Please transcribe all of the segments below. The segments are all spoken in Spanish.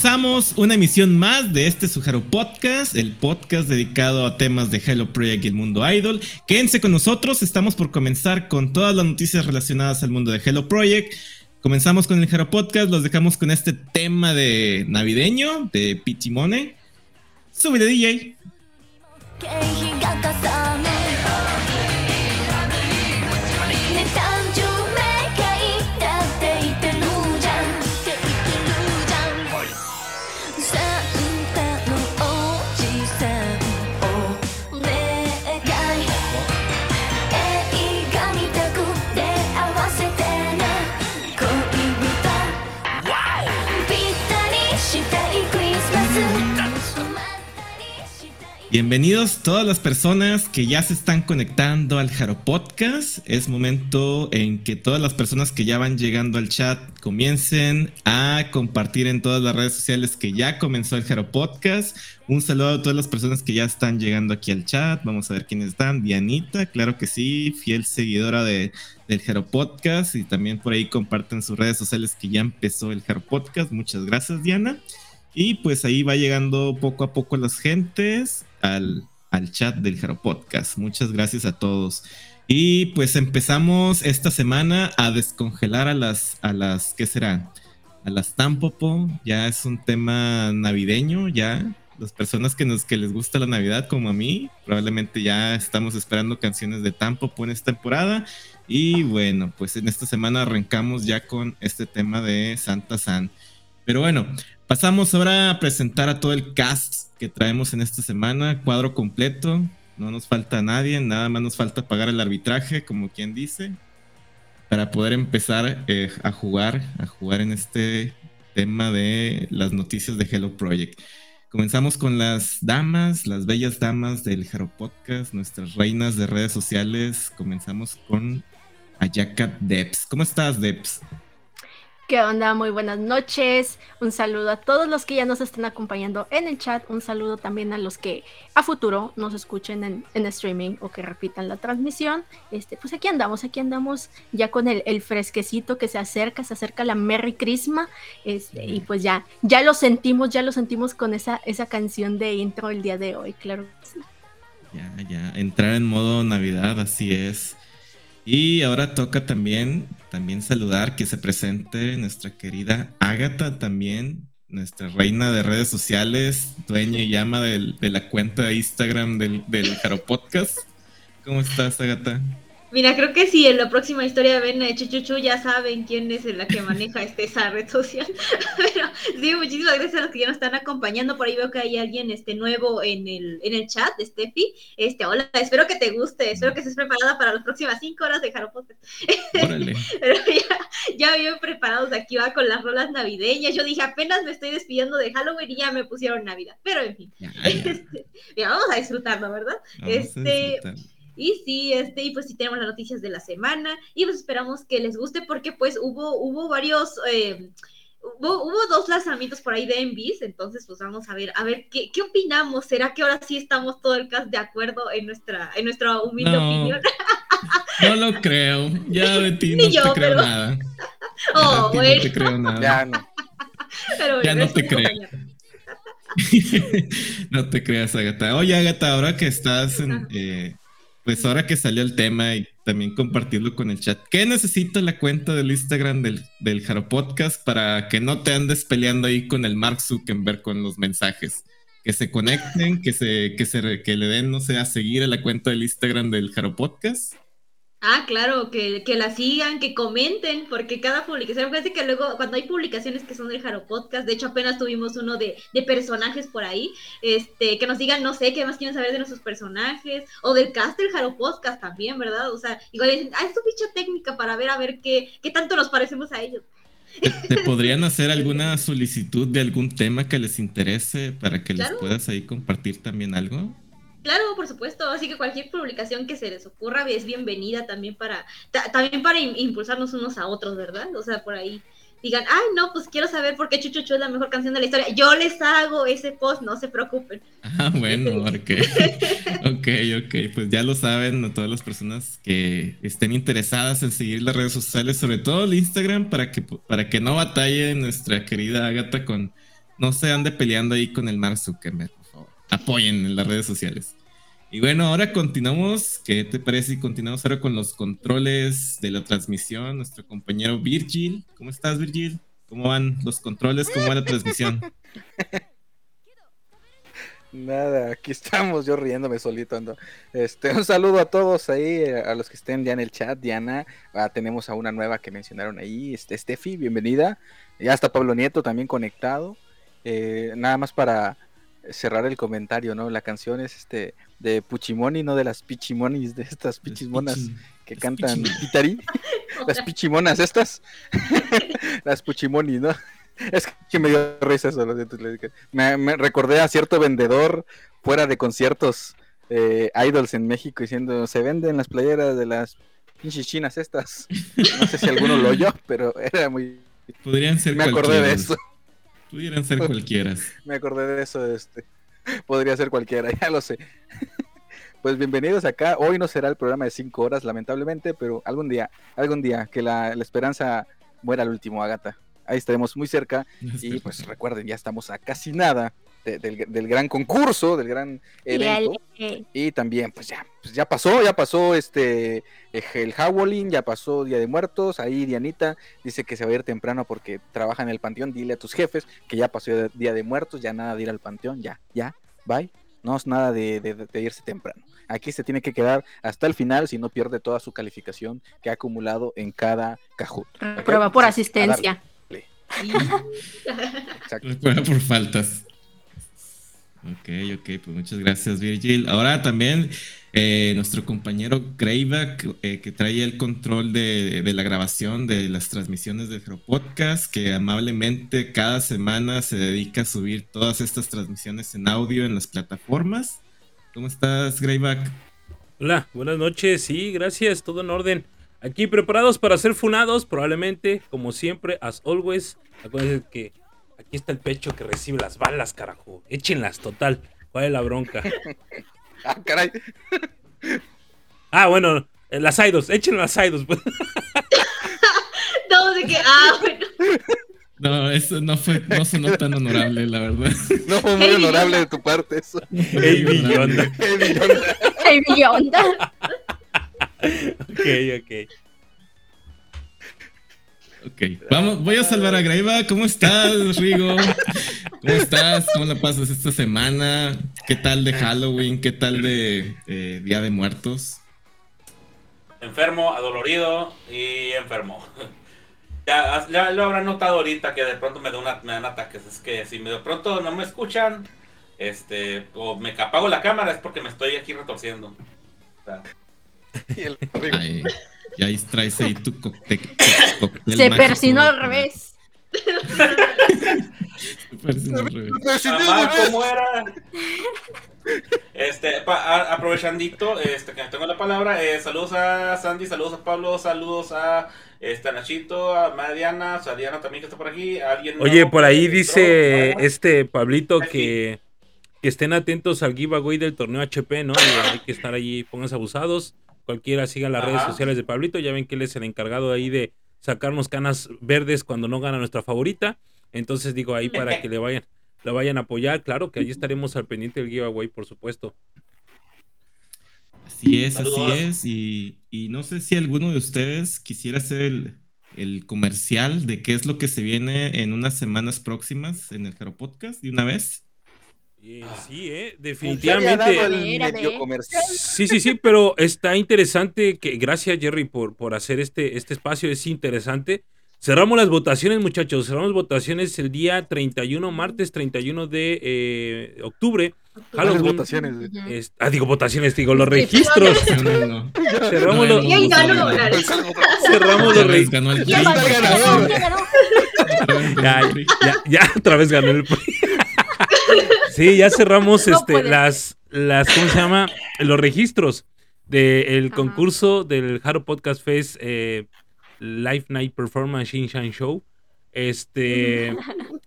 Comenzamos una emisión más de este Sujaro Podcast, el podcast dedicado a temas de Hello Project y el mundo idol. Quédense con nosotros, estamos por comenzar con todas las noticias relacionadas al mundo de Hello Project. Comenzamos con el Hero Podcast, los dejamos con este tema de navideño de Pichimone. Súbele DJ. Bienvenidos todas las personas que ya se están conectando al Jaro Podcast. Es momento en que todas las personas que ya van llegando al chat comiencen a compartir en todas las redes sociales que ya comenzó el Jaro Podcast. Un saludo a todas las personas que ya están llegando aquí al chat. Vamos a ver quiénes están. Dianita, claro que sí, fiel seguidora de, del Jaro Podcast y también por ahí comparten sus redes sociales que ya empezó el Jaro Podcast. Muchas gracias, Diana. Y pues ahí va llegando poco a poco las gentes al, al chat del Jaro Podcast. Muchas gracias a todos. Y pues empezamos esta semana a descongelar a las, a las, ¿qué será? A las Tampopo. Ya es un tema navideño, ya. Las personas que, nos, que les gusta la Navidad, como a mí, probablemente ya estamos esperando canciones de Tampopo en esta temporada. Y bueno, pues en esta semana arrancamos ya con este tema de Santa San. Pero bueno, pasamos ahora a presentar a todo el cast que traemos en esta semana, cuadro completo, no nos falta nadie, nada más nos falta pagar el arbitraje, como quien dice, para poder empezar eh, a jugar, a jugar en este tema de las noticias de Hello Project. Comenzamos con las damas, las bellas damas del Hero Podcast, nuestras reinas de redes sociales. Comenzamos con Ayaka Debs. ¿Cómo estás, Debs? ¿Qué onda? Muy buenas noches. Un saludo a todos los que ya nos están acompañando en el chat. Un saludo también a los que a futuro nos escuchen en, streaming o que repitan la transmisión. Este, pues aquí andamos, aquí andamos ya con el, fresquecito que se acerca, se acerca la Merry Christmas. Este, y pues ya, ya lo sentimos, ya lo sentimos con esa, esa canción de intro el día de hoy, claro. Ya, ya, entrar en modo Navidad, así es. Y ahora toca también, también saludar que se presente nuestra querida Ágata también, nuestra reina de redes sociales, dueña y llama de la cuenta de Instagram del, del Jaro Podcast. ¿Cómo estás, Ágata? Mira, creo que si en la próxima historia ven a Chuchuchu ya saben quién es la que maneja este, esa red social. Pero sí, muchísimas gracias a los que ya nos están acompañando. Por ahí veo que hay alguien este, nuevo en el, en el chat, Steffi. Este, hola, espero que te guste, espero que estés preparada para las próximas cinco horas de Jaro Órale. Pero ya, ya bien preparados aquí va con las rolas navideñas. Yo dije, apenas me estoy despidiendo de Halloween y ya me pusieron Navidad. Pero en fin, este, vamos a disfrutarlo, ¿verdad? este. Y sí, este, y pues sí tenemos las noticias de la semana y pues esperamos que les guste porque pues hubo, hubo varios, eh, hubo, dos lanzamientos por ahí de Envis, entonces pues vamos a ver, a ver qué, qué opinamos. ¿Será que ahora sí estamos todo el cast de acuerdo en nuestra, en nuestra humilde opinión? No lo creo. Ya de ti no te creo nada. Oh, bueno. No te creo nada. Ya no. Pero ya no te creo. no te creas, Agata. Oye, Agata, ahora que estás en, eh, pues ahora que salió el tema y también compartirlo con el chat, ¿qué necesita la cuenta del Instagram del, del Jaro Podcast para que no te andes peleando ahí con el Mark Zuckerberg con los mensajes? Que se conecten, que se, que se que le den, no sé, a seguir a la cuenta del Instagram del Jaro Podcast Ah, claro, que, que, la sigan, que comenten, porque cada publicación, fíjense que luego cuando hay publicaciones que son del Jaro Podcast, de hecho apenas tuvimos uno de, de, personajes por ahí, este, que nos digan, no sé, qué más quieren saber de nuestros personajes, o del cast del Jaro Podcast también, ¿verdad? O sea, igual dicen, ah, es tu ficha técnica para ver a ver qué, qué tanto nos parecemos a ellos. ¿Te, podrían hacer alguna solicitud de algún tema que les interese para que les puedas ahí compartir también algo? Claro, por supuesto. Así que cualquier publicación que se les ocurra es bienvenida también para, también para impulsarnos unos a otros, ¿verdad? O sea, por ahí digan, ay, no, pues quiero saber por qué Chuchuchu es la mejor canción de la historia. Yo les hago ese post, no se preocupen. Ah, bueno, ok. ok, ok. Pues ya lo saben todas las personas que estén interesadas en seguir las redes sociales, sobre todo el Instagram, para que, para que no batalle nuestra querida Agatha con, no se ande peleando ahí con el Mark Zuckerberg. Apoyen en las redes sociales. Y bueno, ahora continuamos. ¿Qué te parece si continuamos ahora con los controles de la transmisión? Nuestro compañero Virgil. ¿Cómo estás, Virgil? ¿Cómo van los controles? ¿Cómo va la transmisión? Nada, aquí estamos, yo riéndome solito ando. Este, un saludo a todos ahí, a los que estén ya en el chat, Diana, ah, tenemos a una nueva que mencionaron ahí, este, Steffi, bienvenida. Ya está Pablo Nieto también conectado. Eh, nada más para cerrar el comentario, ¿no? La canción es este de Puchimoni, no de las Pichimonis, de estas pichimonas que cantan Pitari. las Pichimonas estas. las Puchimoni, ¿no? Es que me dio risa eso. Me, me recordé a cierto vendedor fuera de conciertos eh, idols en México diciendo se venden las playeras de las pinches chinas estas. No sé si alguno lo oyó, pero era muy. Podrían ser. Me acordé de eso. Pudieran ser cualquiera. Me acordé de eso, este. Podría ser cualquiera, ya lo sé. Pues bienvenidos acá. Hoy no será el programa de cinco horas, lamentablemente, pero algún día, algún día, que la, esperanza muera al último, Agata. Ahí estaremos muy cerca. Y pues recuerden, ya estamos a casi nada del, gran concurso, del gran evento. Y también, pues ya, pues ya pasó, ya pasó este el Howling, ya pasó Día de Muertos. Ahí Dianita dice que se va a ir temprano porque trabaja en el panteón. Dile a tus jefes que ya pasó Día de Muertos, ya nada de ir al panteón, ya, ya, bye. No es nada de, irse temprano. Aquí se tiene que quedar hasta el final si no pierde toda su calificación que ha acumulado en cada cajut. Prueba por asistencia. Prueba por faltas. Ok, ok, pues muchas gracias Virgil. Ahora también eh, nuestro compañero Greyback, eh, que trae el control de, la grabación de las transmisiones de Podcast, que amablemente cada semana se dedica a subir todas estas transmisiones en audio en las plataformas. ¿Cómo estás, Greyback? Hola, buenas noches. Sí, gracias, todo en orden. Aquí preparados para ser funados, probablemente, como siempre, as always. Acuérdense que Aquí está el pecho que recibe las balas, carajo. Échenlas, total. ¿Cuál es la bronca? ah, caray. ah, bueno, eh, las idols, echen las idols. Pues. no, de que, ah, bueno. No, eso no fue, no sonó tan honorable, la verdad. No fue muy honorable de tu parte eso. Ey, Billonda. Ey, Billonda. ok, ok. Ok, vamos, voy a salvar a Graiva. ¿Cómo estás, Rigo? ¿Cómo estás? ¿Cómo la pasas esta semana? ¿Qué tal de Halloween? ¿Qué tal de eh, Día de Muertos? Enfermo, adolorido y enfermo. Ya, lo habrán notado ahorita que de pronto me, da me dan ataques. Es que si de pronto no me escuchan, este, o me apago la cámara es porque me estoy aquí retorciendo. y el y ahí traes ahí tu cóctel. Se persinó al revés. Se persinó al revés. ¿cómo era? Este, aprovechandito, este, que tengo la palabra, eh, saludos a Sandy, saludos a Pablo, saludos a este, Nachito, a Mariana, a Diana también que está por aquí. ¿Alguien Oye, por ahí dice este Pablito que, que estén atentos al giveaway del torneo HP, ¿no? Y hay que estar allí, pónganse abusados. Cualquiera siga las redes sociales de Pablito. Ya ven que él es el encargado ahí de sacarnos canas verdes cuando no gana nuestra favorita. Entonces digo ahí para que le vayan, la vayan a apoyar. Claro que ahí estaremos al pendiente del giveaway, por supuesto. Así es, así es. Y, no sé si alguno de ustedes quisiera hacer el, el, comercial de qué es lo que se viene en unas semanas próximas en el Jaro Podcast de una vez. Ah. sí, eh, definitivamente. Sí, sí, sí, pero está interesante que gracias Jerry por, por hacer este, este espacio, es interesante. Cerramos las votaciones, muchachos. Cerramos votaciones el día 31, martes 31 de eh, octubre. Las votaciones. ah, digo votaciones, digo los registros. Cerramos los. Cerramos los registros. Ya, ya, ya, otra vez ganó el Sí, ya cerramos este, las, las, ¿cómo se llama? Los registros del concurso del Haro Podcast Fest eh, Live Night Performance Show. Este.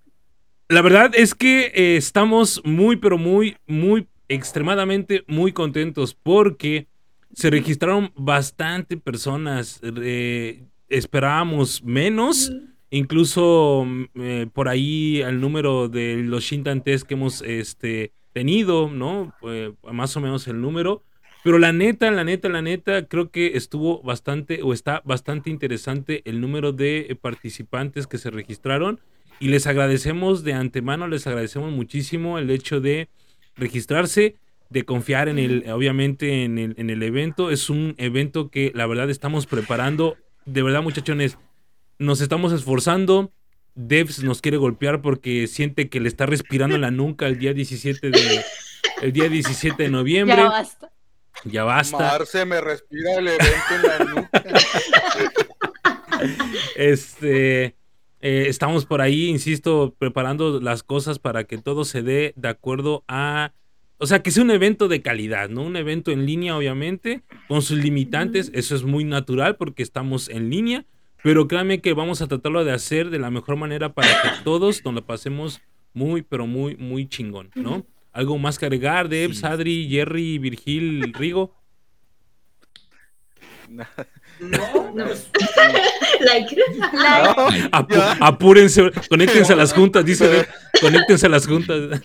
La verdad es que eh, estamos muy, pero muy, muy, extremadamente muy contentos porque se registraron bastante personas. eh, esperábamos menos. Incluso mm, eh, por ahí el número de los Shintantes que hemos este, tenido, ¿no? Más o menos el número. Pero la neta, la neta, la neta, creo que estuvo bastante o está bastante interesante el número de eh, participantes que se registraron. Y les agradecemos de antemano, les agradecemos muchísimo el hecho de registrarse, de confiar en el, obviamente, en el, en el evento. Es un evento que la verdad estamos preparando. De verdad, muchachones, nos estamos esforzando. Devs nos quiere golpear porque siente que le está respirando en la nuca el día 17 de, el día 17 de noviembre. Ya basta. Ya basta. Marce me respira el evento en la nuca. Este, eh, estamos por ahí, insisto, preparando las cosas para que todo se dé de acuerdo a, o sea, que sea un evento de calidad, ¿no? Un evento en línea, obviamente, con sus limitantes, eso es muy natural porque estamos en línea, pero créanme que vamos a tratarlo de hacer de la mejor manera para que todos nos lo pasemos muy, pero muy, muy chingón, ¿no? Algo más que agregar, Debs, Sí. Adri, Jerry, Virgil, Rigo. No, No. Like. La- Apu- apúrense, conéctense a las juntas, dice Deb, conéctense a las juntas.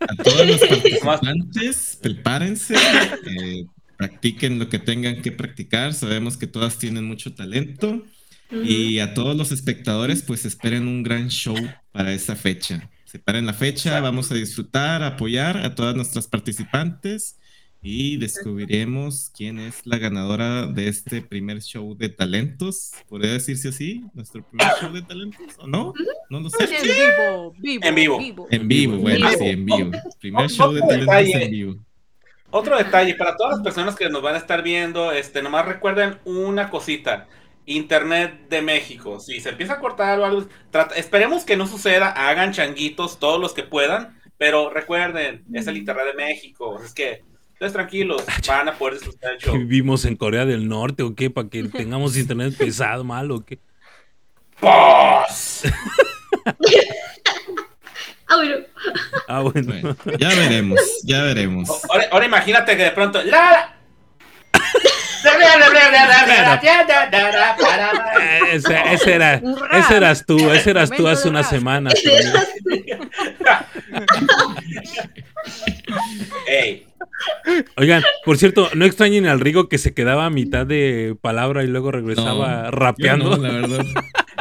A todos los participantes, prepárense, eh, practiquen lo que tengan que practicar. Sabemos que todas tienen mucho talento. Y a todos los espectadores, pues esperen un gran show para esa fecha. Separen la fecha, Exacto. vamos a disfrutar, apoyar a todas nuestras participantes y descubriremos quién es la ganadora de este primer show de talentos. ¿Podría decirse así? ¿Nuestro primer show de talentos? ¿O no? No lo sé. En vivo, vivo, En vivo. En vivo, bueno, vivo. sí, en vivo. Primer show de talentos detalle. en vivo. Otro detalle, para todas las personas que nos van a estar viendo, este, nomás recuerden una cosita. Internet de México. Si se empieza a cortar o algo, trata- esperemos que no suceda, hagan changuitos todos los que puedan, pero recuerden, es el Internet de México. Es que, ustedes tranquilos, van a poder disfrutar el show. ¿Vivimos en Corea del Norte o qué? ¿Para que tengamos internet pesado, malo o qué? ¡Pos! Ah, bueno. Ah, bueno. Bueno, ya veremos, ya veremos. Ahora, ahora imagínate que de pronto. ¡La! Ese, ese era, ese eras tú, ese eras tú hace unas semanas. pero mira. Ey, Oigan, por cierto, no extrañen al Rigo que se quedaba a mitad de palabra y luego regresaba No, rapeando. No, la verdad.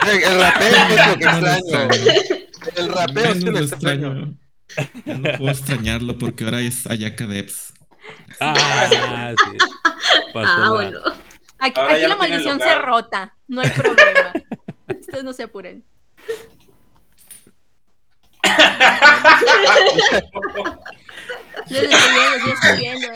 El, rapeo es lo que extraño. El rapeo no lo lo extraño. extraño. Ya no puedo extrañarlo porque ahora es Ayaka Debs. Ah, sí. Pasó Ah, bueno. Aquí, la maldición se rota, no hay problema. Ustedes no se apuren. Les estoy viendo, les estoy viendo.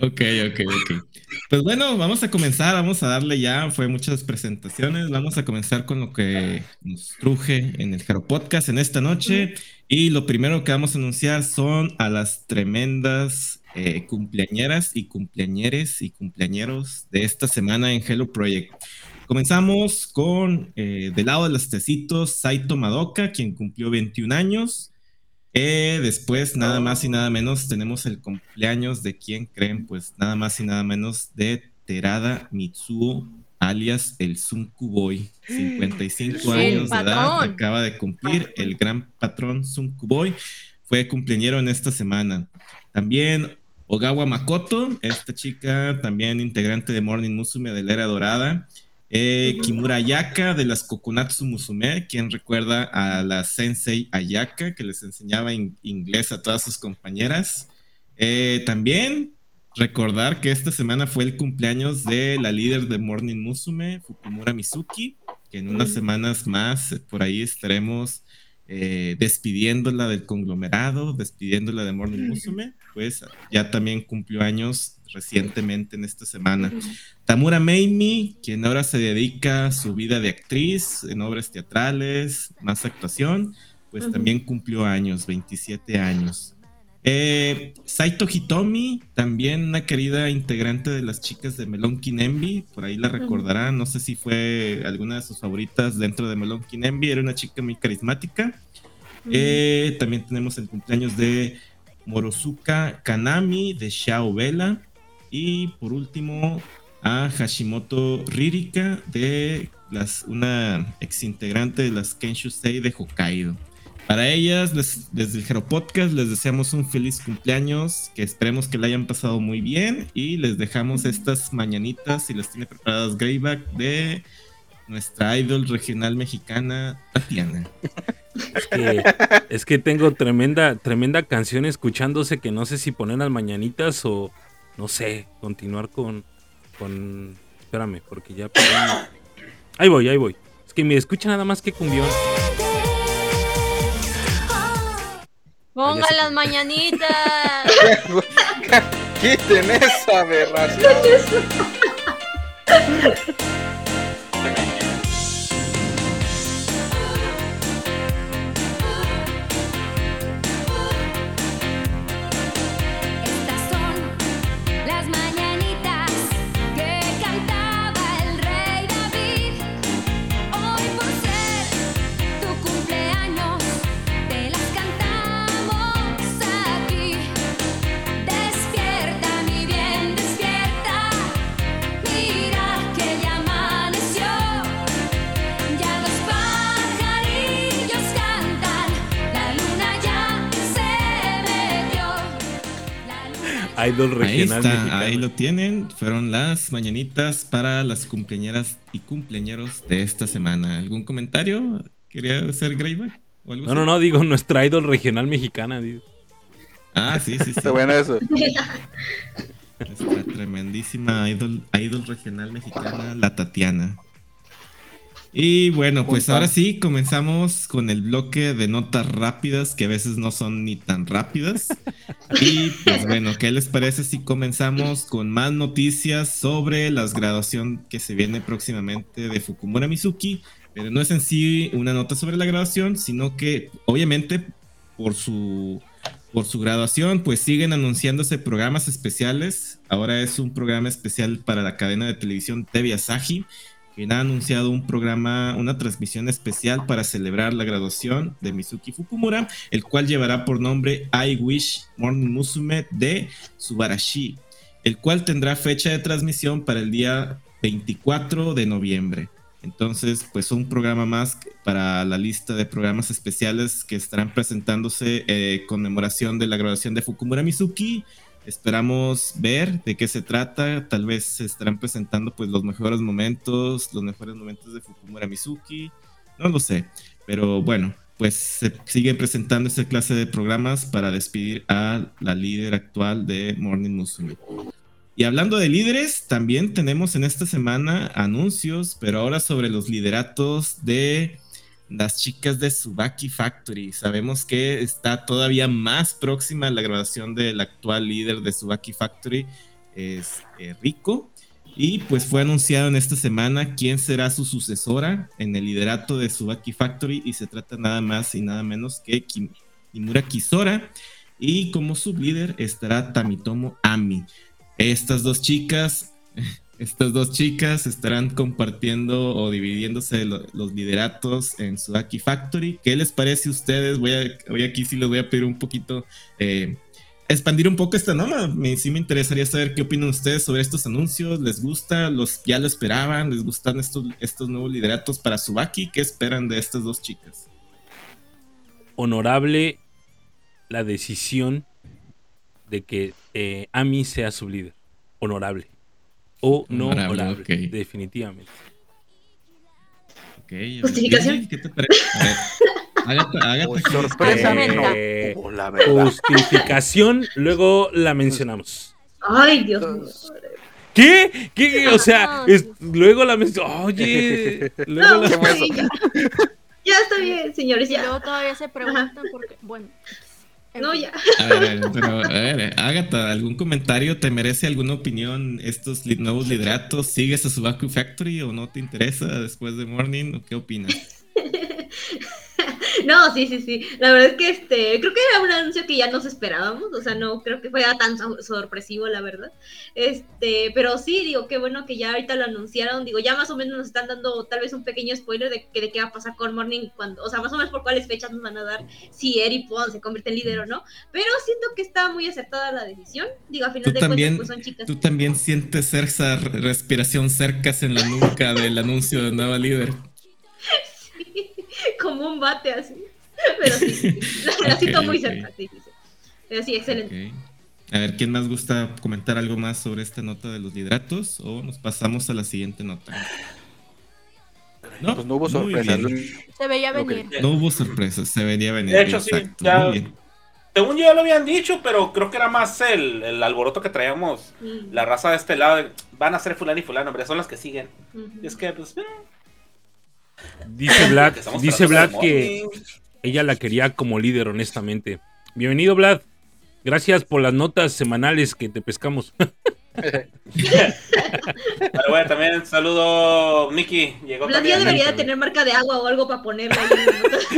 Ok, ok, ok. Pues bueno, vamos a comenzar, vamos a darle ya, fue muchas presentaciones, vamos a comenzar con lo que nos truje en el Jaro Podcast en esta noche. Y lo primero que vamos a anunciar son a las tremendas eh, cumpleañeras y cumpleañeres y cumpleañeros de esta semana en Hello Project. Comenzamos con, eh, del lado de los tecitos, Saito Madoka, quien cumplió 21 años. Eh, después, nada más y nada menos, tenemos el cumpleaños de quién creen, pues nada más y nada menos de Terada Mitsuo, alias el Sunku Boy. 55 El años de edad, acaba de cumplir el gran patrón Sunku Boy. Fue cumpleañero en esta semana. También Ogawa Makoto, esta chica también integrante de Morning Musume de la Era Dorada. Eh, Kimura Ayaka de las Kokonatsu Musume, quien recuerda a la Sensei Ayaka que les enseñaba in- inglés a todas sus compañeras. Eh, también recordar que esta semana fue el cumpleaños de la líder de Morning Musume, Fukumura Mizuki, que en unas semanas más eh, por ahí estaremos despidiéndola del conglomerado, despidiéndola de Morning Musume, pues ya también cumplió años recientemente en esta semana. Tamura Meimi, quien ahora se dedica a su vida de actriz en obras teatrales, más actuación, pues también cumplió años, 27 años. Eh, Saito Hitomi, también una querida integrante de las chicas de Melon Envy, por ahí la recordarán, no sé si fue alguna de sus favoritas dentro de Melon Envy, era una chica muy carismática. Eh, también tenemos el cumpleaños de Morosuka Kanami de Shao Vela. Y por último, a Hashimoto Ririka de las, una ex integrante de las Kenshusei de Hokkaido. Para ellas, desde el Hero Podcast, les deseamos un feliz cumpleaños, que esperemos que la hayan pasado muy bien y les dejamos estas mañanitas, si las tiene preparadas Greyback, de nuestra idol regional mexicana, Tatiana. Es que, es que tengo tremenda, tremenda canción escuchándose que no sé si poner las mañanitas o, no sé, continuar con, con... Espérame, porque ya... Ahí voy, ahí voy. Es que me escucha nada más que cumbión. Pongan las mañanitas. Quiten esa aberración. Idol regional. Ahí está, ahí lo tienen. Fueron las mañanitas para las cumpleañeras y cumpleañeros de esta semana. ¿Algún comentario? ¿Quería hacer Greyback? No, no, no, digo nuestra idol regional mexicana. Ah, sí, sí, sí. Está bueno eso. Nuestra tremendísima idol, idol regional mexicana, la Tatiana. Y bueno, pues ahora sí, comenzamos con el bloque de notas rápidas, que a veces no son ni tan rápidas. Y pues bueno, ¿qué les parece si comenzamos con más noticias sobre la graduación que se viene próximamente de Fukumura Mizuki? Pero no es en sí una nota sobre la graduación, sino que obviamente por su, por su graduación pues siguen anunciándose programas especiales. Ahora es un programa especial para la cadena de televisión TV Asahi quien ha anunciado un programa, una transmisión especial para celebrar la graduación de Mizuki Fukumura, el cual llevará por nombre I Wish Morning Musume de Subarashi, el cual tendrá fecha de transmisión para el día 24 de noviembre. Entonces, pues un programa más para la lista de programas especiales que estarán presentándose eh, conmemoración de la graduación de Fukumura Mizuki Esperamos ver de qué se trata. Tal vez se estarán presentando pues los mejores momentos, los mejores momentos de Fukumura Mizuki. No lo sé. Pero bueno, pues se siguen presentando esta clase de programas para despedir a la líder actual de Morning Musume. Y hablando de líderes, también tenemos en esta semana anuncios, pero ahora sobre los lideratos de las chicas de Subaki Factory. Sabemos que está todavía más próxima la grabación del actual líder de Subaki Factory, es eh, Rico. Y pues fue anunciado en esta semana quién será su sucesora en el liderato de Subaki Factory y se trata nada más y nada menos que Kimura Kisora y como sublíder estará Tamitomo Ami. Estas dos chicas estas dos chicas estarán compartiendo o dividiéndose los lideratos en Sudaki Factory. ¿Qué les parece a ustedes? Voy, aquí sí les voy a pedir un poquito, eh, expandir un poco esta noma. Me, sí me interesaría saber qué opinan ustedes sobre estos anuncios. ¿Les gusta? ¿Los ya lo esperaban? ¿Les gustan estos, estos nuevos lideratos para Subaki? ¿Qué esperan de estas dos chicas? Honorable la decisión de que eh, Ami sea su líder. Honorable o no definitivamente. Justificación. ¿Qué te parece? sorpresa. Eh, justificación, luego la mencionamos. Ay, Dios mío. ¿Qué? ¿Qué? O sea, luego la mencionamos. Oye, luego la... ya. ya. está bien, señores. Ya. Y luego todavía se preguntan por qué. Bueno, no, ya. A ver, pero, a ver, Agatha, ¿algún comentario? ¿Te merece alguna opinión estos nuevos lideratos? ¿Sigues a Subaku Factory o no te interesa después de Morning? ¿O qué opinas? No, sí, sí, sí. La verdad es que este, creo que era un anuncio que ya nos esperábamos, o sea, no creo que fuera tan so- sorpresivo, la verdad. Este, pero sí, digo, qué bueno que ya ahorita lo anunciaron, digo, ya más o menos nos están dando tal vez un pequeño spoiler de, que- de qué va a pasar con Morning cuando, o sea, más o menos por cuáles fechas nos van a dar si Eri Pon se convierte en líder o no, pero siento que está muy acertada la decisión. Digo, a final Tú de también, cuentas, pues son chicas. tú también sientes esa respiración cercas en la nuca del anuncio de nueva líder. como un bate así. Pero sí, sí. La, la siento Ok, muy ok. cerca, sí, sí, sí. Pero sí, excelente. A ver, ¿quién más gusta comentar algo más sobre esta nota de los hidratos? O nos pasamos a la siguiente nota. No, Pues no hubo sorpresas. Se veía venir. No hubo sorpresas, se venía venir. De hecho, sí, exacto, ya- muy bien. Según yo ya lo habían dicho, pero creo que era más el, el alboroto que traíamos Mm, la raza de este lado. Van a ser fulano y fulano, hombre, son las que siguen. Y es que, pues, eh, Dice Vlad, dice Vlad que ella la quería como líder, honestamente. Bienvenido, Vlad. Gracias por las notas semanales que te pescamos. Pero bueno, también saludo Miki. Llegó Vlad ya debería de tener marca de agua o algo para ponerla ahí.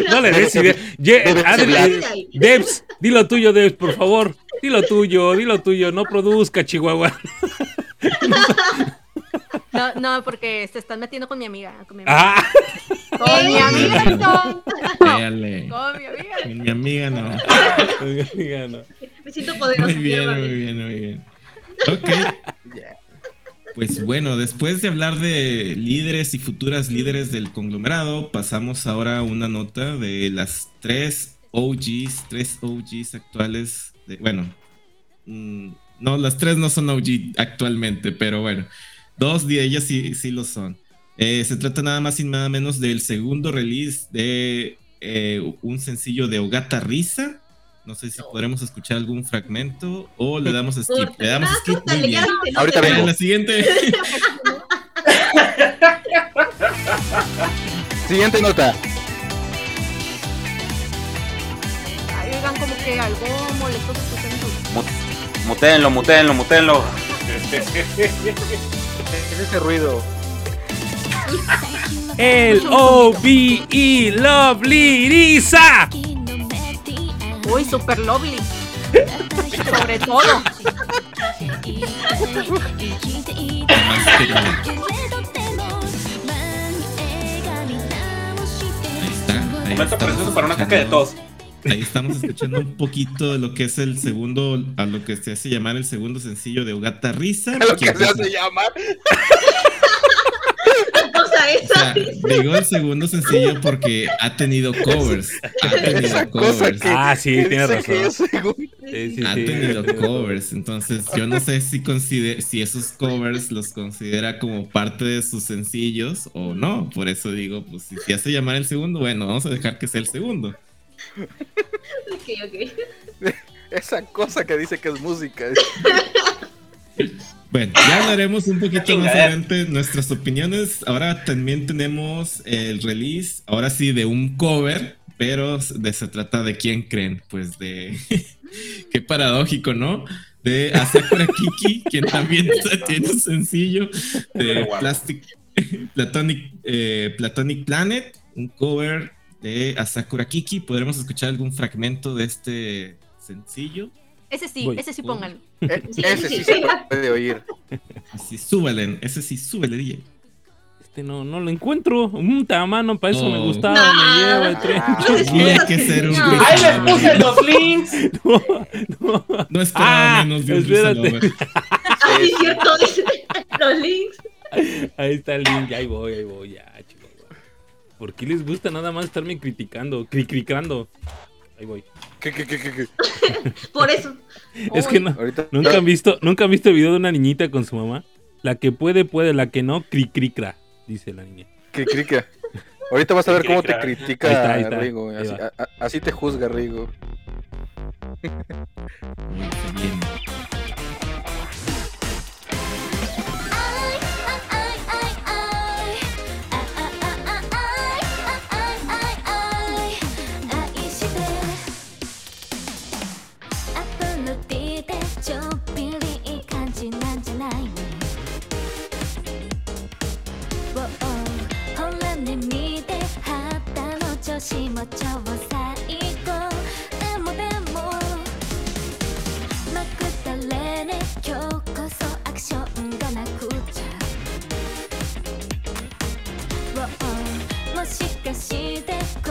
No le des idea. Debs, dilo tuyo, Debs, por favor. Dilo tuyo, dilo tuyo. No produzca, Chihuahua. No, no, porque se están metiendo con mi amiga. Con mi amiga. Ah, Con mi amiga, no. Con mi amiga. Con mi amiga no. Oiga, no. Me siento poderosa. Muy bien, muy bien, muy bien. Ok. Pues bueno, después de hablar de líderes y futuras líderes del conglomerado, pasamos ahora a una nota de las tres OGs, tres OGs actuales. De, bueno, mm, no, las tres no son OG actualmente, pero bueno, dos de ellas sí, sí lo son. Eh, se trata nada más y nada menos del segundo release de eh, un sencillo de Ogata Risa. No sé si podremos escuchar algún fragmento o le damos skip. Le damos Ah, skip. Muy bien. no Ahorita vengo. la siguiente. Siguiente nota. Ay, oigan, como que algo molesto se escucha en su- Mu- Mutéenlo, mutéenlo, mutéenlo. ¿Qué es ese ruido? El O-B-E Lovely Lisa. Uy, super lovely. Sobre todo. Ahí está. Ahí Momento precioso para un ataque de tos. Ahí estamos escuchando un poquito de lo que es el segundo, a lo que se hace llamar el segundo sencillo de Ogata Risa. Lo que que, se hace llamar. O sea, o esa. sea, digo el segundo sencillo porque ha tenido covers. Ha tenido Esa cosa covers. que. Ah, sí, que razón. Sí, sí, Ha sí. tenido covers, entonces yo no sé si consider si esos covers los considera como parte de sus sencillos o no. Por eso digo, pues si se hace llamar el segundo, bueno, vamos a dejar que sea el segundo. Ok, ok. Esa cosa que dice que es música. Bueno, ya hablaremos un poquito más Chingadera. adelante nuestras opiniones. Ahora también tenemos el release, ahora sí, de un cover, pero de, se trata de quién creen, pues de... Qué paradójico, ¿no? De Asakura Kiki, quien también tiene un sencillo de. Plastic, Platonic, eh, Platonic Planet, un cover de Asakura Kiki. ¿Podremos escuchar algún fragmento de este sencillo? Ese sí, Voy. ese sí pónganlo. E- Sí, Ese sí, sí sí. se puede oír. Así, súbele, ese sí, súbele, DJ. Este no, no lo encuentro. Un mano, para eso me No. gustaba. No. Me lleva el tren. No, Tiene que ser un No. ¡Ahí les puse los links! No, no. No esperaba Ah, menos de un. Ah, sí, cierto. dice, Los links. Ahí está el link. Ahí voy, ahí voy. Ya. ¿Por qué les gusta nada más estarme criticando? Cricricando. Ahí voy. ¿Qué, qué, qué, qué, qué? Por eso. Es que no. Ahorita. ¿Nunca han visto, nunca han visto el video de una niñita con su mamá? La que puede, puede, la que no, cri cricra, dice la niña. ¿Qué crica? Ahorita vas a ver cómo te critica Ahí está, ahí está. Rigo. Así, va. a- a- así te juzga Rigo. Muy bien.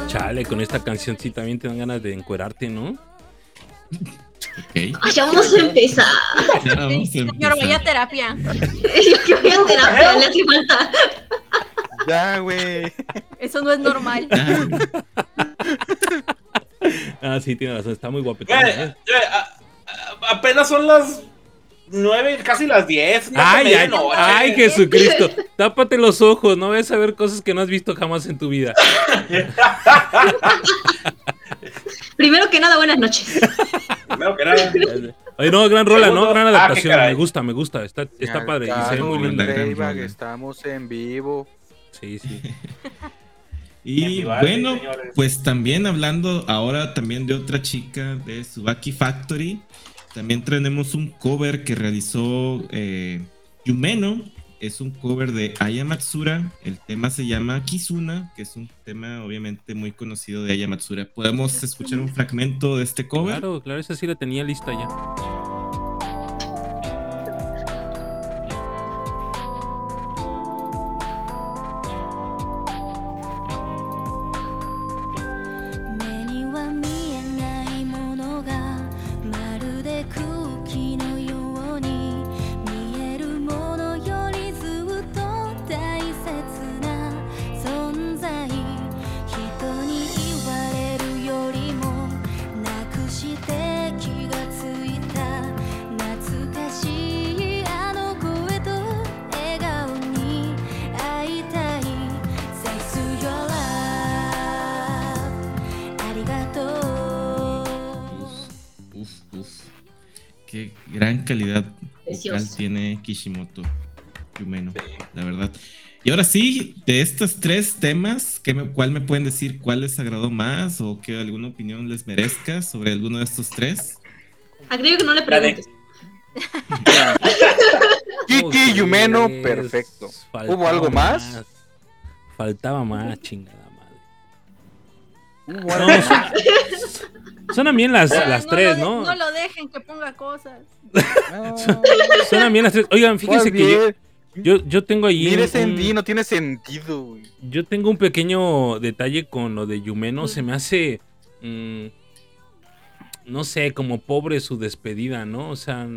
Chale, con esta canción sí también te dan ganas de encuerarte, ¿no? Ok. Ay, ya vamos a empezar. Ya vamos a Señor, empezar. vaya a terapia. que voy a terapia, le hace falta. Ya, güey. Eso no es normal. Ya. Ah, sí, tiene razón, está muy guapetón. ¿eh? apenas son las nueve, casi las diez. ya Ay, ay, medianoche. ay, Jesucristo. Tápate los ojos, no vayas a ver cosas que no has visto jamás en tu vida. Primero que nada, buenas noches. Primero que nada. Oye, no, gran rola, ¿no? Gran ah, adaptación. me gusta, me gusta. Está, está padre y se ve muy linda. Playback, estamos en vivo. Sí, sí. Y bueno, señores. pues también hablando ahora también de otra chica de Subaki Factory, también tenemos un cover que realizó eh, Yumeno, es un cover de Aya Matsura, el tema se llama Kizuna, que es un tema obviamente muy conocido de Aya Matsura. ¿Podemos escuchar un fragmento de este cover? Claro, claro, esa sí la tenía lista ya. Kishimoto Yumeno, la verdad. Y ahora sí, de estos tres temas, ¿qué me- ¿cuál me pueden decir cuál les agradó más o que alguna opinión les merezca sobre alguno de estos tres? Agrego que no le preguntes. Kiki Yumeno, Pues, perfecto. faltaba ¿Hubo algo más? Faltaba más, chingada madre. Uh, No, bueno, suena- suenan bien las, las no tres, ¿no? No lo dejen que ponga cosas. no. Suenan bien las tres. Oigan, fíjense que yo, yo, yo tengo ahí. Mire un- no tiene sentido, güey. Yo tengo un pequeño detalle con lo de Yumeno. Se me hace. mm, no sé, como pobre su despedida, ¿no? O sea,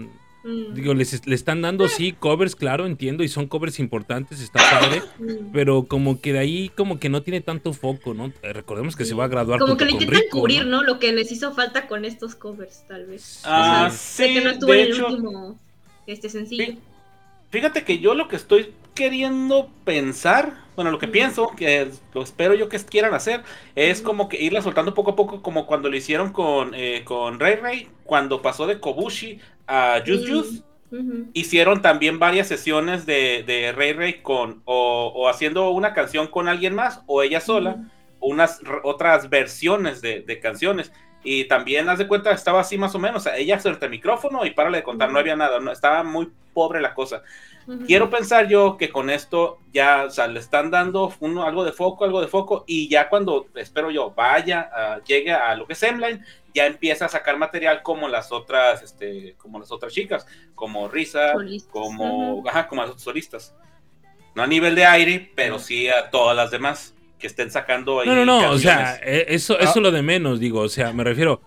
Mm, digo, les, le están dando, sí, covers, claro, entiendo, y son covers importantes, está padre. mm. Pero como que de ahí, como que no tiene tanto foco, ¿no? Eh, Recordemos que se va a graduar Como que lo intentan Rico, cubrir, ¿no? ¿no? Lo que les hizo falta con estos covers, tal vez. Ah, O sea, sí, que no estuvo de en el hecho- último este sencillo. Fíjate que yo lo que estoy queriendo pensar, bueno, lo que Ujú. pienso, que lo espero yo que quieran hacer, es como que irla soltando poco a poco, como cuando lo hicieron con, eh, con Ray Ray, cuando pasó de Kobushi a Juice. Juice. Hicieron también varias sesiones de, de Ray Ray con, o, o haciendo una canción con alguien más, o ella sola, o unas r- otras versiones de, de canciones. Y también, haz de cuenta, estaba así más o menos. O sea, ella frente al micrófono y párale de contar, no Ujú. había nada, no, estaba muy pobre la cosa. Quiero pensar yo que con esto ya, o sea, le están dando uno, algo de foco, algo de foco, y ya cuando, espero yo, vaya, ah, llegue a lo que es Emline, ya empieza a sacar material como las otras, este, como las otras chicas, como Risa, Solistas. como, ajá, como las otras solistas. No a nivel de aire, pero sí a todas las demás que estén sacando ahí No, no, no, o sea, eh, eso, eso es lo de menos, digo, o sea, me refiero,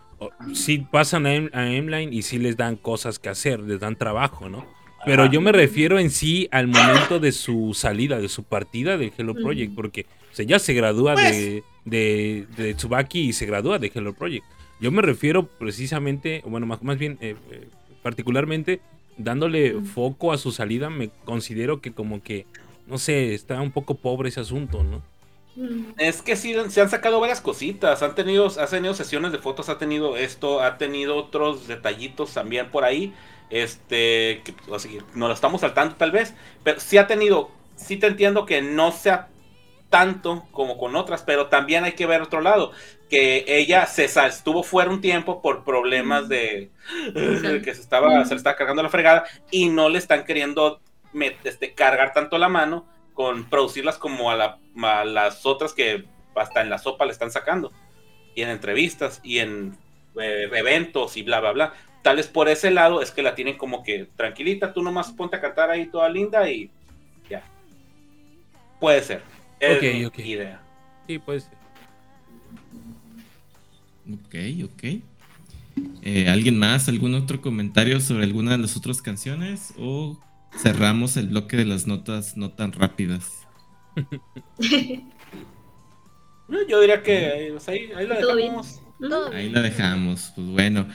sí pasan a, M- a M-Line y sí les dan cosas que hacer, les dan trabajo, ¿no? Pero yo me refiero en sí al momento de su salida, de su partida del Hello. Project, porque o sea, ya se gradúa Pues. de, de, de Tsubaki y se gradúa de Hello Project. Yo me refiero precisamente, bueno, más, más bien, eh, eh, particularmente, dándole foco a su salida, me considero que como que, no sé, está un poco pobre ese asunto, ¿no? Mm. Es que sí, se han sacado varias cositas. Han tenido, ha tenido sesiones de fotos, ha tenido esto, ha tenido otros detallitos también por ahí. Este, que pues, así, no lo estamos saltando tal vez, pero sí ha tenido, sí te entiendo que no sea tanto como con otras, pero también hay que ver otro lado, que ella se sal- estuvo fuera un tiempo por problemas de, de que se estaba, se le estaba cargando la fregada y no le están queriendo met- este, cargar tanto la mano con producirlas como a, la- a las otras que hasta en la sopa le están sacando. Y en entrevistas y en eh, eventos y bla bla bla. Tal vez por ese lado es que la tienen como que tranquilita tú nomás ponte a cantar ahí toda linda y ya. Puede ser. Es Ok, mi ok. idea. Sí, puede ser. Ok, ok. Eh, ¿Alguien más? ¿Algún otro comentario sobre alguna de las otras canciones? ¿O cerramos el bloque de las notas no tan rápidas? No, Yo diría que pues, ahí, ahí la dejamos. Ahí la dejamos. Pues bueno,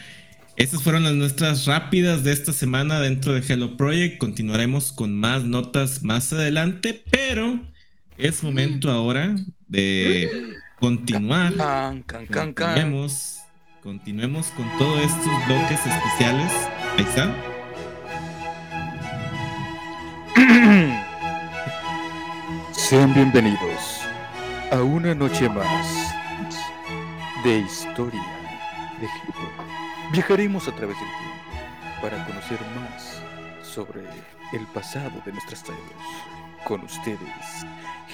estas fueron las nuestras rápidas de esta semana dentro de Hello Project. Continuaremos con más notas más adelante, pero es momento ahora de continuar. Can, can, can, can. Continuemos, continuemos con todos estos bloques especiales. Ahí está. Sean bienvenidos a una noche más de historia de Hello. Viajaremos a través del tiempo para conocer más sobre el pasado de nuestras tribus. Con ustedes,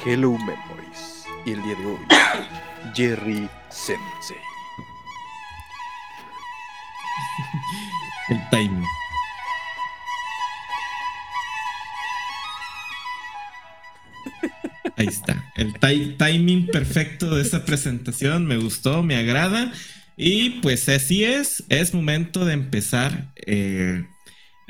Hello Memories. Y el día de hoy, Jerry Sensei. El timing. Ahí está. El ti- timing perfecto de esta presentación. Me gustó, me agrada. Y pues así es. Es momento de empezar. eh,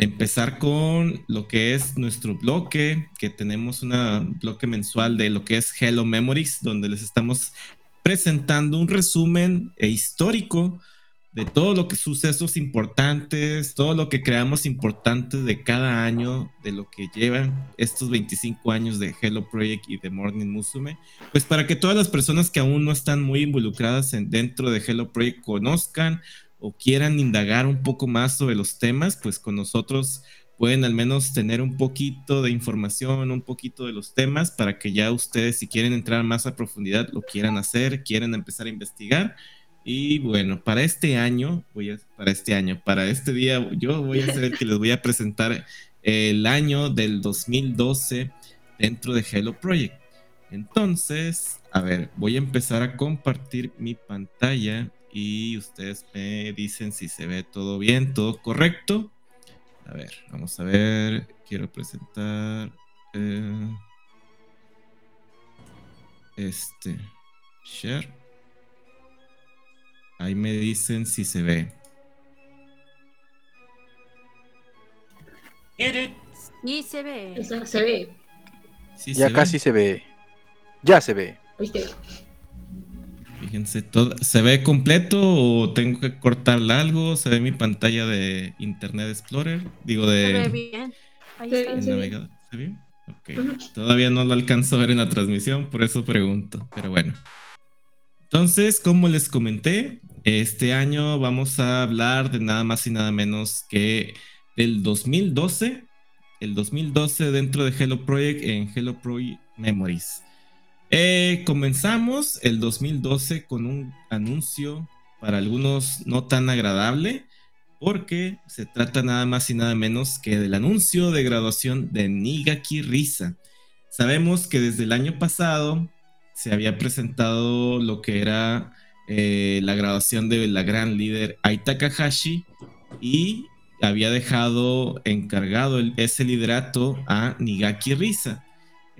empezar con lo que es nuestro bloque. Que tenemos un bloque mensual de lo que es Hello Memories. Donde les estamos presentando un resumen eh, histórico de todo lo que sucesos importantes, todo lo que creamos importantes de cada año, de lo que llevan estos 25 años de Hello Project y de Morning Musume, pues para que todas las personas que aún no están muy involucradas en, dentro de Hello Project conozcan o quieran indagar un poco más sobre los temas, pues con nosotros pueden al menos tener un poquito de información, un poquito de los temas, para que ya ustedes si quieren entrar más a profundidad lo quieran hacer, quieren empezar a investigar. Y bueno, para este año, voy a, para este año, para este día, yo voy a ser el que les voy a presentar el año del 2012 dentro de Hello Project. Entonces, a ver, voy a empezar a compartir mi pantalla y ustedes me dicen si se ve todo bien, todo correcto. A ver, vamos a ver, quiero presentar eh, este share. Ahí me dicen si se ve. Y se ve. Eso se ve. Sí Ya se casi ve. se ve. Ya se ve. ¿Viste? Fíjense, todo, ¿se ve completo o tengo que cortarle algo? ¿Se ve mi pantalla de Internet Explorer? Digo, Se ve de, bien. Ahí está. de navegador. ¿Se ve? Ok. Ujú. Todavía no lo alcanzo a ver en la transmisión, por eso pregunto. Pero bueno. Entonces, como les comenté, este año vamos a hablar de nada más y nada menos que del 2012. El 2012 dentro de Hello Project en Hello Project Memories. Eh, comenzamos el 2012 con un anuncio para algunos no tan agradable, porque se trata nada más y nada menos que del anuncio de graduación de Nigaki Risa. Sabemos que desde el año pasado se había presentado lo que era eh, la graduación de la gran líder Ai Takahashi y había dejado encargado ese liderato a Nigaki Risa.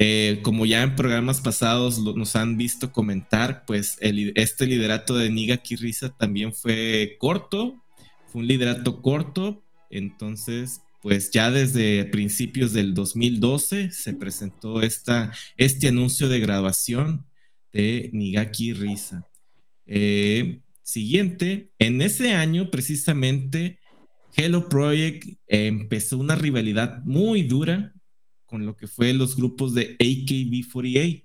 Eh, como ya en programas pasados nos han visto comentar, pues este liderato de Nigaki Risa también fue corto, fue un liderato corto, entonces pues ya desde principios del 2012 se presentó esta, este anuncio de graduación de Nigaki Risa. Eh, siguiente, en ese año precisamente Hello Project empezó una rivalidad muy dura con lo que fue los grupos de AKB48.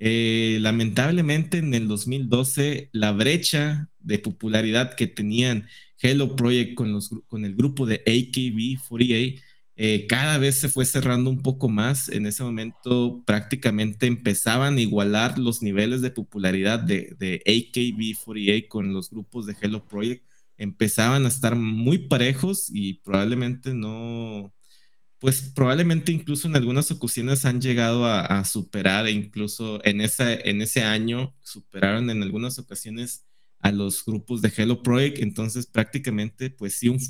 Eh, lamentablemente en el 2012 la brecha de popularidad que tenían Hello Project con, los, con el grupo de AKB48 eh, cada vez se fue cerrando un poco más. En ese momento prácticamente empezaban a igualar los niveles de popularidad de, de AKB48 con los grupos de Hello Project. Empezaban a estar muy parejos y probablemente no, pues probablemente incluso en algunas ocasiones han llegado a, superar, e incluso en, en ese año superaron en algunas ocasiones a los grupos de Hello Project, entonces prácticamente pues sí, un,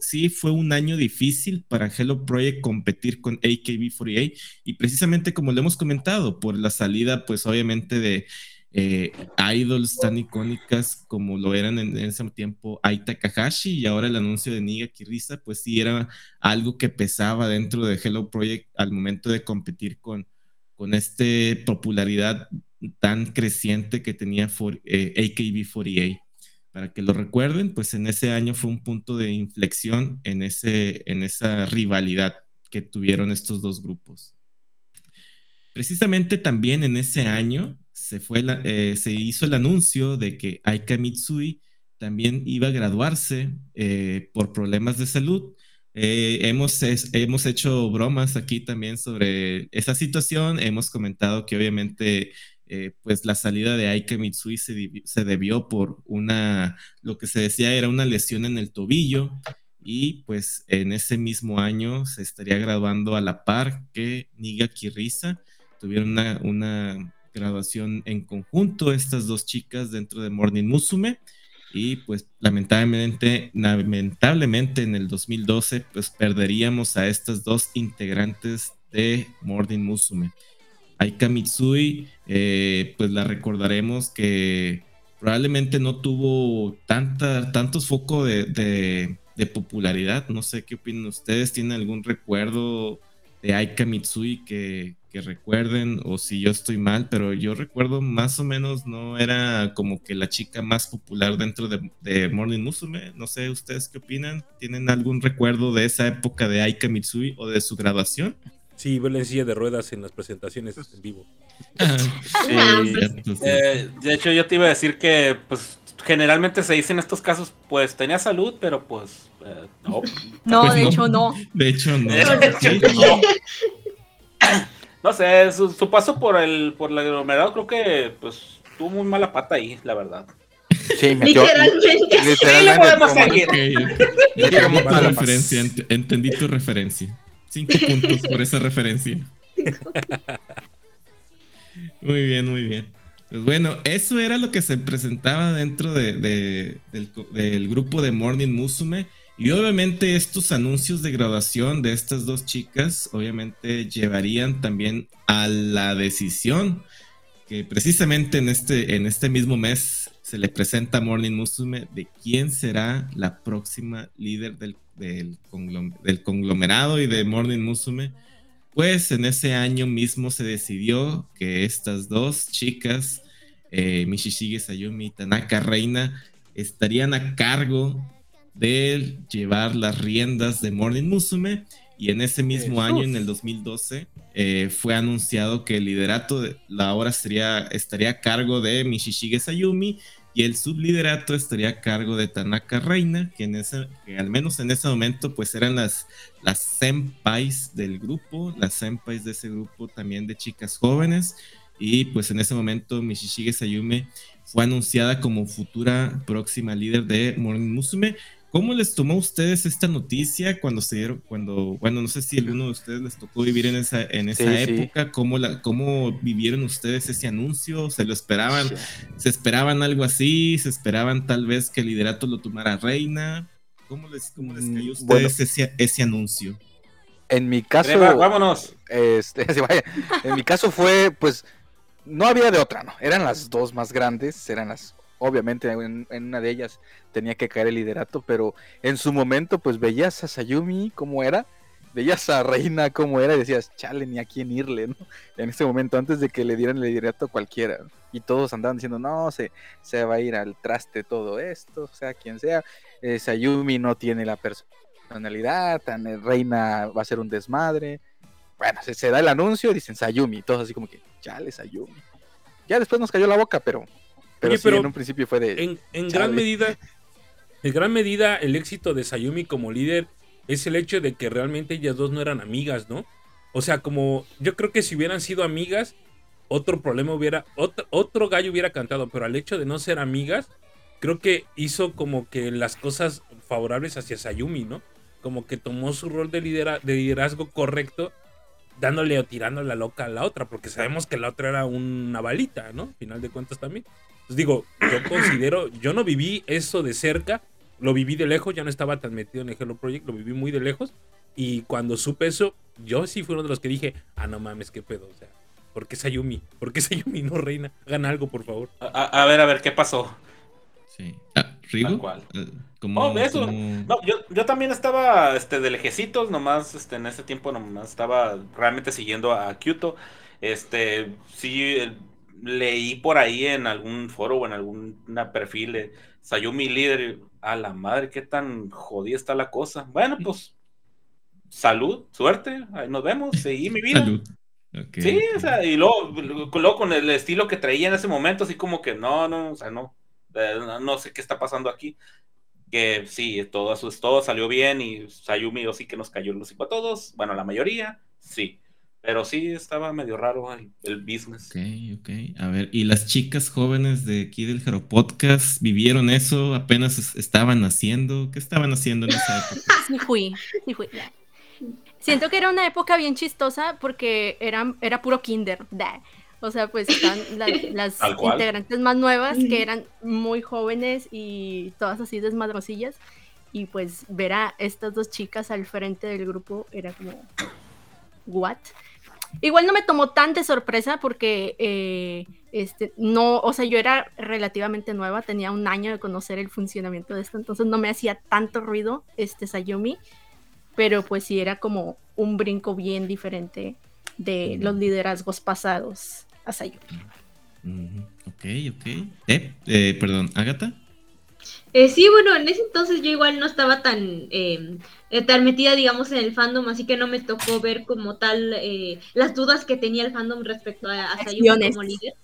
sí fue un año difícil para Hello Project competir con AKB48 y precisamente como lo hemos comentado, por la salida pues obviamente de eh, idols tan icónicas como lo eran en, ese tiempo Ai Takahashi y ahora el anuncio de Niga Kirisa, pues sí era algo que pesaba dentro de Hello Project al momento de competir con, con esta popularidad tan creciente que tenía for, eh, AKB48. Para que lo recuerden, pues en ese año fue un punto de inflexión en, ese, en esa rivalidad que tuvieron estos dos grupos. Precisamente también en ese año se, fue eh, se hizo el anuncio de que Aika Mitsui también iba a graduarse eh, por problemas de salud. Eh, hemos, hemos hecho bromas aquí también sobre esa situación. Hemos comentado que obviamente pues la salida de Aika Mitsui se, se, debió por una, lo que se decía era una lesión en el tobillo y pues en ese mismo año se estaría graduando a la par que Niga Kirisa tuvieron una graduación en conjunto estas dos chicas dentro de Morning Musume. Y pues lamentablemente, lamentablemente en el 2012 pues perderíamos a estas dos integrantes de Morning Musume. Aika Mitsui eh, pues la recordaremos que probablemente no tuvo tanta, tantos focos de, de, de, popularidad, no sé qué opinan ustedes, ¿tienen algún recuerdo de Aika Mitsui que, que recuerden o si yo estoy mal, pero yo recuerdo más o menos no era como que la chica más popular dentro de, de Morning Musume. No sé, ¿ustedes qué opinan? ¿Tienen algún recuerdo de esa época de Aika Mitsui o de su graduación? Sí, verla en silla de ruedas en las presentaciones en vivo. sí. eh, de hecho, yo te iba a decir que, pues, generalmente se dice en estos casos, pues, tenía salud, pero pues, eh, no. No, Pues de no. hecho no. De hecho, no. Sí, no. No sé, su, su, paso por el por el aglomerado creo que pues tuvo muy mala pata ahí, la verdad. Sí, Literalmente. Literalmente. podemos como- seguir. Referencia, ent- entendí tu referencia. Cinco puntos por esa referencia. Muy bien, muy bien. Pues bueno, eso era lo que se presentaba dentro de, de- del, grupo de Morning Musume. Y obviamente estos anuncios de graduación de estas dos chicas, obviamente llevarían también a la decisión que precisamente en este, en este mismo mes se le presenta a Morning Musume de quién será la próxima líder del, del, del conglomerado y de Morning Musume. Pues en ese año mismo se decidió que estas dos chicas, eh, Mishishige Sayumi y Tanaka Reina, estarían a cargo de llevar las riendas de Morning Musume. Y en ese mismo año, en el 2012, eh, fue anunciado que el liderato de la hora sería, estaría a cargo de Mishishige Sayumi y el subliderato estaría a cargo de Tanaka Reina, que, en ese, que al menos en ese momento pues eran las, las senpais del grupo, las senpais de ese grupo también de chicas jóvenes. Y pues en ese momento Mishishige Sayumi fue anunciada como futura próxima líder de Morning Musume. ¿Cómo les tomó a ustedes esta noticia cuando se dieron, cuando, bueno, no sé si alguno de ustedes les tocó vivir en esa, en esa Sí, sí. época, ¿cómo, la, ¿cómo vivieron ustedes ese anuncio? ¿Se lo esperaban? ¿Se esperaban algo así? ¿Se esperaban tal vez que el liderato lo tomara Reina? ¿Cómo les, cómo les cayó a Mm, bueno. ustedes ese, ese anuncio? En mi caso, Reba, vámonos. este, en mi caso fue, pues, no había de otra, ¿no? Eran las dos más grandes, eran las, obviamente, en, una de ellas tenía que caer el liderato, pero en su momento, pues, veías a Sayumi como era, veías a Reina como era y decías, chale, ni a quién irle, ¿no? En ese momento, antes de que le dieran el liderato a cualquiera, y todos andaban diciendo, no, se, se va a ir al traste todo esto, sea quien sea, eh, Sayumi no tiene la personalidad, tan eh, Reina va a ser un desmadre, bueno, se, se da el anuncio y dicen Sayumi, todos así como que, chale, Sayumi. Ya después nos cayó la boca, pero, pero, Oye, sí, pero en un principio fue de... En, gran medida, en gran medida, el éxito de Sayumi como líder es el hecho de que realmente ellas dos no eran amigas, ¿no? O sea, como yo creo que si hubieran sido amigas, otro problema hubiera, otro, otro gallo hubiera cantado, pero al hecho de no ser amigas, creo que hizo como que las cosas favorables hacia Sayumi, ¿no? Como que tomó su rol de, lidera- de liderazgo correcto, dándole o tirando la loca a la otra, porque sabemos que la otra era una balita, ¿no? Final de cuentas también. Entonces digo, yo considero, yo no viví eso de cerca, lo viví de lejos, ya no estaba tan metido en el Hello Project, lo viví muy de lejos. Y cuando supe eso, yo sí fui uno de los que dije, ah, no mames, qué pedo. O sea, ¿Por qué Sayumi? ¿Por qué Sayumi no reina? Hagan algo, por favor. A, ver, a ver, ¿qué pasó? Sí. Ah, ¿Rigo? Tal cual. Eh, como- Oh, eso. como- No, yo, yo también estaba este, de lejecitos, nomás este, en ese tiempo nomás estaba realmente siguiendo a Kyoto. Este, sí, eh, leí por ahí en algún foro o en algún perfil de Sayumi líder. A la madre, qué tan jodida está la cosa. Bueno, pues, salud, suerte, ahí nos vemos, seguí mi vida. Salud. Sí, o sea, y luego, luego con el estilo que traía en ese momento, así como que no, no, o sea, no, eh, no, sé qué está pasando aquí. Que sí, todo, eso- todo salió bien y Sayumi o sí que nos cayó el hocico a todos, bueno, la mayoría, sí, pero sí estaba medio raro el, el business. Ok, ok. A ver, ¿y las chicas jóvenes de aquí del Jaro Podcast vivieron eso? ¿Apenas es- estaban haciendo? ¿Qué estaban haciendo en esa época? Sí fui, sí fui. Siento que era una época bien chistosa porque era, era puro kinder. O sea, pues están la- las cual. integrantes más nuevas que eran muy jóvenes y todas así desmadrosillas. Y pues ver a estas dos chicas al frente del grupo era como, ¿what? Igual no me tomó tan de sorpresa porque eh, este, no, o sea, yo era relativamente nueva, tenía un año de conocer el funcionamiento de esto, entonces no me hacía tanto ruido este Sayumi, pero pues sí era como un brinco bien diferente de los liderazgos pasados a Sayumi. Ok, ok. Eh, eh, perdón, ¿Ágata? Eh, sí, bueno, en ese entonces yo igual no estaba tan, eh, eh, tan metida, digamos, en el fandom, así que no me tocó ver como tal eh, las dudas que tenía el fandom respecto a, a Sayumi Acciones. como líder.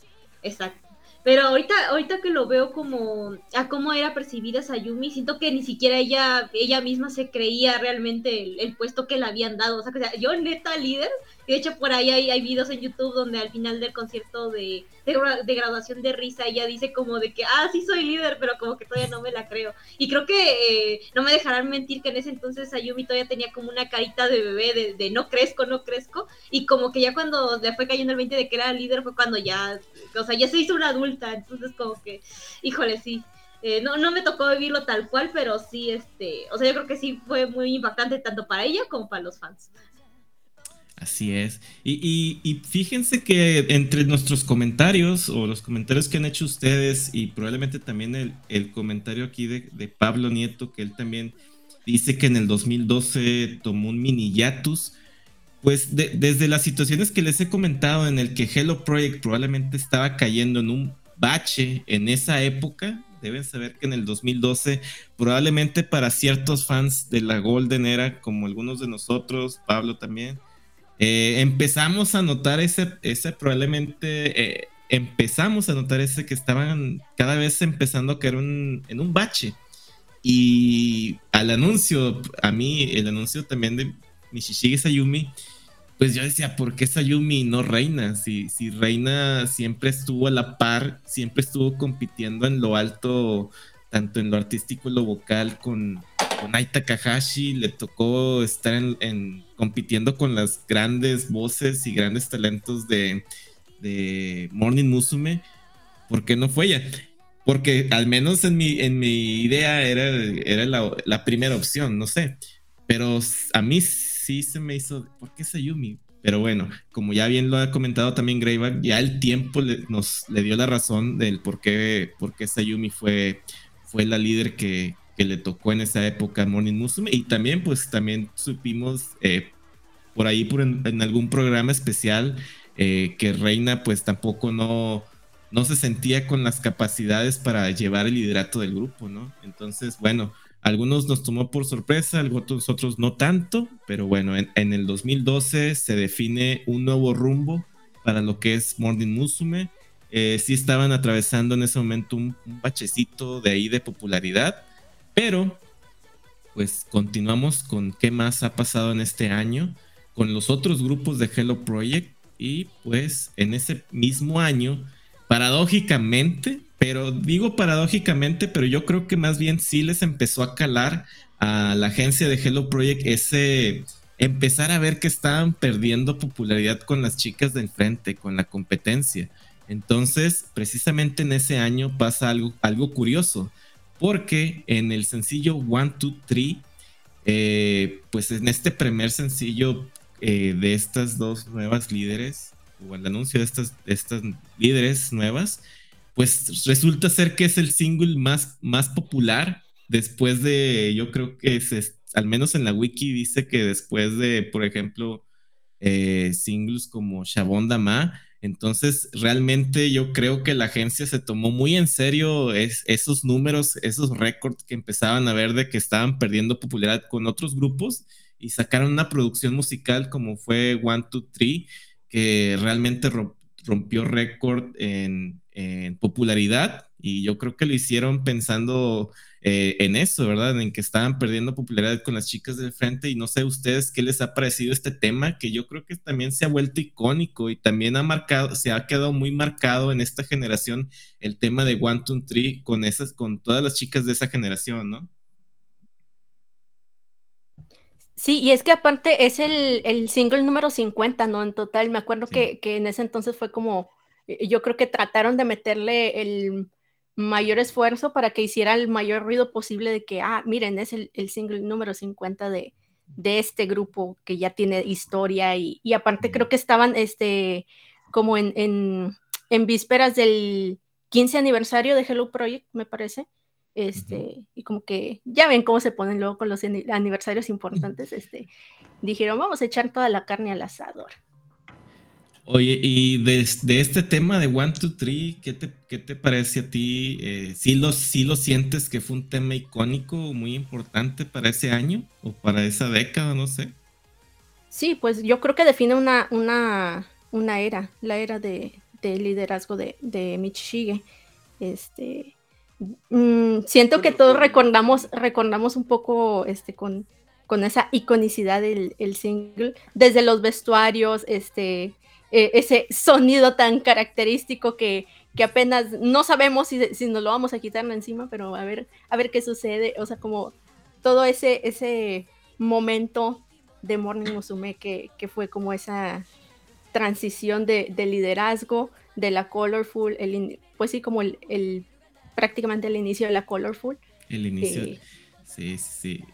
Exacto. Pero ahorita, ahorita que lo veo como a cómo era percibida Sayumi, siento que ni siquiera ella, ella misma se creía realmente el, el puesto que le habían dado. O sea, que, o sea, yo neta líder, de hecho por ahí hay, hay videos en YouTube donde al final del concierto de, de, de graduación de Risa ella dice como de que, ah, sí soy líder, pero como que todavía no me la creo. Y creo que eh, no me dejarán mentir que en ese entonces Sayumi todavía tenía como una carita de bebé de, de no crezco, no crezco. Y como que ya cuando le fue cayendo el 20 de que era líder fue cuando ya, o sea, ya se hizo una adulta. Entonces como que, híjole, sí. Eh, no, no me tocó vivirlo tal cual, pero sí, este, o sea, yo creo que sí fue muy impactante tanto para ella como para los fans. Así es. Y, y- y fíjense que entre nuestros comentarios o los comentarios que han hecho ustedes y probablemente también el, el comentario aquí de, de Pablo Nieto, que él también dice que en el 2012 tomó un mini hiatus, pues de- desde las situaciones que les he comentado en el que Hello Project probablemente estaba cayendo en un bache en esa época, deben saber que en el 2012 probablemente para ciertos fans de la Golden Era, como algunos de nosotros, Pablo también, eh, empezamos a notar ese, ese probablemente, eh, empezamos a notar ese que estaban cada vez empezando a caer un- en un bache. Y al anuncio, a mí, el anuncio también de Nishishige Sayumi, pues yo decía, ¿por qué Sayumi no reina? Si, si reina siempre estuvo a la par, siempre estuvo compitiendo en lo alto, tanto en lo artístico y lo vocal con, con Ai Takahashi, le tocó estar en, en- compitiendo con las grandes voces y grandes talentos de, Morning Musume. ¿Por qué no fue ella? Porque al menos en mi, en mi idea era, era la, primera opción, no sé. Pero a mí sí se me hizo, ¿por qué Sayumi? Pero bueno, como ya bien lo ha comentado también Greyback, ya el tiempo nos le dio la razón del por qué, por qué Sayumi fue, fue la líder que, que le tocó en esa época Morning Musume. Y también, pues también supimos eh, por ahí por en, en algún programa especial eh, que Reina pues tampoco no, no se sentía con las capacidades para llevar el liderato del grupo, ¿no? Entonces, bueno, algunos nos tomó por sorpresa, algunos otros no tanto, pero bueno, en, en el 2012 se define un nuevo rumbo para lo que es Morning Musume. Eh, sí estaban atravesando en ese momento un, un bachecito de ahí de popularidad, pero pues continuamos con qué más ha pasado en este año con los otros grupos de Hello Project y pues en ese mismo año, paradójicamente, pero digo paradójicamente, pero yo creo que más bien sí les empezó a calar a la agencia de Hello Project ese empezar a ver que estaban perdiendo popularidad con las chicas del frente, con la competencia. Entonces, precisamente en ese año pasa algo, algo curioso, porque en el sencillo One, Two, Three, eh, pues en este primer sencillo eh, de estas dos nuevas líderes, o el anuncio de estas, de estas líderes nuevas, pues resulta ser que es el single más, más popular después de, yo creo que es, al menos en la wiki dice que después de, por ejemplo, eh, singles como Shabon Dama, entonces, realmente yo creo que la agencia se tomó muy en serio esos números, esos récords que empezaban a ver de que estaban perdiendo popularidad con otros grupos y sacaron una producción musical como fue One, Two, Three, que realmente rompió récord en, en popularidad y yo creo que lo hicieron pensando eh, en eso, ¿verdad? En que estaban perdiendo popularidad con las chicas del frente y no sé ustedes qué les ha parecido este tema que yo creo que también se ha vuelto icónico y también ha marcado, se ha quedado muy marcado en esta generación el tema de One, Two, Three con esas, con todas las chicas de esa generación, ¿no? Sí, y es que aparte es el, single número 50, ¿no? En total, me acuerdo que, que en ese entonces fue como, eh, yo creo que trataron de meterle el mayor esfuerzo para que hiciera el mayor ruido posible de que, ah, miren, es el, single número 50 de, de, este grupo que ya tiene historia y, y aparte creo que estaban este, como en, en, en, vísperas del 15 aniversario de Hello Project, me parece. Este, y como que ya ven cómo se ponen luego con los aniversarios importantes, este, dijeron, vamos a echar toda la carne al asador. Oye, y de, este tema de One, Two, Three, ¿qué te, qué te parece a ti? Eh, ¿sí, lo, ¿Sí lo sientes que fue un tema icónico, muy importante para ese año o para esa década, no sé? Sí, pues yo creo que define una, una, una era, la era de, liderazgo de, de. Este, mm, siento que todos recordamos, recordamos un poco este, con, con esa iconicidad del el single, desde los vestuarios, este, eh, ese sonido tan característico que, que, apenas no sabemos si, si nos lo vamos a quitar encima, pero a ver, a ver qué sucede. O sea, como todo ese, ese momento de Morning Musume que, que fue como esa transición de, de, liderazgo de la Colorful, el, pues sí, como el, el, prácticamente el inicio de la Colorful. El inicio. Eh, sí, sí.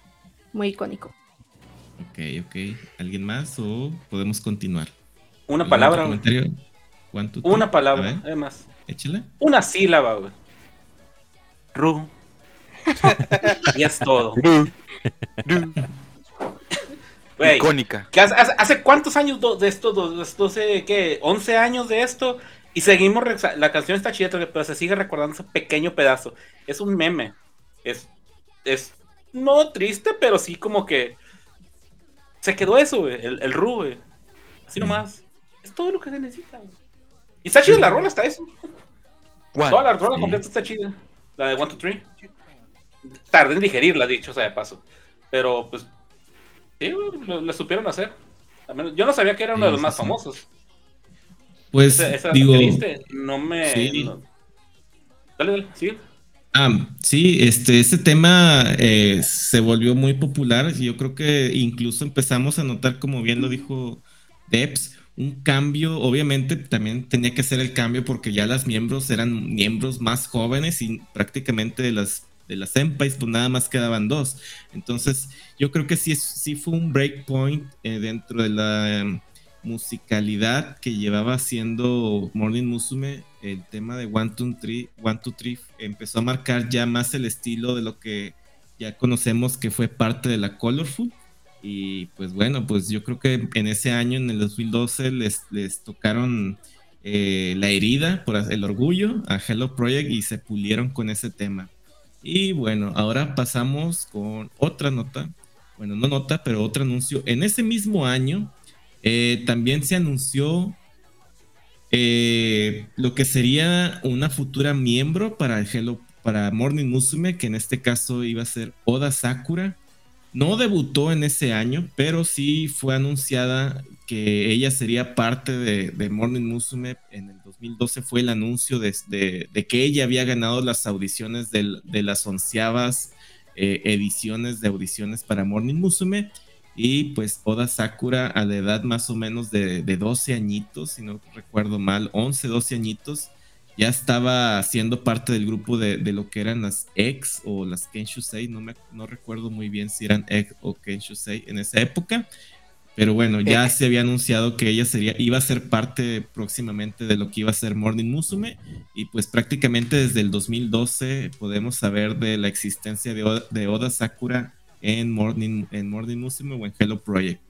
Muy icónico. Ok, ok. ¿Alguien más o podemos continuar? Una palabra, Una palabra, además. Échale. Una sílaba, güey. Ru. y es todo. Icónica. hace, cuántos años de esto? ¿12, qué? ¿11 años de esto? Y seguimos. La canción está chida, pero se sigue recordando ese pequeño pedazo. Es un meme. Es. Es. No triste, pero sí como que. Se quedó eso, güey. El, el Ru, güey. Así nomás todo lo que se necesita. Y está chida la rola hasta eso. Toda la rola completa está chida. La de One, Two, Three. Tardé en digerirla, dicho sea de paso. Pero pues, sí, la supieron hacer. Yo no sabía que era uno de los más famosos. Pues, digo, no me. Dale, dale, sigue. Ah, sí, este, este tema eh, se volvió muy popular. y Yo creo que incluso empezamos a notar, como bien lo dijo Debs, un cambio, obviamente también tenía que ser el cambio porque ya las miembros eran miembros más jóvenes y prácticamente de las de las pues nada más quedaban dos. Entonces yo creo que sí, sí fue un breakpoint eh, dentro de la em, musicalidad que llevaba haciendo Morning Musume, el tema de One Two Three, One Two Three empezó a marcar ya más el estilo de lo que ya conocemos que fue parte de la Colorful y pues bueno, pues yo creo que en ese año, en el 2012, les, les tocaron eh, la herida por el orgullo a Hello Project y se pulieron con ese tema. Y bueno, ahora pasamos con otra nota, bueno, no nota, pero otro anuncio. En ese mismo año eh, también se anunció eh, lo que sería una futura miembro para Hello, para Morning Musume, que en este caso iba a ser Oda Sakura no debutó en ese año, pero sí fue anunciada que ella sería parte de, Morning Musume. En el 2012 fue el anuncio de, que ella había ganado las audiciones de las onceavas eh, ediciones de audiciones para Morning Musume. Y pues Oda Sakura a la edad más o menos de, de 12 añitos, si no recuerdo mal, 11, 12 añitos, ya estaba siendo parte del grupo de, lo que eran las ex o las Kenshusei, no, me, no recuerdo muy bien si eran ex o Kenshusei en esa época, Pero bueno, ya Eh. se había anunciado que ella sería, iba a ser parte próximamente de lo que iba a ser Morning Musume. Y pues prácticamente desde el 2012 podemos saber de la existencia de, Oda- de Oda Sakura en Morning, en Morning Musume o en Hello Project.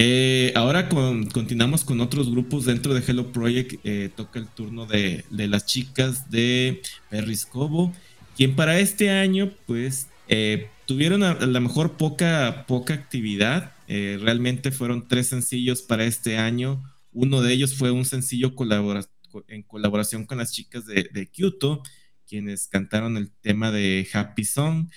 Eh, ahora con- continuamos con otros grupos dentro de Hello Project. eh, toca el turno de, las chicas de Perriscobo, quien para este año, pues, eh, tuvieron a, lo mejor poca, poca actividad. Realmente fueron tres sencillos para este año. Uno de ellos fue un sencillo en colaboración con las chicas de, de Kyoto, quienes cantaron el tema de Happy Song.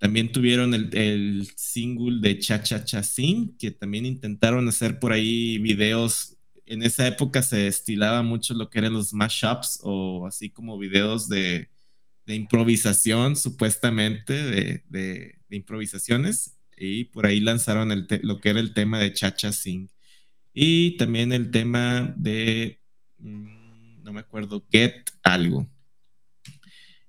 También tuvieron el, el single de Cha Cha Cha Sing, que también intentaron hacer por ahí videos. En esa época se estilaba mucho lo que eran los mashups o así como videos de, de improvisación, supuestamente, de, de- de improvisaciones. Y por ahí lanzaron el lo que era el tema de Cha Cha Sing. Y también el tema de, mm, no me acuerdo, Get algo.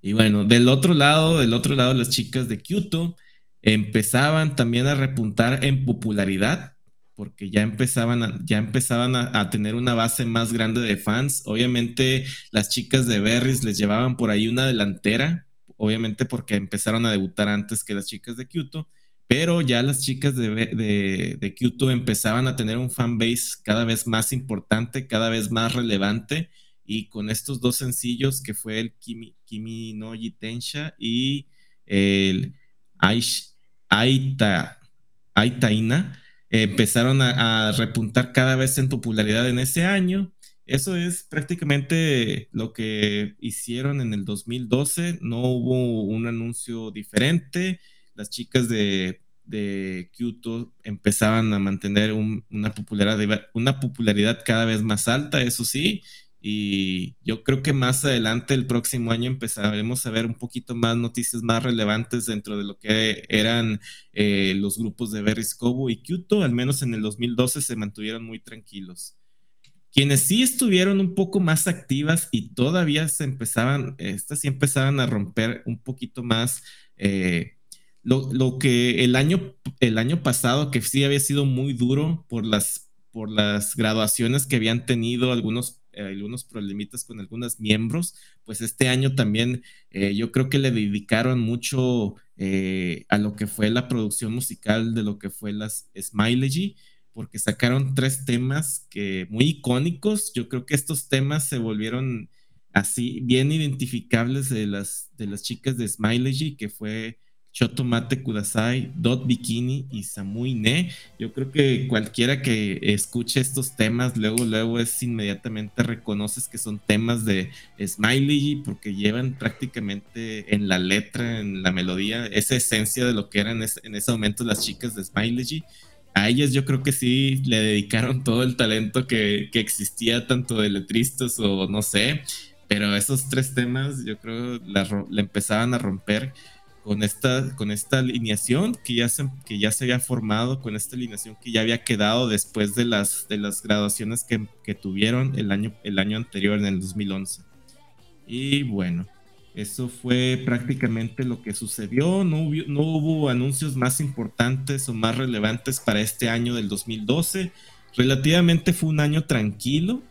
Y bueno, del otro lado, del otro lado, las chicas de Kyoto empezaban también a repuntar en popularidad, porque ya empezaban a, ya empezaban a, tener una base más grande de fans. Obviamente, las chicas de Berries les llevaban por ahí una delantera, obviamente porque empezaron a debutar antes que las chicas de Kyoto, pero ya las chicas de, de, de Kyoto empezaban a tener un fanbase cada vez más importante, cada vez más relevante y con estos dos sencillos que fue el Kimi, Kimi no Jitensha y el Aish- Aita, Aitaina, empezaron a, repuntar cada vez en popularidad en ese año. Eso es prácticamente lo que hicieron en el 2012. No hubo un anuncio diferente. Las chicas de, de Kyoto empezaban a mantener un- una, popularidad, una popularidad cada vez más alta, eso sí. Y yo creo que más adelante, el próximo año, empezaremos a ver un poquito más noticias más relevantes dentro de lo que eran eh, los grupos de Berry Scobo y Kyoto. Al menos en el 2012 se mantuvieron muy tranquilos. Quienes sí estuvieron un poco más activas y todavía se empezaban, estas sí empezaban a romper un poquito más eh, lo, lo que el año, el año pasado, que sí había sido muy duro por las, por las graduaciones que habían tenido algunos, algunos problemitas con algunos miembros, pues este año también eh, yo creo que le dedicaron mucho eh, a lo que fue la producción musical de lo que fue las Smiley porque sacaron tres temas que muy icónicos. Yo creo que estos temas se volvieron así bien identificables de las, de las chicas de Smiley, que fue Chotomate Kudasai, Dot Bikini y Samui Ne. Yo creo que cualquiera que escuche estos temas, luego, luego es inmediatamente reconoces que son temas de Smiley, porque llevan prácticamente en la letra, en la melodía, esa esencia de lo que eran en ese momento las chicas de Smiley a ellas yo creo que sí le dedicaron todo el talento que, que existía, tanto de letristas o no sé, pero esos tres temas yo creo la, la empezaban a romper con esta, con esta alineación que ya, se, que ya se había formado, con esta alineación que ya había quedado después de las, de las graduaciones que, que tuvieron el año, el año anterior, en el 2011. Y bueno, eso fue prácticamente lo que sucedió. No hubo, no hubo anuncios más importantes o más relevantes para este año del 2012. Relativamente fue un año tranquilo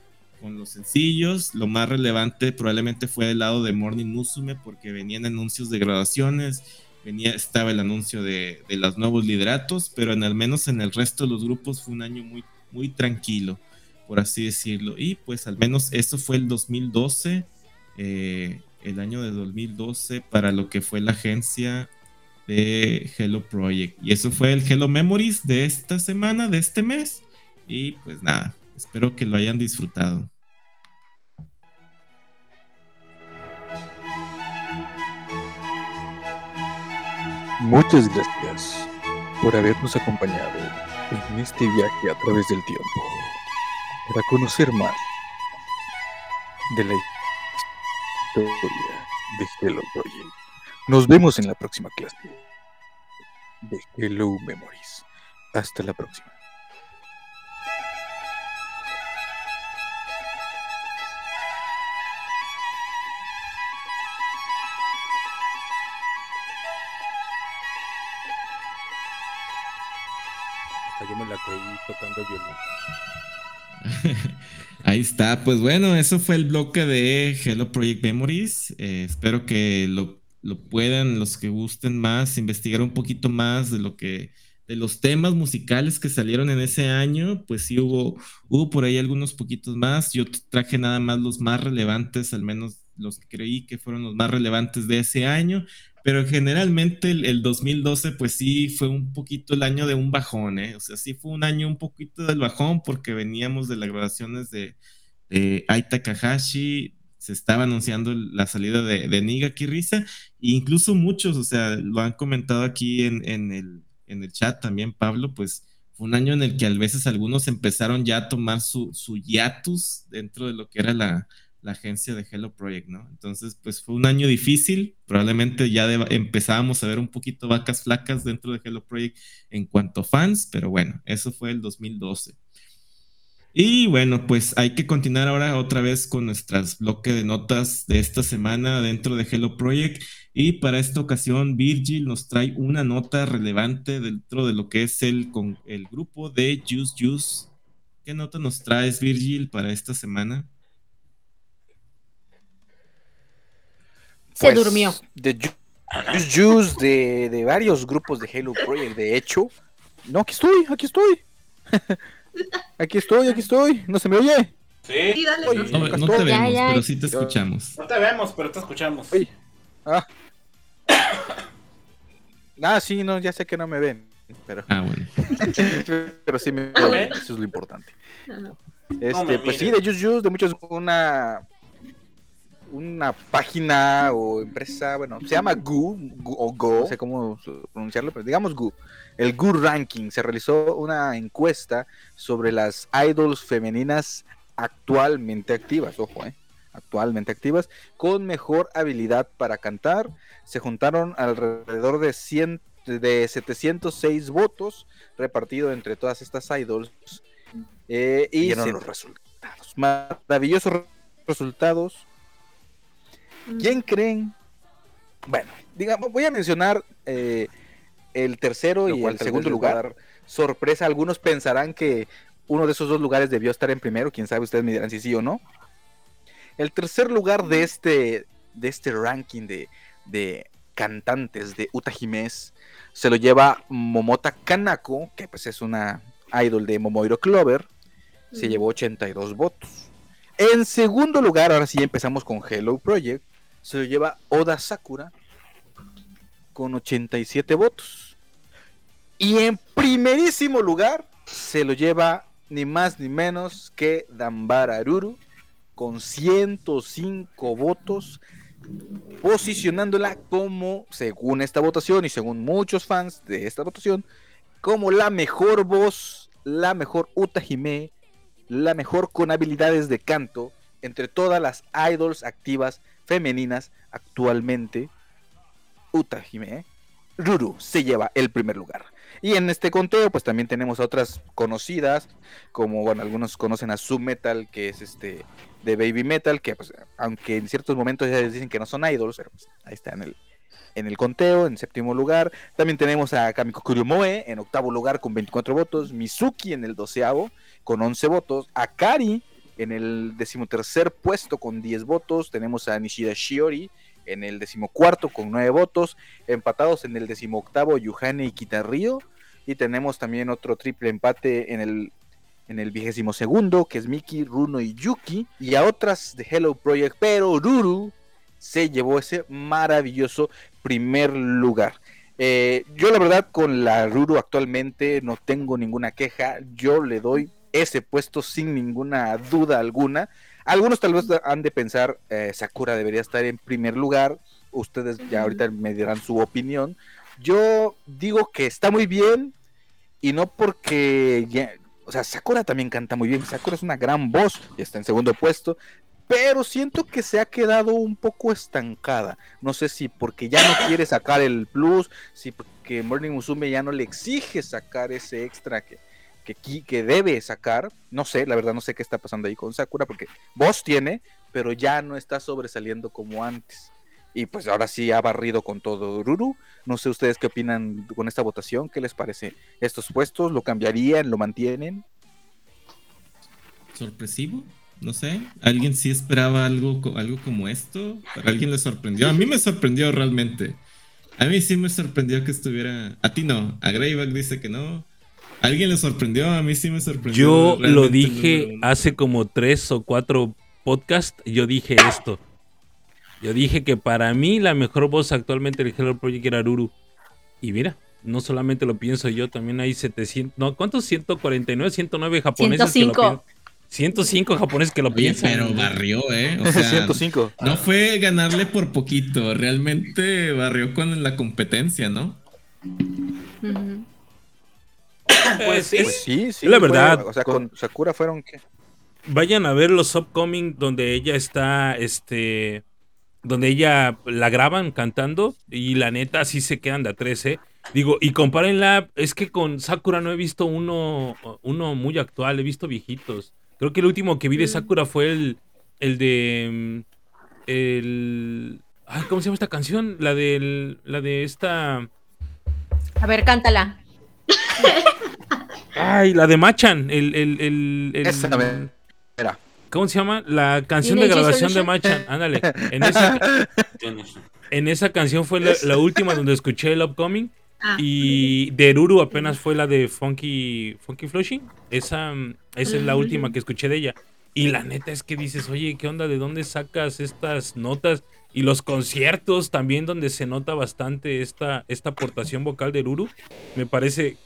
con los sencillos. Lo más relevante probablemente fue del lado de Morning Musume porque venían anuncios de graduaciones, venía, estaba el anuncio de, de los nuevos lideratos, pero en, al menos en el resto de los grupos fue un año muy, muy tranquilo, por así decirlo. Y pues al menos eso fue el 2012. eh, el año de 2012 para lo que fue la agencia de Hello Project. Y eso fue el Hello Memories de esta semana, de este mes. Y pues nada, espero que lo hayan disfrutado. Muchas gracias por habernos acompañado en este viaje a través del tiempo para conocer más de la historia de Hello Project. Nos vemos en la próxima clase de Hello Memories. Hasta la próxima. Ahí está, pues bueno, eso fue el bloque de Hello Project Memories. Eh, espero que lo, lo puedan, los que gusten más, investigar un poquito más de lo que, de los temas musicales que salieron en ese año, pues sí hubo, hubo por ahí algunos poquitos más. Yo traje nada más los más relevantes, al menos los que creí que fueron los más relevantes de ese año. Pero generalmente el, el 2012, pues sí fue un poquito el año de un bajón, ¿eh? O sea, sí fue un año un poquito del bajón porque veníamos de las grabaciones de, de Ai Takahashi, se estaba anunciando la salida de, de Niga Kirisa, e incluso muchos, o sea, lo han comentado aquí en, en, el, en el chat también, Pablo, pues fue un año en el que a veces algunos empezaron ya a tomar su, su hiatus dentro de lo que era la, la agencia de Hello Project, ¿no? Entonces, pues fue un año difícil, probablemente ya empezábamos a ver un poquito vacas flacas dentro de Hello Project en cuanto a fans, pero bueno, eso fue el 2012. Y bueno, pues hay que continuar ahora otra vez con nuestras bloque de notas de esta semana dentro de Hello Project. Y para esta ocasión, Virgil nos trae una nota relevante dentro de lo que es el, con el grupo de Juice Juice. ¿Qué nota nos traes, Virgil, para esta semana? Se Pues, durmió. De Ju- Juice Juice, de, de varios grupos de Halo Project, de hecho. No, aquí estoy, aquí estoy. aquí estoy, aquí estoy. ¿No se me oye? Sí, Sí, dale. Oye, no. No, no te vemos, ya. pero sí te escuchamos. no te vemos, pero te escuchamos. Oye. Ah. Ah, sí, no, ya sé que no me ven. Pero, Ah, bueno. pero sí me Ah, ven, bueno. eso es lo importante. Ajá. Este, pues sí, de Juice Juice, de muchos, una una página o empresa, bueno, se llama Goo, Goo- o Go, no sé cómo pronunciarlo, pero digamos Goo. El Goo Ranking se realizó una encuesta sobre las idols femeninas actualmente activas, ojo, eh, actualmente activas, con mejor habilidad para cantar. Se juntaron alrededor de 100 de 706 votos repartido entre todas estas idols eh, y se- los resultados. Maravillosos re- resultados. ¿Quién creen? Bueno, digamos, voy a mencionar eh, el tercero Lo y el segundo lugar. Sorpresa, algunos pensarán que uno de esos dos lugares debió estar en primero, quién sabe, ustedes me dirán si sí o no. El tercer lugar de este, de este ranking de, de cantantes de Uta Jiménez se lo lleva Momota Kanako, que pues es una idol de Momoiro Clover, se Ujú. llevó 82 votos. En segundo lugar, ahora sí empezamos con Hello Project, se lo lleva Oda Sakura con 87 votos. Y en primerísimo lugar se lo lleva ni más ni menos que Dambara Aruru con 105 votos, posicionándola como, según esta votación y según muchos fans de esta votación, como la mejor voz, la mejor Uta Hime, la mejor con habilidades de canto entre todas las idols activas femeninas actualmente. Uta Hime, Ruru se lleva el primer lugar. Y en este conteo, pues también tenemos a otras conocidas, como bueno, algunos conocen a Sub Metal, que es este de Baby Metal, que pues, aunque en ciertos momentos ya les dicen que no son idols, pero pues, ahí está en el, en el conteo, en séptimo lugar. También tenemos a Kamiko Kuryomoe en octavo lugar con 24 votos, Mizuki en el doceavo con 11 votos, Akari en el decimotercer puesto con 10 votos, tenemos a Nishida Shiori en el decimocuarto con 9 votos, empatados en el decimoctavo Yuhane y Kitarrio, y tenemos también otro triple empate en el en el vigésimo segundo, que es Miki, Runo y Yuki, y a otras de Hello Project, pero Ruru se llevó ese maravilloso primer lugar. Eh, yo la verdad con la Ruru actualmente no tengo ninguna queja, yo le doy ese puesto sin ninguna duda alguna. Algunos tal vez han de pensar, eh, Sakura debería estar en primer lugar, ustedes ya ahorita me dirán su opinión. Yo digo que está muy bien y no porque ya- o sea, Sakura también canta muy bien. Sakura es una gran voz y está en segundo puesto. Pero siento que se ha quedado un poco estancada. No sé si porque ya no quiere sacar el plus, si porque Morning Musume ya no le exige sacar ese extra que, que, que debe sacar. No sé, la verdad no sé qué está pasando ahí con Sakura, porque voz tiene, pero ya no está sobresaliendo como antes. y pues ahora sí ha barrido con todo Ruru. No sé ustedes qué opinan con esta votación, qué les parece estos puestos, lo cambiarían, lo mantienen. sorpresivo. No sé, alguien sí esperaba algo, algo como esto. ¿Para alguien le sorprendió? A mí me sorprendió realmente. A mí sí me sorprendió que estuviera. A ti no. A Greyback dice que no. ¿A alguien le sorprendió? A mí sí me sorprendió. Yo lo realmente dije hace como tres o cuatro podcasts. Yo dije esto. Yo dije que para mí la mejor voz actualmente del Hello Project era Ruru. Y mira, no solamente lo pienso yo, también hay 700. No, ¿cuántos? 149, 109 japoneses. que lo 105. pien- 105 japoneses que lo Oye, piensan. pero barrió, ¿eh? O sea, 105. no fue ganarle por poquito. Realmente barrió con la competencia, ¿no? Ujú. Pues sí. Pues sí, sí. La fue- verdad, o sea, con Sakura fueron que. Vayan a ver los upcoming donde ella está, este, donde ella la graban cantando y la neta sí se quedan de a tres, ¿eh? Digo, y compárenla, es que con Sakura no he visto uno, uno muy actual, he visto viejitos. Creo que el último que vi de Sakura fue el, el de, mm, el, ay, ¿cómo se llama esta canción? La del, la de esta, A ver, cántala. ay, la de Machan, el, el, el, el- Esa, me- Mira. ¿Cómo se llama? La canción de grabación de. Machan. Ándale. En esa, en esa canción fue la, la última donde escuché el upcoming. Ah. Y de Ruru apenas fue la de Funky, Funky Flushing. Esa, esa es la última que escuché de ella. Y la neta es que dices, oye, ¿qué onda? ¿De dónde sacas estas notas? Y los conciertos también donde se nota bastante esta, esta aportación vocal de Ruru. Me parece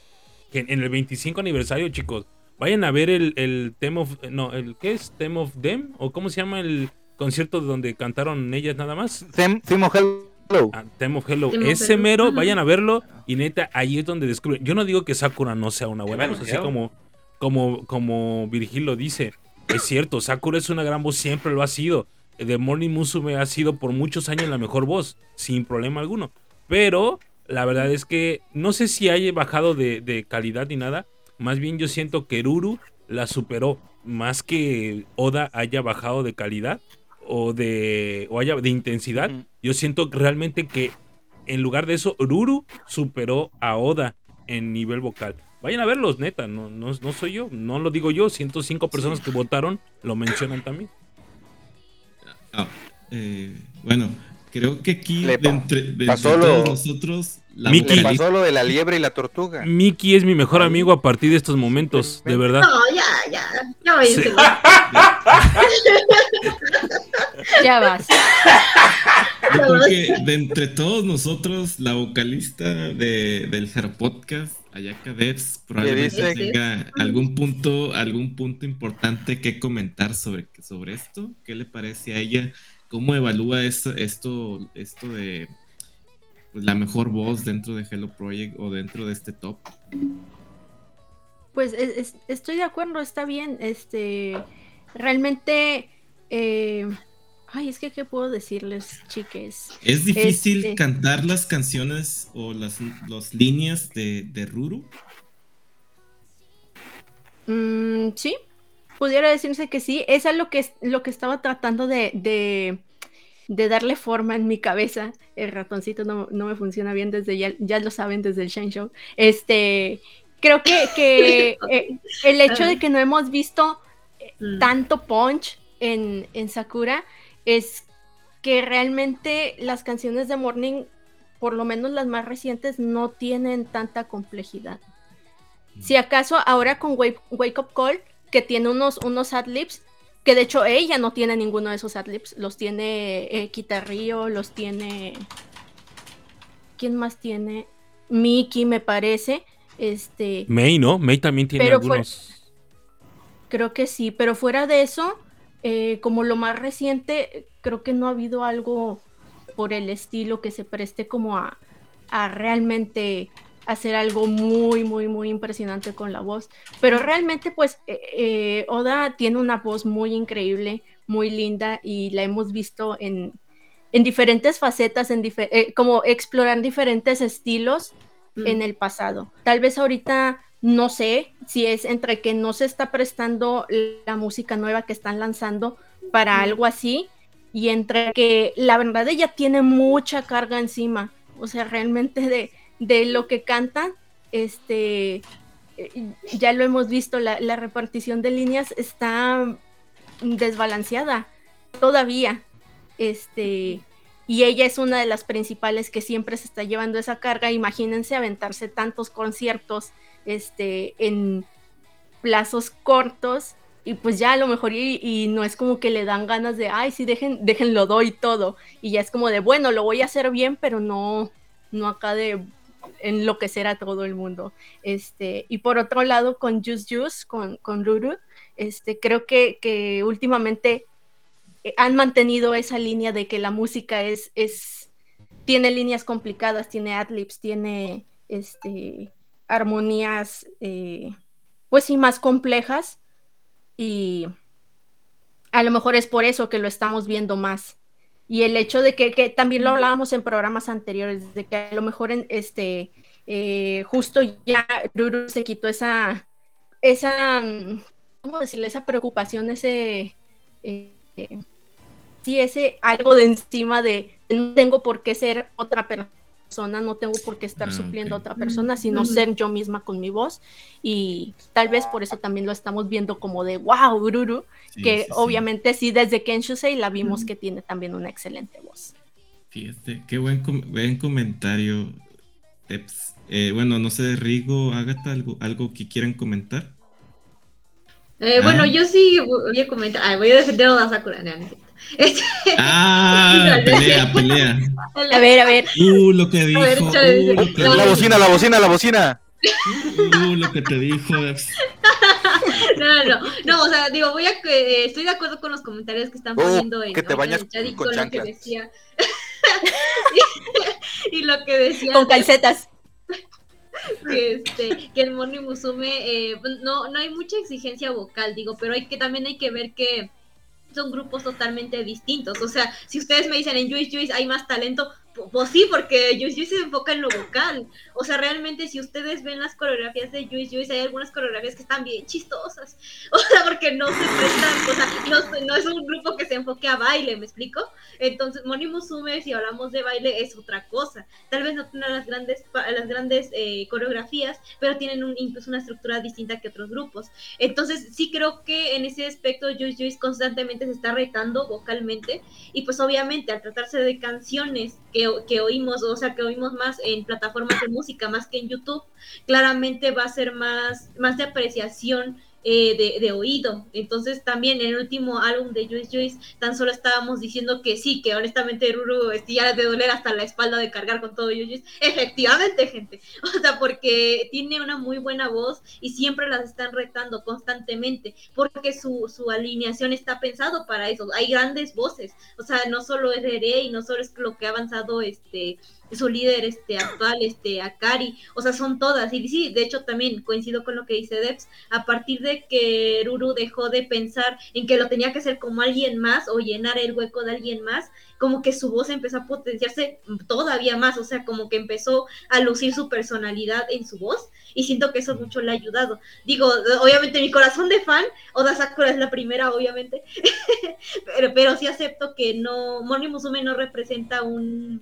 en el 25 aniversario, chicos, vayan a ver el, el Theme of... No, el ¿qué es? Theme of Them? ¿O cómo se llama el concierto donde cantaron ellas nada más? Them- Theme of Hello. Ah, Theme of Hello. Theme Ese Hello. mero, vayan a verlo y neta, ahí es donde descubren. Yo no digo que Sakura no sea una buena voz, así como, como, como Virgil lo dice. Es cierto, Sakura es una gran voz, siempre lo ha sido. The Morning Musume ha sido por muchos años la mejor voz, sin problema alguno. Pero la verdad es que no sé si haya bajado de, de calidad ni nada. Más bien yo siento que Ruru la superó. Más que Oda haya bajado de calidad o de, o haya de intensidad. Yo siento realmente que en lugar de eso, Ruru superó a Oda en nivel vocal. Vayan a verlos, neta, no, no, no soy yo, no lo digo yo, 105 personas que votaron lo mencionan también. Ah, eh, bueno, creo que aquí, Le de entre, de entre pasó lo- todos nosotros, la Mickey. Le vocalista- pasó lo de la liebre y la tortuga. Mickey es mi mejor amigo a partir de estos momentos, de verdad. No, ya, ya. Ya váyanse. Sí. Ya vas. Yo creo que de entre todos nosotros, la vocalista de, del Jaro Podcast, Ayaka Devs, probablemente tenga algún punto, algún punto importante que comentar sobre, sobre esto. ¿Qué le parece a ella? ¿Cómo evalúa esto, esto, esto de pues, la mejor voz dentro de Hello Project o dentro de este top? Pues es- es- estoy de acuerdo, está bien. Este, realmente, eh, ay, es que qué puedo decirles, chiques. ¿Es difícil Este- cantar las canciones o las, las líneas de, de Ruru? Mm, sí, pudiera decirse que sí. Es a lo que, lo que estaba tratando de, de, de darle forma en mi cabeza. El ratoncito no, no me funciona bien desde ya, ya lo saben desde el Shine Show. Este, creo que, que eh, el hecho de que no hemos visto Mm. tanto punch en, en Sakura es que realmente las canciones de Morning, por lo menos las más recientes, no tienen tanta complejidad. Si acaso ahora con Wake, Wake Up Call, que tiene unos, unos adlibs, que de hecho ella no tiene ninguno de esos adlibs, los tiene eh, Kitarrio, los tiene... ¿Quién más tiene? Miki, me parece. Este, May, ¿no? May también tiene Pero algunos. Creo que sí, pero fuera de eso, eh, como lo más reciente, creo que no ha habido algo por el estilo que se preste como a, a realmente hacer algo muy, muy, muy impresionante con la voz. Pero realmente, pues, eh, eh, Oda tiene una voz muy increíble, muy linda y la hemos visto en, en diferentes facetas, en dife- eh, como explorar diferentes estilos Mm. en el pasado. Tal vez ahorita no sé si es entre que no se está prestando la música nueva que están lanzando para Mm. algo así y entre que la verdad ella tiene mucha carga encima, o sea, realmente de, de lo que canta, este, eh, ya lo hemos visto, la, la repartición de líneas está desbalanceada todavía, este, y ella es una de las principales que siempre se está llevando esa carga. Imagínense aventarse tantos conciertos este, en plazos cortos y pues ya a lo mejor y, no es como que le dan ganas de, ay, sí, dejen, déjenlo doy todo. Y ya es como de, bueno, lo voy a hacer bien, pero no, no acá de enloquecer a todo el mundo. Este, y por otro lado, con Juice Juice, con, con Ruru, este, creo que, que últimamente eh, han mantenido esa línea de que la música es, es tiene líneas complicadas, tiene adlibs, tiene este, armonías, eh, pues sí, más complejas. Y a lo mejor es por eso que lo estamos viendo más. Y el hecho de que, que también lo hablábamos en programas anteriores, de que a lo mejor en este, eh, justo ya Ruru se quitó esa, esa, ¿cómo decirle? Esa preocupación, ese, sí ese algo de encima de no tengo por qué ser otra persona, no tengo por qué estar Ah, supliendo a otra persona, sino ser yo misma con mi voz. Y tal vez por eso también lo estamos viendo como de wow, Ururu, Sí, que sí, obviamente sí, desde Kenshusei la vimos que tiene también una excelente voz. Fíjate, qué buen, com- buen comentario. Eh, bueno, no sé, Rigo, Agatha, algo, algo que quieran comentar. Eh, Bueno, Ah. yo sí voy a comentar. Ay, voy a defender a Oda Sakura. No, no Ah, pelea, pelea. A ver, a ver, Uh, lo que dijo. ver, uh, lo que No, La dijo, bocina, la bocina, la bocina. uh, lo que te dijo. No, no, no, no, o sea, digo, voy a eh, estoy de acuerdo con los comentarios que están Oh, poniendo en, que te bañas en el chat y con con lo que decía. y, lo que decía con calcetas. que este que el Moni Musume eh, no no hay mucha exigencia vocal, digo, pero hay que también hay que ver que son grupos totalmente distintos. O sea, si ustedes me dicen en Juice Juice hay más talento, pues sí, porque Juice Juice se enfoca en lo vocal. O sea, realmente si ustedes ven las coreografías de Juice Juice, hay algunas coreografías que están bien chistosas. O sea, porque no se prestan, o sea, no, no es un grupo que se enfoque a baile, ¿me explico? Entonces, Moni Musume, si hablamos de baile, es otra cosa. Tal vez no tengan las grandes, las grandes eh, coreografías, pero tienen un- incluso una estructura distinta que otros grupos. Entonces, sí creo que en ese aspecto Juice Juice constantemente se está retando vocalmente y pues obviamente al tratarse de canciones que, que oímos, o sea, que oímos más en plataformas de música más que en YouTube, claramente va a ser más, más de apreciación eh, de, oído. Entonces también en el último álbum de Juice Juice tan solo estábamos diciendo que sí, que honestamente Ruru este, ya de doler hasta la espalda de cargar con todo Juice Juice. Efectivamente, gente. O sea, porque tiene una muy buena voz y siempre las están retando constantemente, porque su, su alineación está pensado para eso. Hay grandes voces. O sea, no solo es Ere y no solo es lo que ha avanzado este su líder este actual, este Akari, o sea, son todas, y sí, de hecho también coincido con lo que dice Debs, a partir de que Ruru dejó de pensar en que lo tenía que hacer como alguien más o llenar el hueco de alguien más, como que su voz empezó a potenciarse todavía más, o sea, como que empezó a lucir su personalidad en su voz, y siento que eso mucho le ha ayudado. Digo, obviamente mi corazón de fan, Oda Sakura es la primera, obviamente, pero, pero sí acepto que no, Moni Musume no representa un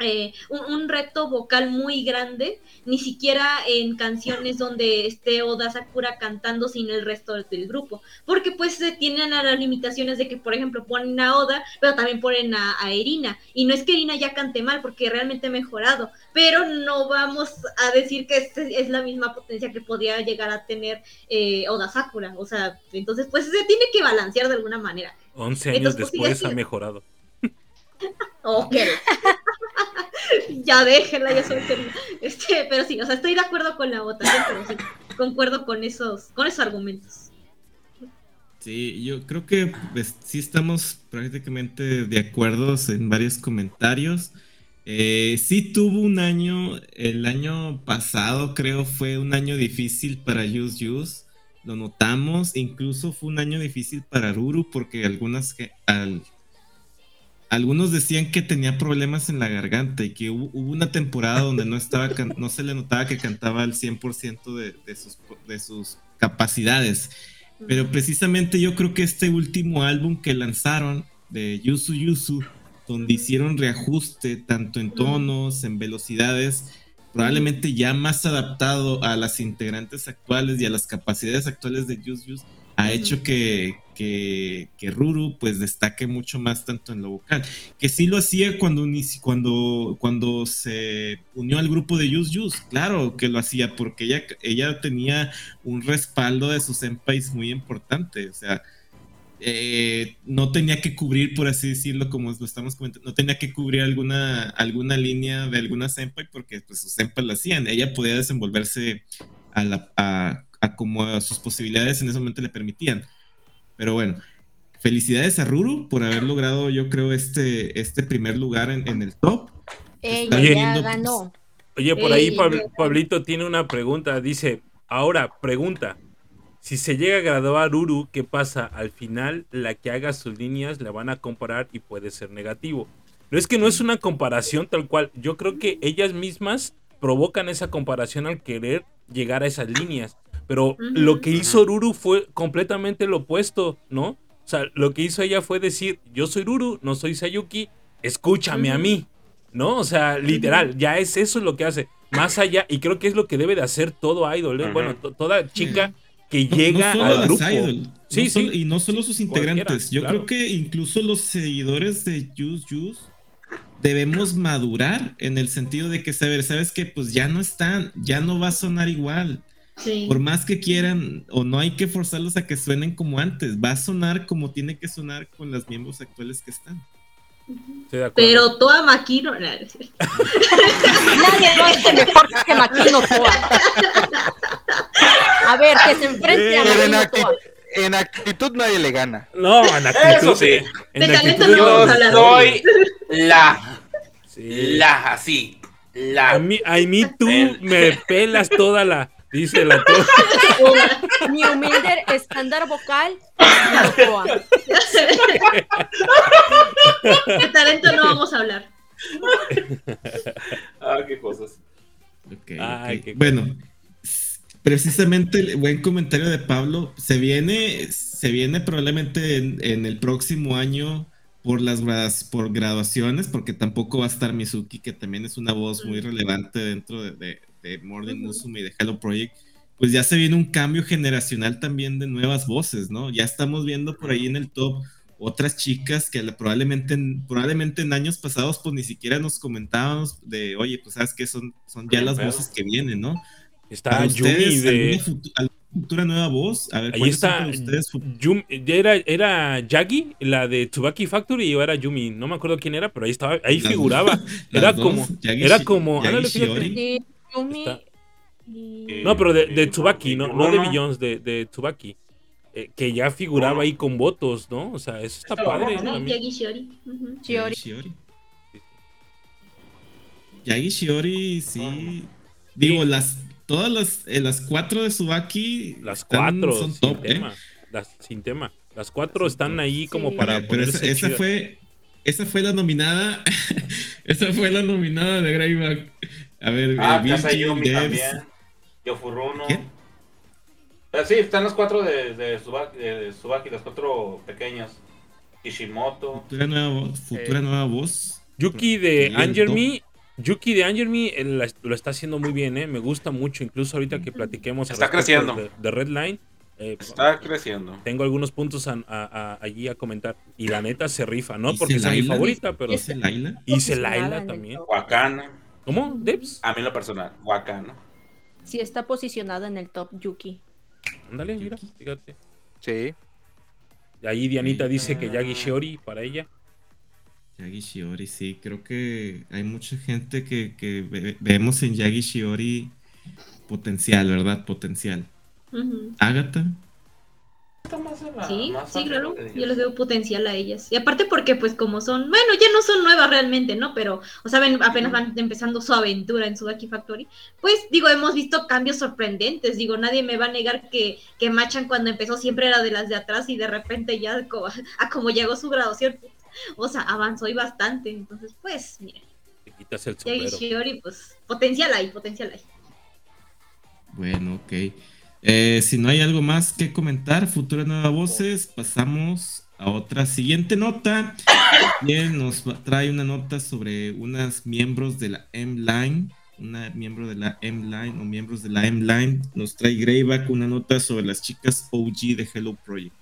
eh, un, un, reto vocal muy grande, ni siquiera en canciones donde esté Oda Sakura cantando sin el resto del grupo, porque pues se tienen a las limitaciones de que, por ejemplo, ponen a Oda, pero también ponen a, a Erina, y no es que Erina ya cante mal, porque realmente ha mejorado, pero no vamos a decir que es, es la misma potencia que podía llegar a tener eh, Oda Sakura, o sea, entonces pues se tiene que balancear de alguna manera. 11 años Entonces, pues, después ha mejorado. Ok. ya déjenla, ya soy terrible. Este, pero sí, o sea, estoy de acuerdo con la votación, pero sí, concuerdo con esos, con esos argumentos. Sí, yo creo que pues, sí estamos prácticamente de acuerdo en varios comentarios. Eh, sí tuvo un año, el año pasado creo fue un año difícil para Use Use, lo notamos, incluso fue un año difícil para Ruru porque algunas al, algunos decían que tenía problemas en la garganta y que hubo, hubo una temporada donde no estaba can- no se le notaba que cantaba al 100% de, de, sus, de sus capacidades. Pero precisamente yo creo que este último álbum que lanzaron de Yusu Yusu, donde hicieron reajuste tanto en tonos, en velocidades, probablemente ya más adaptado a las integrantes actuales y a las capacidades actuales de Yusu Yusu, ha hecho que, que, que, Ruru pues destaque mucho más tanto en lo vocal. Que sí lo hacía cuando, cuando, cuando se unió al grupo de Yus Yus, claro que lo hacía porque ella, ella tenía un respaldo de sus senpais muy importante, o sea, eh, no tenía que cubrir, por así decirlo, como lo estamos comentando, no tenía que cubrir alguna, alguna línea de alguna senpai porque pues, sus senpai lo hacían, ella podía desenvolverse a, la, a, a como sus posibilidades en ese momento le permitían. Pero bueno, felicidades a Ruru por haber logrado, yo creo, este, este primer lugar en, en el top. Ella ya ganó. Oye, por ahí Pablito tiene una pregunta. Dice, ahora, pregunta. Si se llega a graduar Ruru, ¿qué pasa? Al final, la que haga sus líneas la van a comparar y puede ser negativo. No es que no es una comparación tal cual. Yo creo que ellas mismas provocan esa comparación al querer llegar a esas líneas. Pero lo que hizo Ruru fue completamente lo opuesto, ¿no? O sea, lo que hizo ella fue decir, yo soy Ruru, no soy Sayuki, escúchame a mí, ¿no? O sea, literal, ya es eso lo que hace. Más allá, y creo que es lo que debe de hacer todo idol, ¿eh? bueno, toda chica que llega al grupo. Sí, sí. y no solo sus integrantes. Yo creo que incluso los seguidores de Juice Juice debemos madurar en el sentido de que saber, sabes que pues ya no están, ya no va a sonar igual. Por más que quieran, o no hay que forzarlos a que suenen como antes, va a sonar como tiene que sonar con los miembros actuales que están. Pero Toa Makino. Nadie lo hace mejor que Makino Toa. A ver, que se enfrente a Makino en, acti Toa. en actitud nadie le gana. No, en actitud. Eso sí. En De talento actitud no Yo vamos a hablar. soy la, Sí. la, así, la. A mí, a mí tú me pelas toda la. Dice la toda. Mi humilde estándar vocal, Toa. De talento no vamos a hablar. Ah, qué cosas. Ok, Ay, qué- Bueno, precisamente el buen comentario de Pablo. Se viene, se viene probablemente en, en el próximo año por las gradas- por graduaciones, porque tampoco va a estar Mizuki, que también es una voz muy relevante dentro de, de, de More Than Musume y de Hello Project. Pues ya se viene un cambio generacional también de nuevas voces, ¿no? Ya estamos viendo por ahí en el top otras chicas que probablemente, en- probablemente en años pasados pues ni siquiera nos comentábamos de, oye, pues sabes que son, son ya Bien las voces que vienen, ¿no? Está Para Yumi de. ¿alguna, futu- alguna futura nueva voz? A ver, Ahí ¿cuáles son está. ustedes? Yumi, ¿era, ¿Era Yagi, la de Tsubaki Factory, o era Yumi? No me acuerdo quién era, pero ahí estaba, ahí Las figuraba. dos, Era las dos, como. Yagi Era como. Yagi ándale, fíjate. Yumi Está. y... No, pero de, de Tsubaki, no, no de. Billions, de, de Tsubaki. Eh, que ya figuraba ahí con votos, ¿no? O sea, eso está Está padre. bueno, ¿no? Yagi Shiori. Shiori. Yagi Shiori. Yagi Shiori, sí. Digo, las, todas las, eh, las cuatro de Subaki Las están- cuatro, son sin top, ¿eh? tema. Las, sin tema. Las cuatro están ahí como Sí. para Eh, Pero esa, ponerse esa fue, esa fue la nominada. esa fue la nominada de Greyback. A ver, Ah, eh, Casa Vilki, Yumi también. Yofuruno. Ah, sí, están los cuatro de, de, Tsubaki, de Tsubaki, los cuatro pequeños. Kishimoto. Futura nueva voz. Futura Eh, nueva voz. Yuki de Anger. Me. Yuki de Anger Me lo está haciendo muy bien, ¿eh? Me gusta mucho, incluso ahorita que platiquemos Está creciendo. De, de Red Line. eh, Está creciendo. tengo algunos puntos a- a- a- allí a comentar. Y la neta se rifa, no ¿Y porque sea mi favorita, pero. ¿Dice Laila? Y Laila también. Wakana. ¿Cómo? ¿Debs? A mí en lo personal. Wakana. Sí está posicionada en el top Yuki. Ándale, mira, fíjate. Sí. Ahí Dianita dice que. Yagi Shiori para ella. Yagi Shiori, sí, creo que hay mucha gente que, que ve- vemos en Yagi Shiori potencial, ¿verdad? Potencial. Ujú. Agatha, Sí, Más sí, claro. fácil. Yo les veo potencial a ellas. Y aparte porque pues como son, bueno, ya no son nuevas realmente, ¿no? Pero, o sea, ven- apenas van empezando su aventura en Sudaki Factory. Pues digo, hemos visto cambios sorprendentes. Digo, nadie me va a negar que, que Machan cuando empezó siempre era de las de atrás y de repente ya co- a como llegó su graduación, o sea, avanzó y bastante. Entonces, pues, miren, Te quitas el sombrero. Shiori, pues, potencial hay, potencial hay. bueno, ok. Eh, si no hay algo más que comentar, futura nueva voces, pasamos a otra siguiente nota. Bien, nos trae una nota sobre unas miembros de la M-Line. Una miembro de la M-Line o miembros de la M-Line. Nos trae Greyback una nota sobre las chicas OG de Hello Project.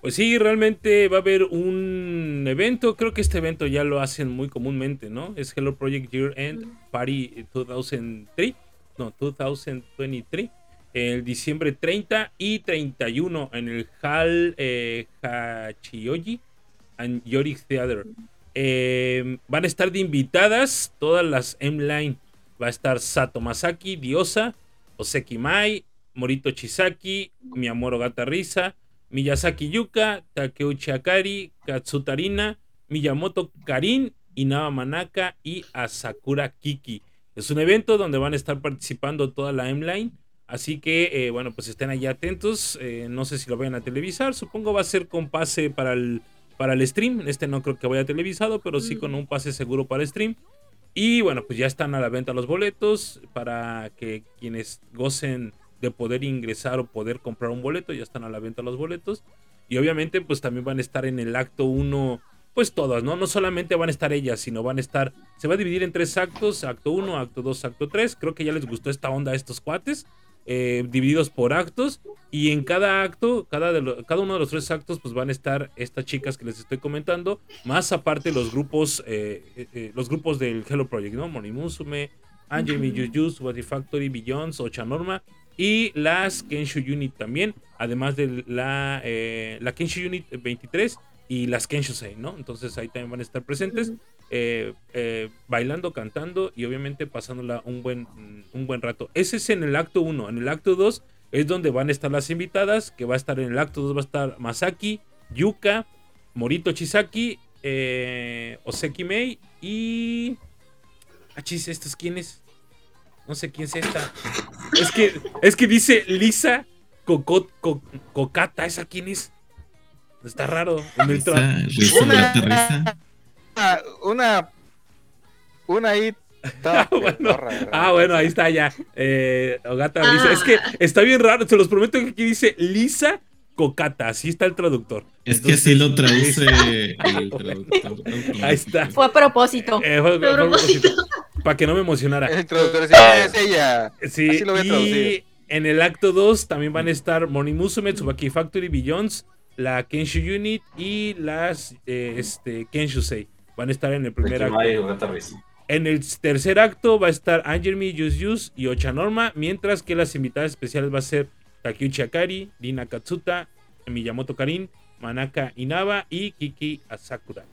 Pues sí, realmente va a haber un evento. Creo que este evento ya lo hacen muy comúnmente, ¿no? Es Hello Project Year End Party 2003. No, 2023. El diciembre 30 y 31 en el Hall eh, Hachioji and Yorick Theater. Eh, van a estar de invitadas todas las M-Line. Va a estar Sato Masaki, Diosa, Oseki Mai, Morito Chisaki, Miyamoro Gata Risa, Miyazaki Yuka, Takeuchi Akari, Katsutarina, Miyamoto Karin, Inaba Manaka y Asakura Kiki. Es un evento donde van a estar participando toda la M-Line. Así que, eh, bueno, pues estén ahí atentos. Eh, no sé si lo vayan a televisar. Supongo va a ser con pase para el, para el stream. Este no creo que vaya televisado, pero sí con un pase seguro para stream. Y bueno, pues ya están a la venta los boletos para que quienes gocen de poder ingresar o poder comprar un boleto, ya están a la venta los boletos. Y obviamente pues también van a estar en el acto 1, pues todas, ¿no? No solamente van a estar ellas, sino van a estar, se va a dividir en tres actos, acto 1, acto 2, acto 3. Creo que ya les gustó esta onda a estos cuates. Eh, divididos por actos y en cada acto, cada, de lo- cada uno de los tres actos, pues van a estar estas chicas que les estoy comentando, más aparte los grupos, eh, eh, los grupos del Hello Project, ¿no? Moni Musume, Angel Juju, Subati Factory, Billions, Ocha Norma y las Kenshu Unit también, además de la, la Kenshu Unit 23 y las Kenshusei, ¿no? Entonces ahí también van a estar presentes, eh, eh, bailando, cantando y obviamente pasándola un buen, un buen rato. Ese es en el acto 1. En el acto 2 es donde van a estar las invitadas, que va a estar en el acto 2 va a estar Masaki, Yuka, Morito Chisaki, eh, Oseki Mei y... Achis, ¿estos quiénes? No sé quién es esta. Es que, es que dice Lisa Coco- Co- Cocata. ¿Esa quién es? Está raro. En el tra- Risa, risa, Una-. Una, ahí. Ah, bueno. Ah, bueno, ahí está ya. Eh, Ogata Lisa. Es que está bien raro. Se los prometo que aquí dice Lisa Cocata. Así está el traductor. Es que así lo traduce el traductor. Ahí está. Fue a propósito. Eh, fue- fue- A propósito. Para que no me emocionara. El traductor decía, es ella. Sí, Así lo voy a y traducir. en el acto 2 también van a estar Moni Musume, Tsubaki Factory, Billions, la Kenshu Unit y las eh, este, Kenshusei. Van a estar en el primer acto. En el tercer acto va a estar Angelmi, Yus Yus y Ocha Norma, mientras que las invitadas especiales va a ser Takeuchi Akari, Dina Katsuta, Miyamoto Karin, Manaka Inaba y Kiki Asakura.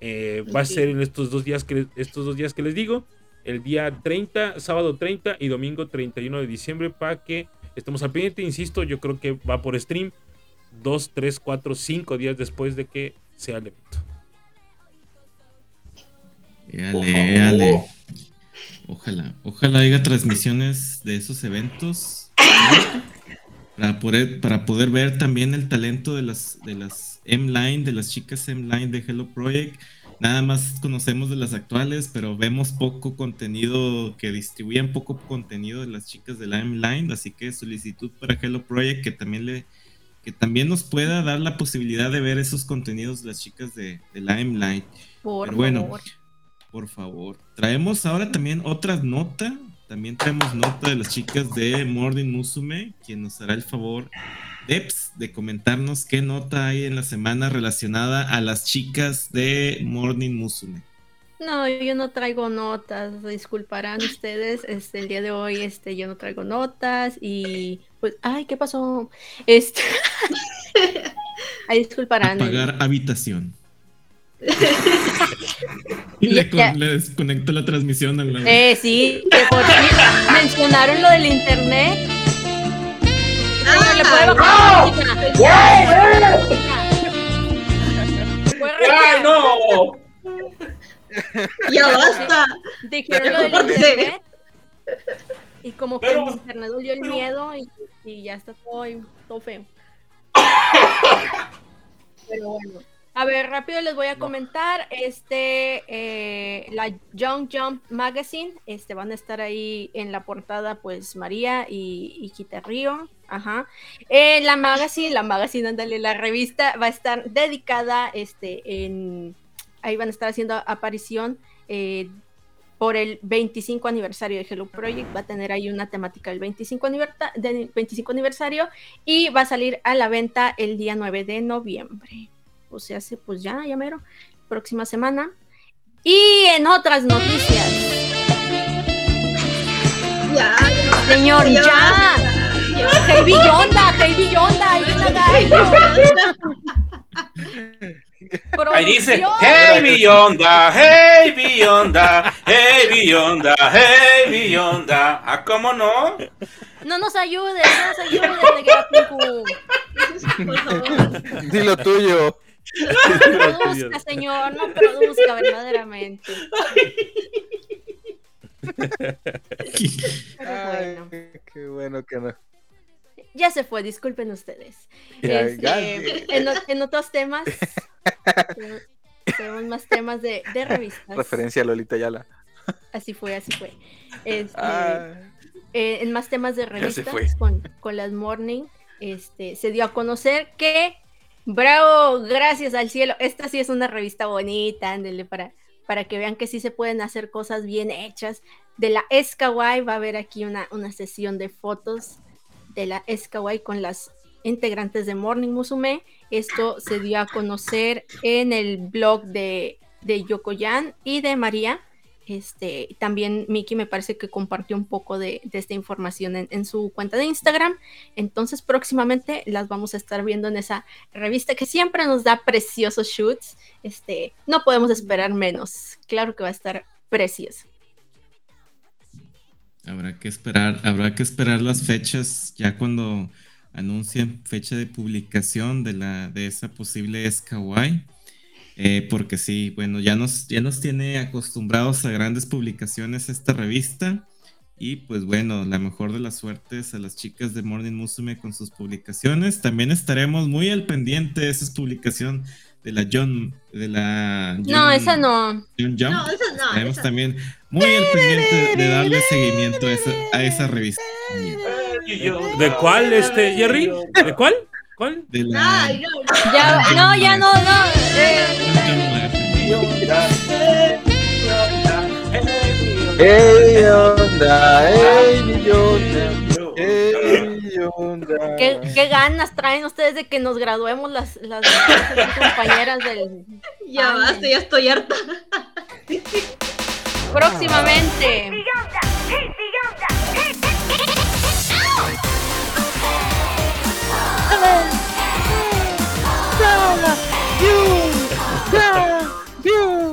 Eh, Va a ser en estos dos, días que, estos dos días que les digo, el día 30, sábado 30 y domingo 31 de diciembre, para que estemos al pendiente. Insisto, yo creo que va por stream 2, 3, 4, 5 días después de que sea el evento. Éale, éale. Ojalá, ojalá haya transmisiones de esos eventos para poder, para poder ver también el talento de las, de las M-Line, de las chicas M-Line de Hello Project. Nada más conocemos de las actuales, pero vemos poco contenido, que distribuyen poco contenido de las chicas de la M-Line, así que solicitud para Hello Project que también le que también nos pueda dar la posibilidad de ver esos contenidos de las chicas de, de la M-Line. Por Pero bueno, favor. Por favor. Traemos ahora también otra nota. También traemos nota de las chicas de Morning Musume, quien nos hará el favor, Deps, de comentarnos qué nota hay en la semana relacionada a las chicas de Morning Musume. No, yo no traigo notas, disculparán ustedes, este, el día de hoy, este, yo no traigo notas y, pues, ay, ¿qué pasó? Este, ay, disculparán. Apagar habitación. y le, con- le desconecto la transmisión a la... Eh, sí, que por fin mencionaron lo del internet. Señor, ¿le puede bajar la música? ¡Ay, no! Ya basta. Dijeron lo del internet. Y como que Pero- el internet dolió el miedo y, y ya está todo, todo feo. Pero bueno. A ver, rápido les voy a comentar. Este, eh, la Young Jump Magazine. Este van a estar ahí en la portada, pues María y, y Kita Río. Ajá. Eh, la magazine, la magazine, ándale, la revista va a estar dedicada, este, en, ahí van a estar haciendo aparición eh, por el 25 aniversario de Hello Project. Va a tener ahí una temática del 25, aniversa- del 25 aniversario y va a salir a la venta el día 9 de noviembre. O sea, hace pues ya, ya mero, próxima semana. Y en otras noticias, Ya, señor, ya, ya. Heavy Yonda, Heavy Yonda. Ahí dice, hey Bionda, hey Bionda, hey Bionda, hey Bionda. Ah, ¿cómo no? No nos ayudes, no nos ayudes. Por favor. Di lo tuyo. No produzca, señor, no produzca verdaderamente. Pero Ay, bueno, qué bueno que no. ya se fue, disculpen ustedes. Ya, Este, en, otros temas, tenemos- tenemos más temas de, de revistas. Referencia a Lolita Yala. Así fue, así fue. Este, Ah, eh, en más temas de revistas con, con las Morning, este, se dio a conocer que, bravo, gracias al cielo, esta sí es una revista bonita, ándele, para, para que vean que sí se pueden hacer cosas bien hechas. De la Escawai va a haber aquí una, una sesión de fotos de la Escawai con las integrantes de Morning Musume. Esto se dio a conocer en el blog de, de Yokoyan y de María. Este, también Miki me parece que compartió un poco de, esta información en, su cuenta de Instagram. Entonces, próximamente las vamos a estar viendo en esa revista que siempre nos da preciosos shoots. Este, no podemos esperar menos. Claro que va a estar precioso. Habrá que esperar, habrá que esperar las fechas ya cuando anuncien fecha de publicación de la de esa posible Skawai. Eh, porque sí, bueno, ya nos, ya nos tiene acostumbrados a grandes publicaciones esta revista. Y pues bueno, la mejor de las suertes a las chicas de Morning Musume con sus publicaciones. También estaremos muy al pendiente de esa publicación de la John, de la No, John- esa no. John Jump. No, esa no. Estaremos esa- también muy al pendiente de darle seguimiento a esa, a esa revista. ¿De cuál, este, Jerry? ¿De cuál? ¿Cuál? De la Ay, no, no. Ya, no, ya no, no. ¡Ey, onda! ¡Ey, onda! ¿qué, qué ganas traen ustedes de que nos graduemos las, las, las compañeras del Ya Ay. basta, ya estoy harta. próximamente.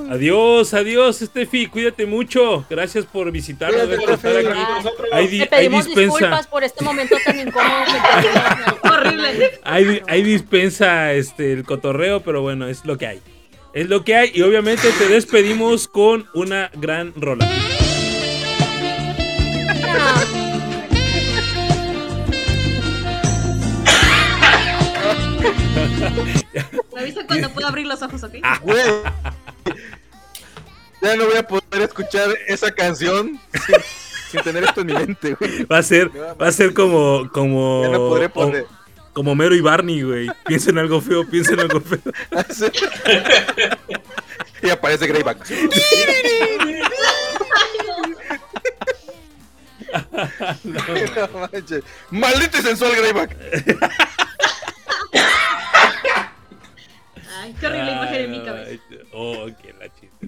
Adiós, adiós, Steffi, cuídate mucho. Gracias por visitarnos, Cuídate, gracias por estar Steffi. aquí. Nosotros- Hay, di- Te hay pedimos dispensa, disculpas por este momento tan incómodo que. Horrible. hay dispensa este, el cotorreo, pero bueno, es lo que hay. Es lo que hay y obviamente te despedimos con una gran rola. Me avisa cuando pueda abrir los ojos, ¿ok? Güey. Ya no voy a poder escuchar esa canción sin, sin tener esto en mi mente, güey. Va a ser, va a ser como, como, Ya no podré poner. como Mero y Barney, güey. Piensa en algo feo, piensa en algo feo. Así. y aparece Greyback. No manches. ¡Maldito y sensual Greyback! Ay, qué horrible imagen en mi cabeza. Ay, Oh, qué la chiste.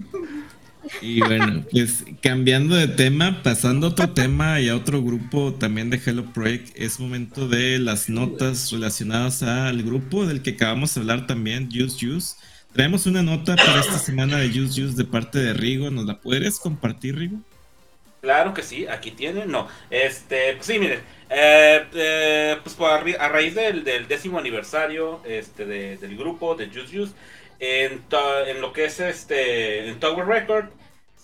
Y bueno, pues cambiando de tema, pasando a otro tema y a otro grupo también de Hello Project, es momento de las notas relacionadas al grupo del que acabamos de hablar también, Use Use. Traemos una nota para esta semana de Use Use de parte de Rigo. ¿Nos la puedes compartir, Rigo? Claro que sí, aquí tienen, no. Este, pues sí, miren, eh, eh, pues por a, raíz del, del décimo aniversario este, de- del grupo de Juice Juice, en, en lo que es este, en Tower Record,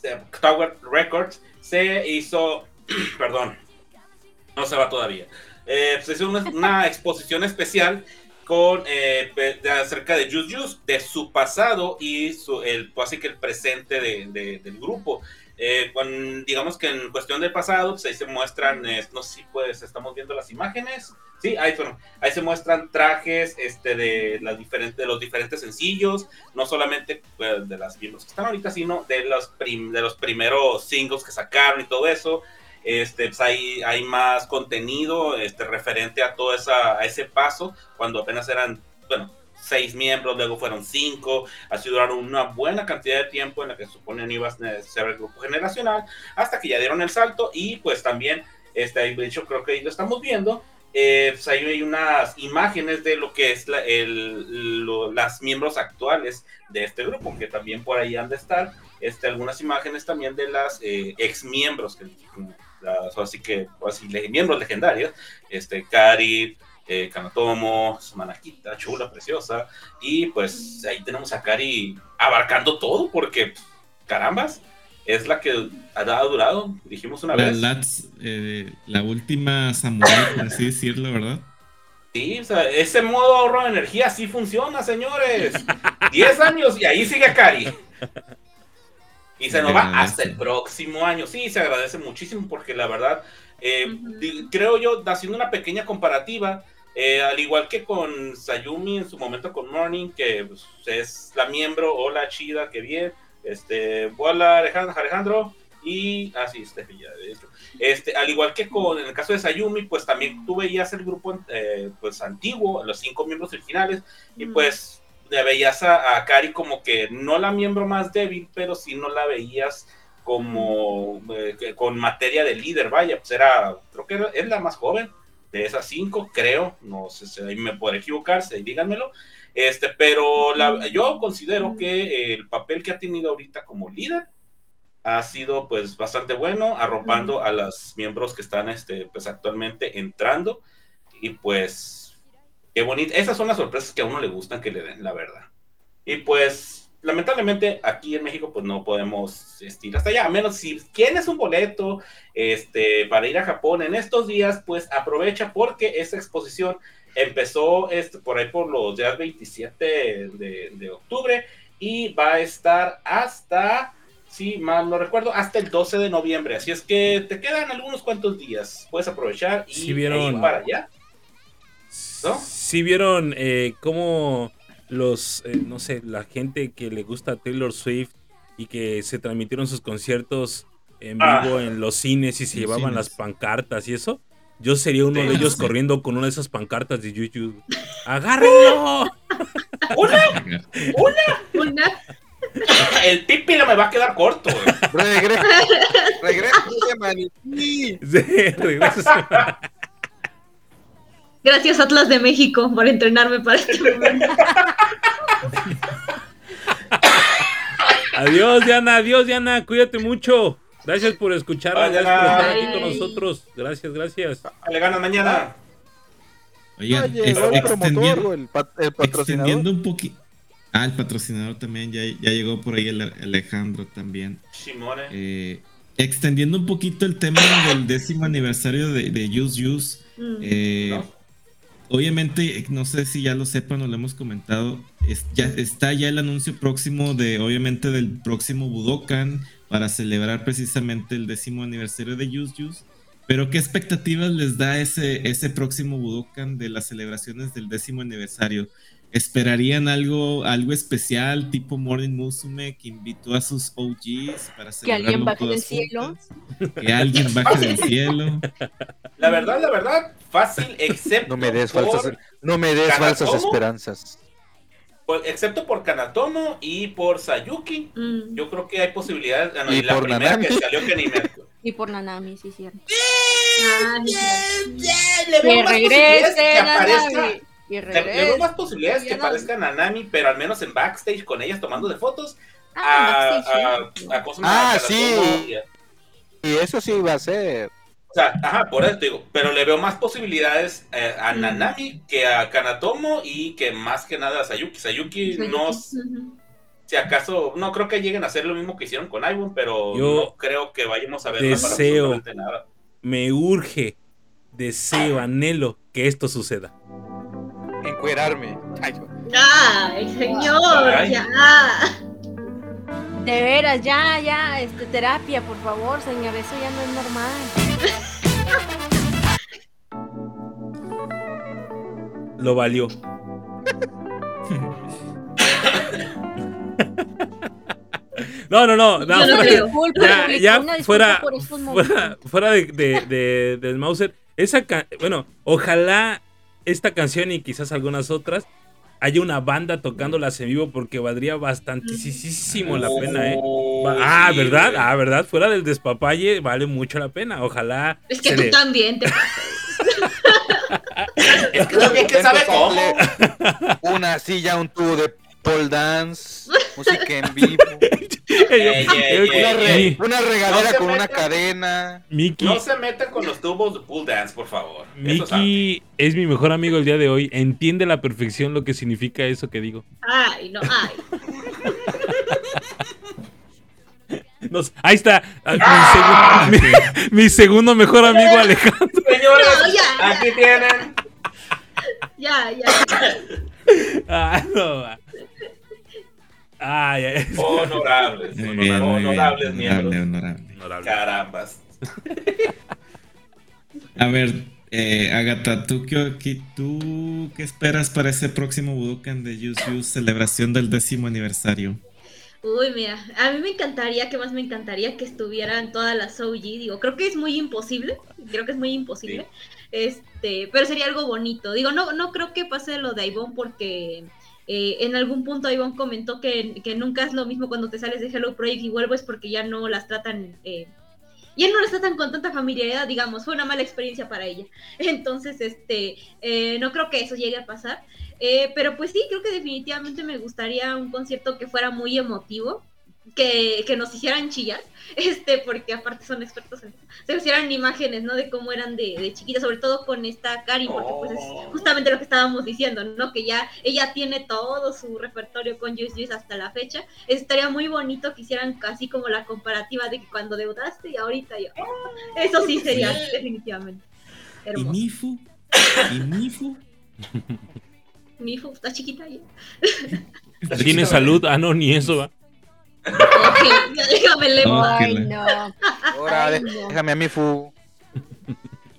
se- Tower Records, se hizo, perdón, no se va todavía, eh, se hizo una, una exposición especial con eh, de- acerca de Juice Juice, de su pasado y su, el, pues, así que el presente de- de- del grupo. Eh, digamos que en cuestión del pasado, pues ahí se muestran, eh, no sé si pues estamos viendo las imágenes. Sí, ahí, bueno, ahí se muestran trajes este, de, los diferentes sencillos, no solamente pues, de las que están ahorita, sino de los, prim- de los primeros singles que sacaron y todo eso. Este, pues hay, hay más contenido este, referente a todo esa, a ese paso, cuando apenas eran, bueno, seis miembros, luego fueron cinco, así duraron una buena cantidad de tiempo en la que suponen iba a ser el grupo generacional, hasta que ya dieron el salto y pues también, este, de hecho creo que ahí lo estamos viendo, eh, pues ahí hay unas imágenes de lo que es la- el, las miembros actuales de este grupo, que también por ahí han de estar, este, algunas imágenes también de las eh, ex miembros, que, las- así que, así, miembros legendarios, este, Kari, eh, Kanatomo, Manakita, chula, preciosa, y pues ahí tenemos a Kari abarcando todo, porque carambas, es la que ha durado, dijimos una La, vez. Eh, la última samurai, por así decirlo, ¿verdad? Sí, o sea, ese modo ahorro de energía sí funciona, señores. 10 años y ahí sigue Kari. Y se nos va hasta el próximo año. Sí, se agradece muchísimo porque la verdad, eh, creo yo, haciendo una pequeña comparativa, eh, al igual que con Sayumi en su momento con Morning, que pues, es la miembro, hola chida, que bien, este, hola Alejandro, Alejandro y así, este, ya, de hecho. Este, al igual que con en el caso de Sayumi, pues también tú veías el grupo eh, pues antiguo, los cinco miembros originales, y pues le veías a, a Kari como que no la miembro más débil, pero sí no la veías como eh, que- con materia de líder, vaya, pues era, creo que era- es la más joven de esas cinco, creo, no sé si ahí me podré equivocar, díganmelo, este, pero la- yo considero que el papel que ha tenido ahorita como líder ha sido pues bastante bueno, arropando a los miembros que están este, pues actualmente entrando. Y pues qué bonito, esas son las sorpresas que a uno le gustan que le den, la verdad. Y pues lamentablemente aquí en México pues no podemos este, ir hasta allá, a menos si tienes un boleto este, para ir a Japón en estos días, pues aprovecha porque esta exposición empezó este, por ahí por los días 27 de, de octubre y va a estar hasta, si mal no recuerdo, hasta el 12 de noviembre. Así es que te quedan algunos cuantos días. Puedes aprovechar y Sí vieron. ir para allá. ¿No? Sí vieron eh, cómo los, eh, no sé, la gente que le gusta Taylor Swift y que se transmitieron sus conciertos en Ah. vivo en los cines y se llevaban cines. las pancartas y eso. Yo sería uno de ellos Sí. corriendo con una de esas pancartas de YouTube. ¡Agárrenlo! ¡Una! Una, El pipi no me va a quedar corto. güey. Regresa, regresa de maniquí. Sí, regresa. Gracias Atlas de México por entrenarme para este momento. Adiós, Diana, adiós, Diana, cuídate mucho. Gracias por escucharnos, Bye, gracias por estar aquí con nosotros. Gracias, gracias. Le ganas mañana. Oigan, llegó ex- el promotor extendiendo, el, pat- el patrocinador. extendiendo un poquito. Ah, el patrocinador también, ya, ya llegó por ahí el Alejandro también. Simone. Eh, extendiendo un poquito el tema del décimo aniversario de, de Use Use. Mm. eh, ¿No? Obviamente, no sé si ya lo sepan o lo hemos comentado, está ya el anuncio próximo de, obviamente, del próximo Budokan para celebrar precisamente el décimo aniversario de Use Use. Pero ¿qué expectativas les da ese, ese próximo Budokan de las celebraciones del décimo aniversario? ¿Esperarían algo, algo especial tipo Morning Musume que invitó a sus OGs para Que alguien baje del cielo. Que alguien baje del cielo. La verdad, la verdad, fácil, excepto No me des por, falsas, no me des falsas esperanzas. por- excepto por Kanatomo y por Sayuki. Mm. Yo creo que hay posibilidades. no, Y la por primera Nanami. que salió que ni me. Y por Nanami, sí, cierto. Ah, sí, Le veo Que más posibilidades que regrese aparezca. Le, veo más posibilidades que aparezca Nanami, pero al menos en backstage con ellas tomando de fotos. A, Ah, a, sí. a. Ah, A sí. y a- Y eso sí va a ser. O sea, ajá, por eso te digo, pero le veo más posibilidades eh, a Mm. Nanami que a Kanatomo y que más que nada a Sayuki. Sayuki no, si acaso, no creo que lleguen a hacer lo mismo que hicieron con Ivon, pero Yo no creo que vayamos a verla para deseo- absolutamente nada. Me urge, deseo, anhelo que esto suceda. Encuerarme. Ay, yo- ¡Ay, señor! Ay. ¡Ya! De veras, ya, ya, este, terapia, por favor, señor, eso ya no es normal. Lo valió. No, no, no. no, no fuera- ya, ya una disculpa fuera, por estos fuera, momentos. fuera de, de- de- del Mauser. Esa bueno, ojalá esta canción y quizás algunas otras haya una banda tocándolas en vivo porque valdría bastantísimo la pena, ¿eh? Oh, Ah, ¿verdad? Ah, ¿verdad? Fuera del despapalle vale mucho la pena. Ojalá. Es que tú le- también te Es que también que sabe cómo. Una silla, un tubo de pole dance, música en vivo, Ey, ey, ey, una, re- regadera No con una cadena. Miki, No se metan con los tubos de pool dance, por favor. Eso es arte. Miki es mi mejor amigo el día de hoy. Entiende a la perfección lo que significa eso que digo. Ay, no, ay. Nos- ahí está. ah, Mi, segu- mi- mi segundo mejor amigo Alejandro. Señores, No, ya, ya. aquí tienen. Ya, ya. Ah, no, ay. Honorables. Bien, bien. honorables miembros. Honorable, honorable. Carambas. A ver, eh, Agatha, ¿tú qué, qué- ¿tú qué esperas para ese próximo Budokan de Use celebración del décimo aniversario? Uy, mira, a mí me encantaría, que más me encantaría que estuvieran todas las OG, digo, creo que es muy imposible, creo que es muy imposible, este, pero sería algo bonito, digo, no, no creo que pase lo de Ivonne porque eh, en algún punto Ivonne comentó que, que nunca es lo mismo cuando te sales de Hello Project y vuelves porque ya no las tratan, eh, ya no las tratan con tanta familiaridad, digamos, fue una mala experiencia para ella, entonces, este, eh, no creo que eso llegue a pasar, eh, pero pues sí, creo que definitivamente me gustaría un concierto que fuera muy emotivo, que, que nos hicieran chillar, este, porque aparte son expertos en eso. Se hicieran imágenes, ¿no? De cómo eran de, de chiquitas, sobre todo con esta Karin, porque pues es Oh. justamente lo que estábamos diciendo, ¿no? Que ya ella tiene todo su repertorio con Juice Juice hasta la fecha. Estaría muy bonito que hicieran casi como la comparativa de que cuando debutaste y ahorita yo. Eso sí sería definitivamente ¿Y hermoso. Mifu? ¿Y Mifu? Mi hijo está chiquita ya. ¿Tiene salud? Ah, no, ni eso va. Déjame le No. Ay, no. Ahora, Ay, de- no. déjame a mi fu.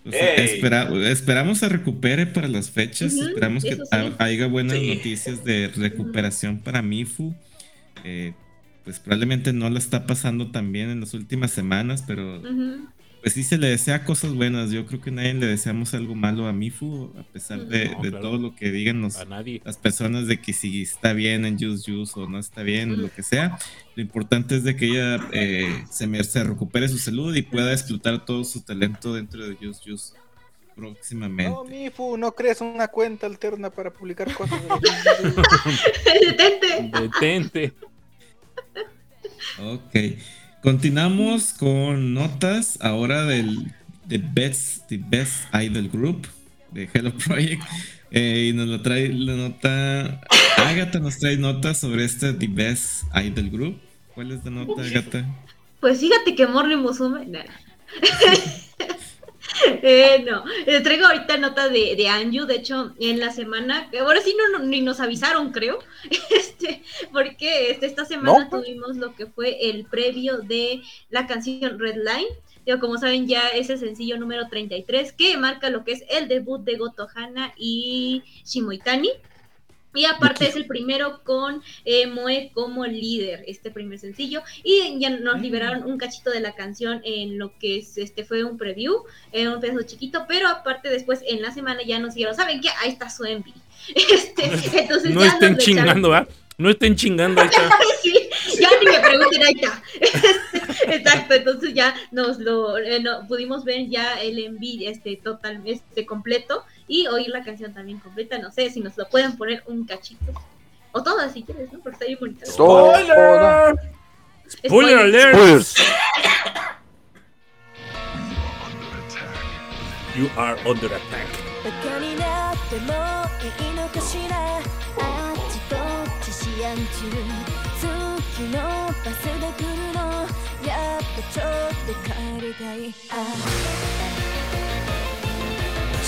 O sea, Ey. espera- esperamos se recupere para las fechas. Esperamos que eso sí. ha- haya buenas Sí. noticias de recuperación para Mifu. Eh, pues probablemente no la está pasando tan bien en las últimas semanas, pero. Pues sí se le desea cosas buenas. Yo creo que nadie le deseamos algo malo a Mifu, a pesar de, No, de claro. todo lo que digan los, A nadie. las personas de que si está bien en Juice Juice o no está bien, lo que sea. Lo importante es de que ella eh, se, me- se recupere su salud y pueda explotar todo su talento dentro de Juice Juice próximamente. No, mi fu, no crees una cuenta alterna para publicar cosas. Detente. Detente. Ok. Continuamos con notas ahora del The Best, the Best Idol Group de Hello Project. Eh, y nos lo trae la nota. Agatha nos trae notas sobre este The Best Idol Group. ¿Cuál es la nota, Agatha? Pues fíjate que Morning Musume. Eh, no, Eh, traigo ahorita nota de, de Anju, de hecho, en la semana, que ahora sí no, no- ni nos avisaron, creo, este, porque este, esta semana ¿No? pues. tuvimos lo que fue el previo de la canción Red Line. Digo, como saben, ya es el sencillo número 33 que marca lo que es el debut de Goto Hana y Shimoitani. Y aparte es el primero con eh, Moe como líder, este primer sencillo. Y ya nos liberaron un cachito de la canción en lo que es, este fue un preview, eh, un pedazo chiquito, pero aparte después en la semana ya nos dijeron, ¿saben qué? Ahí está su envy. Este, entonces No ya estén nos chingando, ¿va? No estén chingando, ahí está. Sí, ya ni me pregunten, ahí está. Exacto, entonces ya nos lo eh, no, pudimos ver ya el enví este total este completo y oír la canción también completa, no sé si nos lo pueden poner un cachito. O todas si quieres, ¿no? Porque está bien bonita. Todo. Spoiler alert. Spoilers. You are under attack. バカになってもいいのかしらあっちこっち思案中次のバスで来るのやっぱちょっと帰りたいあ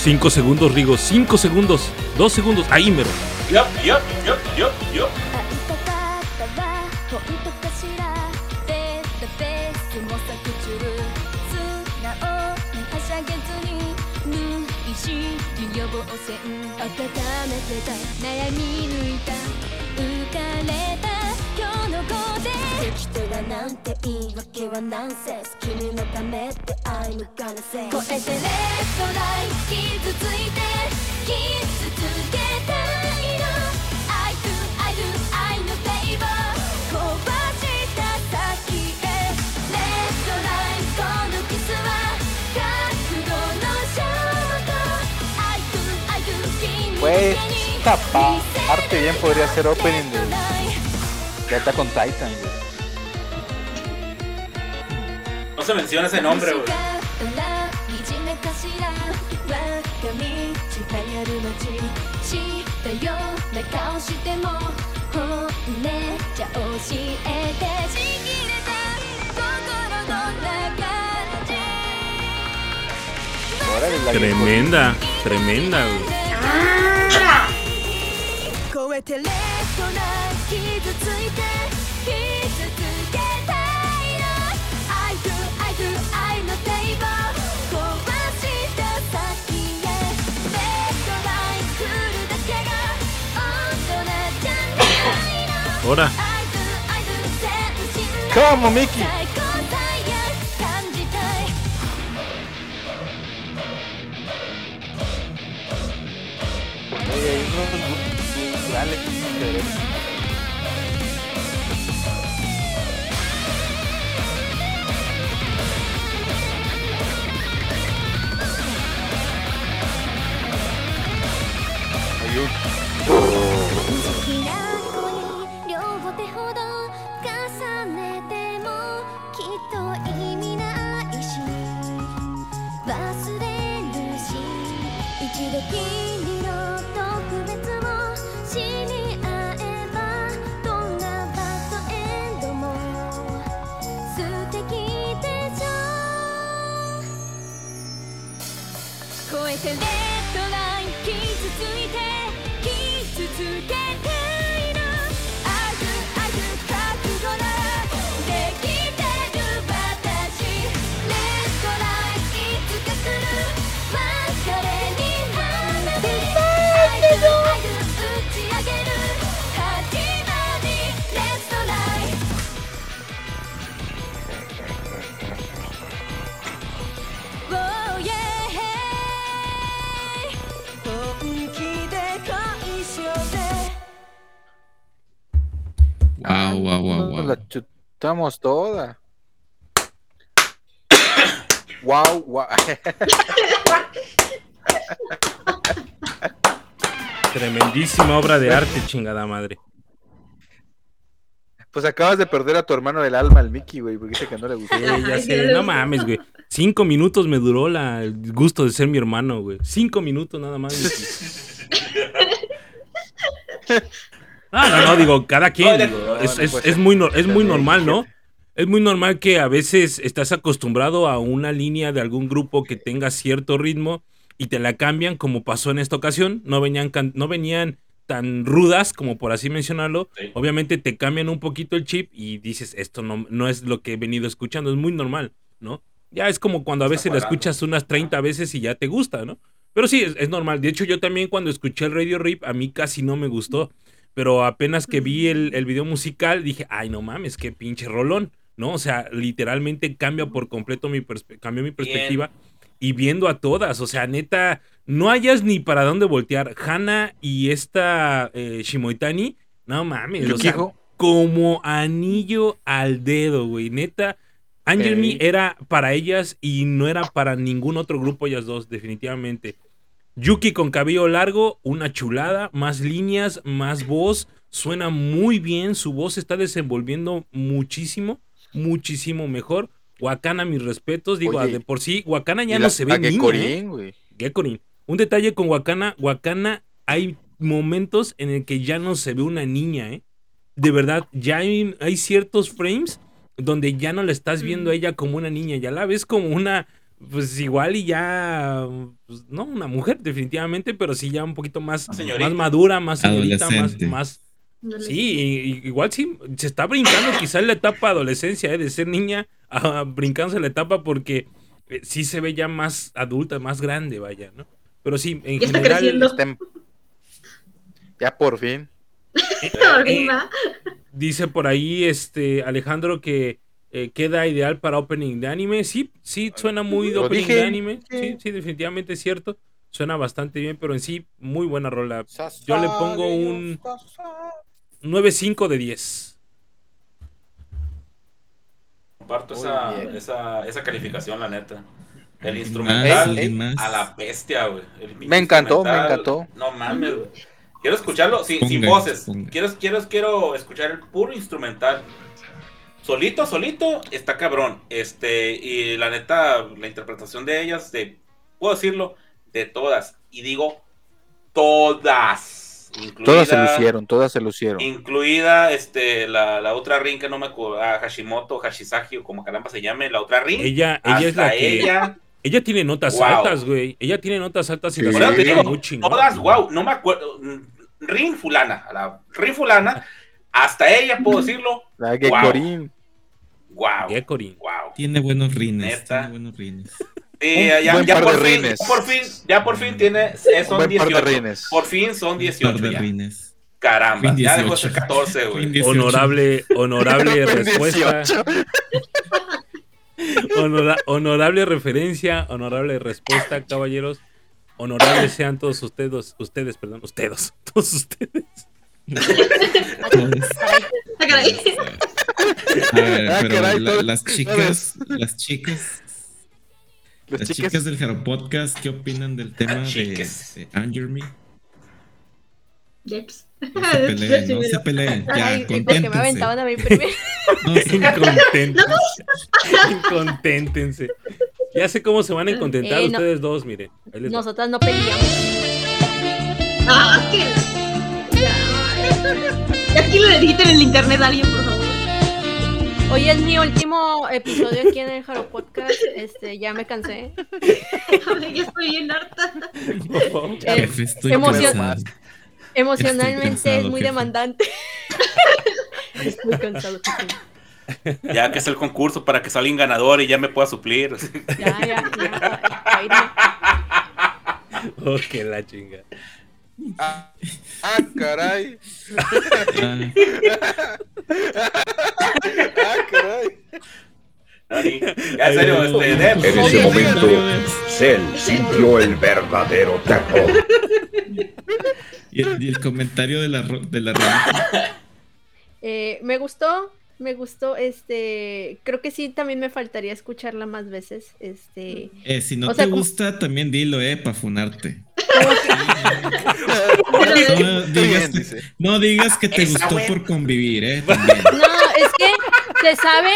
Cinco segundos, Rigo. Cinco segundos. Dos segundos. Ahí, mero. Yup, yup, yup, yup, yup. 会いたかったわ本当かしらデータベース模索中素直にはしゃげずに無意識予防線温めてた悩み抜いた 浮かれた今日の午で適当だなんて言い訳はナンセス君のためって I'm gonna say 超えてレッドライン傷ついて傷つけたいの I do I do I know favor 壊した先へレッドラインこのキスは角度の証拠 I do I do 君に esta parte bien podría ser opening de, de Attack on Titan. No se menciona ese nombre, güey. Tremenda, tremenda, güey. ¡Ah! えてレッドライン傷ついて傷つけたいの I do I do I know favor 壊した先へレッドライン来るだけが大人じゃないの Ora. Calma, Mickey? Grupos culturales chutamos toda. wow, wow. Tremendísima obra de arte, chingada madre. Pues acabas de perder a tu hermano del alma, el Mickey, güey, porque dice que no le gustó. Sí, ya Ay, sé, Dios. no mames, güey. Cinco minutos me duró la, el gusto de ser mi hermano, güey. Cinco minutos nada más. Ah, no, no, digo, cada quien. Oye, digo, no, es, no es- puede es muy, es muy normal, ¿no? Es muy normal que a veces estás acostumbrado a una línea de algún grupo que tenga cierto ritmo y te la cambian, como pasó en esta ocasión. No venían, no venían tan rudas, como por así mencionarlo. Sí. Obviamente te cambian un poquito el chip y dices, esto no, no es lo que he venido escuchando. Es muy normal, ¿no? Ya es como cuando a veces la escuchas unas 30 veces y ya te gusta, ¿no? Pero sí, es, es normal. De hecho, yo también cuando escuché el Radio Rip, a mí casi no me gustó. Pero apenas que vi el, el video musical, dije, ay, no mames, qué pinche rolón, ¿no? O sea, literalmente cambia por completo mi, perspe- cambió mi perspectiva. Y viendo a todas, o sea, neta, no hayas ni para dónde voltear. Hana y esta eh, Shimoitani, no mames, o sea, como anillo al dedo, güey. Neta, Angel Me era para ellas y no era para ningún otro grupo, ellas dos, definitivamente. Yuki con cabello largo, una chulada, más líneas, más voz, suena muy bien, su voz se está desenvolviendo muchísimo, muchísimo mejor. Wakana, mis respetos, digo, Oye, de por sí, Wakana ya Y no la- se ve niña, ¿eh? Gekkorin, güey. Gekkorin. Un detalle con Wakana, Wakana, hay momentos en el que ya no se ve una niña, ¿eh? De verdad, ya hay, hay ciertos frames donde ya no la estás viendo a ella como una niña, ya la ves como una, pues igual y ya, pues, no una mujer definitivamente, pero sí ya un poquito más, más madura, más señorita, más, Adolescente. más, sí, igual sí, se está brincando quizás la etapa adolescencia, ¿eh? de ser niña a brincándose la etapa porque eh, sí se ve ya más adulta, más grande, vaya, ¿no? Pero sí, en Ya está general, creciendo. Estén- Ya por fin. Arriba. Dice por ahí este Alejandro que eh, queda ideal para opening de anime. Sí, sí, suena muy de opening dije. de anime. Sí, Sí. sí, definitivamente es cierto. Suena bastante bien, pero en sí, muy buena rola. Yo le pongo un 9.5 de 10. Comparto esa, esa, esa calificación, la neta. El ¿Alguien instrumental a la bestia, güey. Me encantó, me encantó. No mames, güey. Quiero escucharlo sin, sin voces. ponga. Quiero, quiero, quiero escuchar el puro instrumental. Solito, solito, está cabrón. Este, y la neta, la interpretación de ellas, de, puedo decirlo, de todas. Y digo, todas. Incluida, Todas se lucieron, todas se lucieron. Incluida este, la, la otra ring que no me acuerdo, ah, Hashimoto, Hashisaki o como caramba se llame, la otra ring. Ella, ella es la que. Ella, ella, tiene notas Wow. altas, güey. Ella tiene notas altas y las Sí. Digo, muy chingón. todas, wow, no me acuerdo. Rin fulana, a la Rin fulana, hasta ella puedo decirlo, La Gekorin. wow, Gekkorin. Wow. Tiene buenos rines. Neta. Tiene buenos rines. Sí, Un ya, ya, buen ya par por de fin, rines. ya por fin, ya por fin tiene, eh, Un son buen par de 18. rines. Por fin son Un par 18 de ya. rines. Caramba, ya dejó de 18. ser 14, güey. Fin 18. Honorable, honorable respuesta. 18. Honora- honorable referencia, honorable respuesta, caballeros. Honorables sean todos ustedes, ustedes, perdón, ustedes, todos ustedes. Todos. Ah, caray. A ver, Ah, pero caray, la- todos- las chicas, las chicas, Las las chicas chicas del Jaro Podcast, ¿qué opinan del tema de, de Anger Me? No se peleen, no se peleen, ya, porque me conténtense. aventaban a mí primero. No se- Inconténtense. Inconténtense. Ya sé cómo se van a incontentar Eh, no. ustedes dos, miren. Nosotras no peleamos. Ah. Ya aquí le dijiste en el internet a alguien, por favor. Hoy es mi último episodio aquí en el Jaro Podcast. Este, ya me cansé. ya estoy bien harta. Eh, Jefe, estoy emoción- cansado. emocionalmente Estoy cansado, es muy jefe. demandante. Estoy cansado. jefe. Ya que es el concurso para que salga un ganador y ya me pueda suplir. Ya, ya, ya. para irme. Oh, que la chinga. Ah, ah, caray. Ah, Ah, caray. Nani, Ya, en serio, este, Deb, En ¿cómo ese momento, Cell sintió el verdadero terror. y, el, y el comentario de la, de la. Eh, me gustó, me gustó. Este, creo que sí, también me faltaría escucharla más veces. Este, Eh, si no O sea, te como- gusta, también dilo, eh, para funarte. No digas, dice. no digas que te Esa gustó por convivir, eh. También. No, es que se sabe,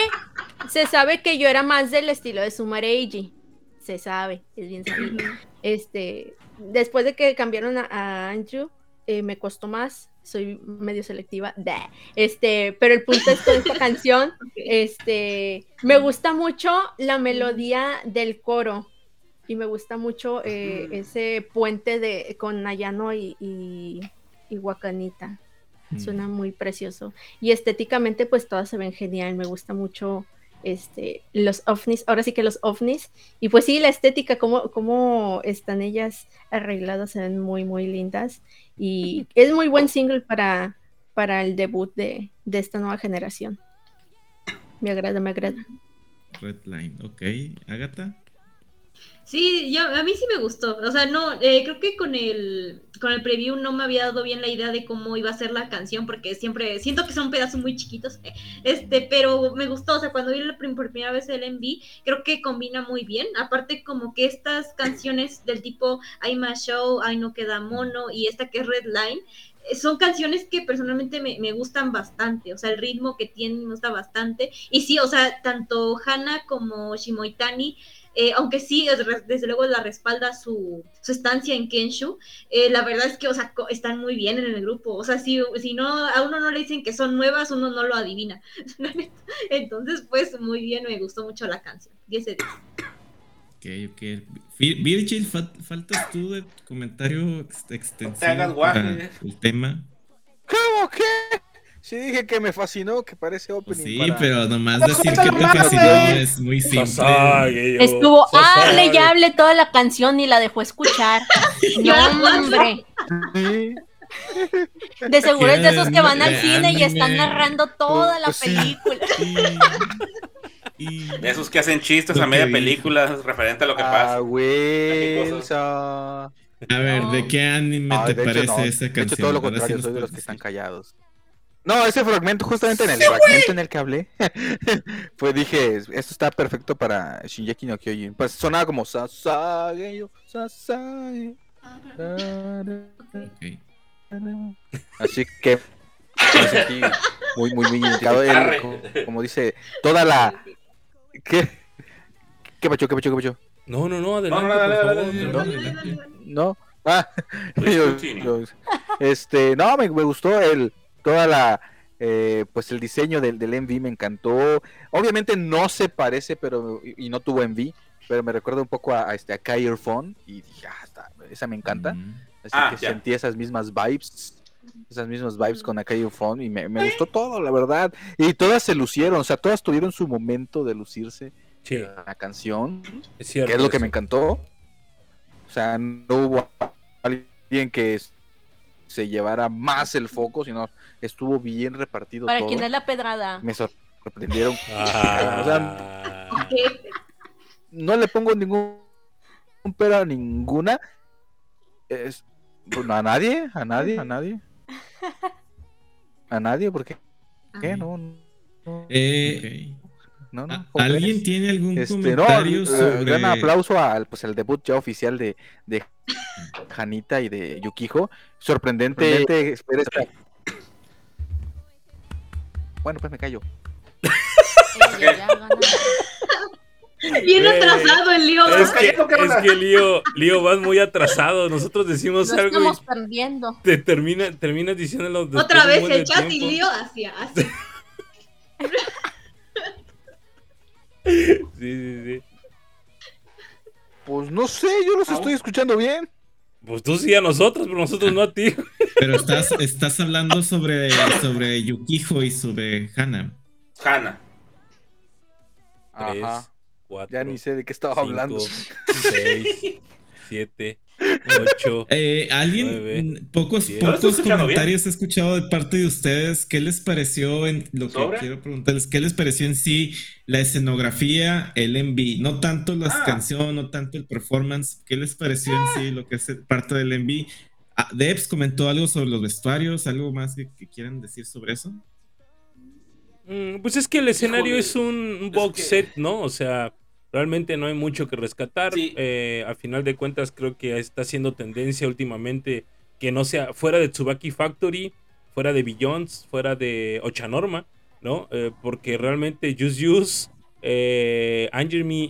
se sabe que yo era más del estilo de Sumar Eiji. Se sabe, es bien sabido. Este, después de que cambiaron a, a Andrew, eh, me costó más. Soy medio selectiva. Da. Este, pero el punto es con esta canción. Este, me gusta mucho la melodía del coro. Y me gusta mucho eh, ese puente de con Ayano y, y. Suena muy precioso. Y estéticamente, pues todas se ven genial. Me gusta mucho este, los ovnis. Ahora sí que los ovnis. Y pues sí, la estética, cómo, cómo están ellas arregladas, se ven muy, muy lindas. Y es muy buen single para, para el debut de, de esta nueva generación. Me agrada, me agrada. Redline, ok. Agatha. Sí, yo, a mí sí me gustó. O sea, no, eh, creo que con el, con el preview no me había dado bien la idea de cómo iba a ser la canción, porque siempre siento que son pedazos muy chiquitos. Este, pero me gustó. O sea, cuando vi la por primera vez el MV, creo que combina muy bien. Aparte, como que estas canciones del tipo I'm a Show, Ay no queda mono y esta que es Red Line. eh, Son canciones que personalmente me, me gustan bastante, o sea, el ritmo que tienen me gusta bastante. Y sí, o sea, tanto Hana como Shimoitani eh, aunque sí, desde luego la respalda su, su estancia en Kenshu, eh, la verdad es que, o sea, están muy bien en el grupo. O sea, si, si no, a uno no le dicen que son nuevas, uno no lo adivina. Entonces, pues, muy bien, me gustó mucho la canción. 10 de 10. Ok, ok. Vi- Virgil, fal- faltas tú de comentario ex- extensivo te hagas guaje. el tema. ¿Cómo que? Sí dije que me fascinó, que parece opening sí, para- pero nomás decir que te fascinó es muy simple. Sasage, yo, Estuvo, hable y hable toda la canción y la dejó escuchar. No, hombre. Sí, De seguro es de esos que van al De cine y están narrando toda la Pues sí. película. Y- De esos que hacen chistes a media vi. película referente a lo que Ah, pasa. Wilson. a ver, ¿de qué anime Ah, te de hecho, parece no. esa De canción? hecho, todo lo contrario, soy de los que están callados. No, ese fragmento, justamente en el fragmento en el que hablé, pues dije, esto está perfecto para Shinjeki no Kyojin. Pues sonaba como Sasage, yo, Sasage. Ok. Así que me sentí muy, muy, muy identificado. Él, como, como dice, toda la... ¿Qué? ¿Qué pacho, qué pacho, qué pacho? No, no, no, adelante, No, no, dale, por dale, favor. dale, No, dale. adelante. ¿No? Ah, yo- este, no, me, me gustó el, toda la, eh, pues el diseño del, del MV me encantó. Obviamente no se parece, pero, y, y no tuvo MV, pero me recuerda un poco a, a este, a Kair Phone, y dije, ah, está- esa me encanta. Mm. Así Ah, que sentí esas mismas vibes, esas mismas vibes con Akai Phone, y me, me gustó todo, la verdad. Y todas se lucieron, o sea, todas tuvieron su momento de lucirse Sí, en la canción es cierto. que es lo que me encantó. O sea, no hubo alguien que se llevara más el foco, sino estuvo bien repartido Para todo. quien es la pedrada. Me sorprendieron. Ah, O sea, no le pongo ningún pero a ninguna. Es, pues, no, a nadie, a nadie, a nadie. A nadie, ¿por qué? ¿Qué? No, no, Eh, no, no, ¿a- ¿cómo ¿Alguien tiene algún Este, no, comentario eh, sobre gran aplauso al pues el debut ya oficial de, de Hanita y de Yukijo. Sorprendente. espera, espera. Bueno, pues me callo. Bien atrasado el lío. Es que, es que Lío, Lío, vas muy atrasado. Nosotros decimos Lo algo estamos y perdiendo. te termina, terminas diciéndolo Otra vez el chat y lío hacia, hacia. Sí, sí, sí. Pues no sé, yo los estoy escuchando bien. Pues tú sí a nosotros, pero nosotros no a ti. Pero estás, estás hablando sobre, sobre Yukijo y sobre Hana. Hanna. Tres, Ajá. cuatro, Ya ni sé de qué estaba cinco, hablando. seis, siete, ocho. Eh, ¿Alguien, pocos, diez. ¿Lo pocos comentarios he escuchado de parte de ustedes? ¿Qué les pareció en lo que quiero preguntarles? ¿Qué les pareció en sí la escenografía, el MV? No tanto la Ah. canción, no tanto el performance. ¿Qué les pareció en sí lo que es parte del MV? Ah, Debs comentó algo sobre los vestuarios, algo más que, que quieran decir sobre eso. Mm, Pues es que el escenario Híjole, es un, es box que- set, ¿no? O sea, realmente no hay mucho que rescatar. Sí. Eh, a final de cuentas, creo que está haciendo tendencia últimamente que no sea fuera de Tsubaki Factory, fuera de Billions, fuera de Ochanorma, ¿no? Eh, porque realmente Use Use, eh,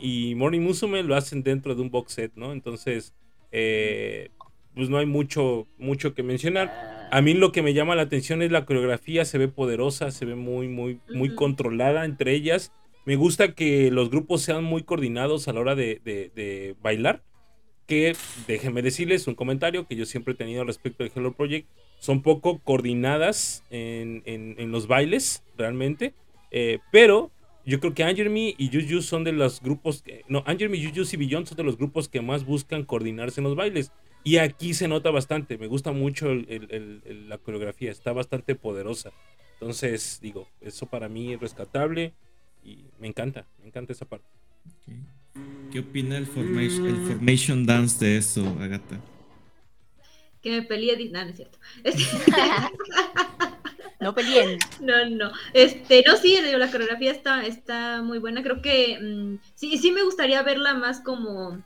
y Morning Musume lo hacen dentro de un box set, ¿no? Entonces, eh, pues no hay mucho, mucho que mencionar. A mí lo que me llama la atención es la coreografía, se ve poderosa, se ve muy, muy, muy controlada entre ellas. Me gusta que los grupos sean muy coordinados a la hora de, de- de bailar. Que déjenme decirles un comentario que yo siempre he tenido respecto del Hello Project. Son poco coordinadas en, en- los bailes, realmente. Eh, pero yo creo que Angerme y Juju son de los grupos. Que, no, Angerme, Juju y Beyond son de los grupos que más buscan coordinarse en los bailes. Y aquí se nota bastante. Me gusta mucho la coreografía. Está bastante poderosa. Entonces, digo, eso para mí es rescatable. Y me encanta. Me encanta esa parte. Ok. ¿Qué opina el formation, el formation dance de eso, Agata? Que me peleé. di- No, no es cierto. No peleen. No, no. Este, no, sí, digo, la coreografía está, está muy buena. Creo que mm, sí, sí me gustaría verla más como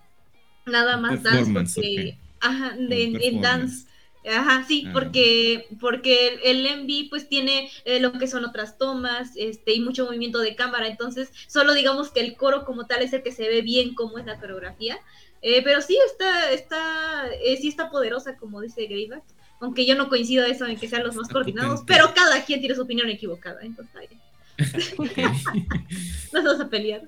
nada más dance, Performance, porque ajá, Como de- en, en performance. dance. Ajá, sí, porque, porque el, MV pues tiene eh, lo que son otras tomas, este, y mucho movimiento de cámara, entonces solo digamos que el coro como tal es el que se ve bien cómo es la coreografía. Eh, pero sí está, está, eh, sí está poderosa, como dice Greyback. Aunque yo no coincido eso en que sean los más Está coordinados, potente. pero cada quien tiene su opinión equivocada, entonces ay, Ok. nos vamos a pelear.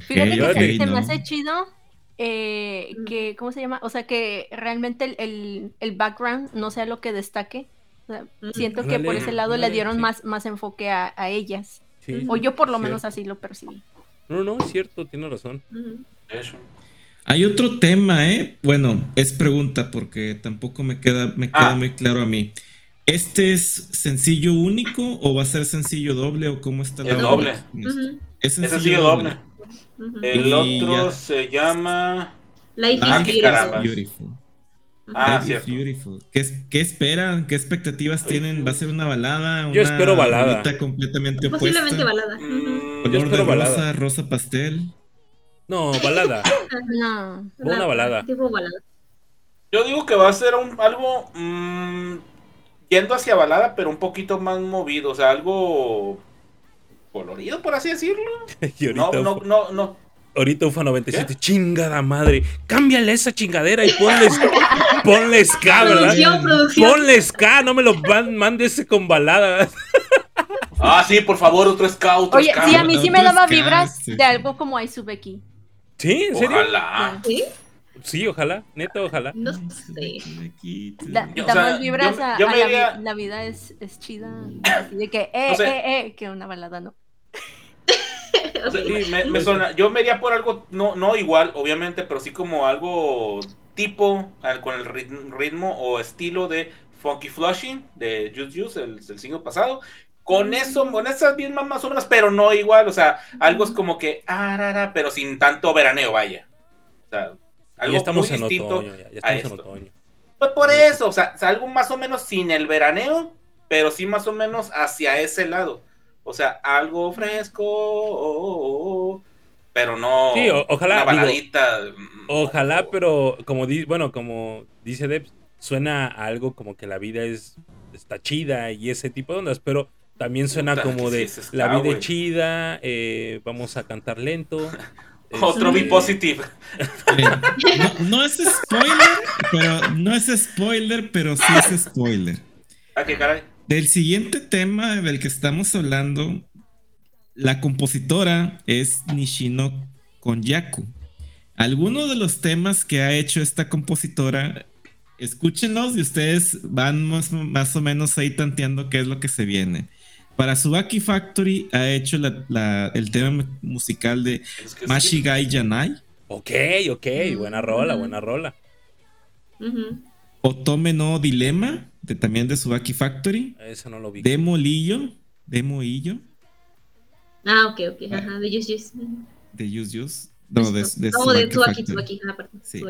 Fíjate que se, se me hace chido eh, Mm. que, ¿cómo se llama? O sea, que realmente el, el, el background no sea lo que destaque. O sea, Mm. siento que por ese lado le dieron sí. más, más enfoque a, a ellas. Sí. O yo por lo Cierto. menos así lo percibí. No, no, es cierto, tiene razón. Hecho. Hay otro tema, ¿eh? Bueno, es pregunta porque tampoco me queda, me queda Ah. muy claro a mí. ¿Este es sencillo único o va a ser sencillo doble o cómo está la doble. Es Es sencillo doble. El Y otro ya. se llama. Life Ah, is qué beautiful. Ah, Life is cierto. beautiful. ¿Qué, es- qué esperan? ¿Qué expectativas tienen? ¿Va a ser una balada? Yo espero balada. completamente opuesta. Posiblemente balada. Mm, Yo espero rosa, balada. rosa pastel. No, balada. No. Una balada. Tipo balada. Yo digo que va a ser un, algo mm, yendo hacia balada, pero un poquito más movido, o sea, algo colorido, por así decirlo. Y No, ahorita, no, no, no. ahorita UFA 97, chingada madre. Cámbiale esa chingadera y ponle, ponle ska, ¿verdad? Producción, producción. Ponle ska, no me lo man- mandes con balada. Ah, sí, por favor, otro scout. otro Oye, sí, a mí sí me daba vibras sí. de algo como Aizubeki. ¿Sí? ¿En serio? Ojalá. ¿Sí? Sí, ojalá. Neta, ojalá. No sé. Da, o sea, más vibras yo- a, yo a la, iría- vi- la vida es, es chida. Así de que, eh, O sea- eh, eh, que una balada no. O sea, sí, me, me suena- yo me iría por algo, no, no igual, obviamente, pero sí como algo tipo al- con el rit- ritmo o estilo de Funky Flushing de Juice Juice, el, el single pasado. Con eso, con esas mismas más o menos, pero no igual, o sea, algo es como que, ah, ra, ra, pero sin tanto veraneo, vaya. O sea, algo Ya estamos muy en distinto otoño. Ya, ya a estamos en esto. otoño. Pues por eso, o sea, o sea, algo más o menos sin el veraneo, pero sí más o menos hacia ese lado. O sea, algo fresco, oh, oh, oh, pero no Sí, o- ojalá, una baladita. mm, Ojalá, pero como di, bueno, como dice Debs, suena a algo como que la vida es está chida y ese tipo de ondas, pero también suena Puta, como de sí, eso está, la vida es chida, eh, vamos a cantar lento. Otro este, be positive. No, no es spoiler, pero no es spoiler, pero sí es spoiler. Ah, qué caray. Del siguiente tema del que estamos hablando, la compositora es Nishino Konyaku. Algunos de los temas que ha hecho esta compositora, escúchenlos y ustedes van más, más o menos ahí tanteando qué es lo que se viene. Para Subaki Factory ha hecho la- la- el tema musical de Es que sí. Mashigai Yanai, Ok, ok, buena rola, buena rola. Ujú. Otome no Dilema, de, también de Subaki Factory, Eso no lo vi. Demo Lillo, Demo Illo, Ah, ok, ok. Ajá, de Just. Ujú. de Use Use, no, de, de No, de. Ah, perdón. Sí.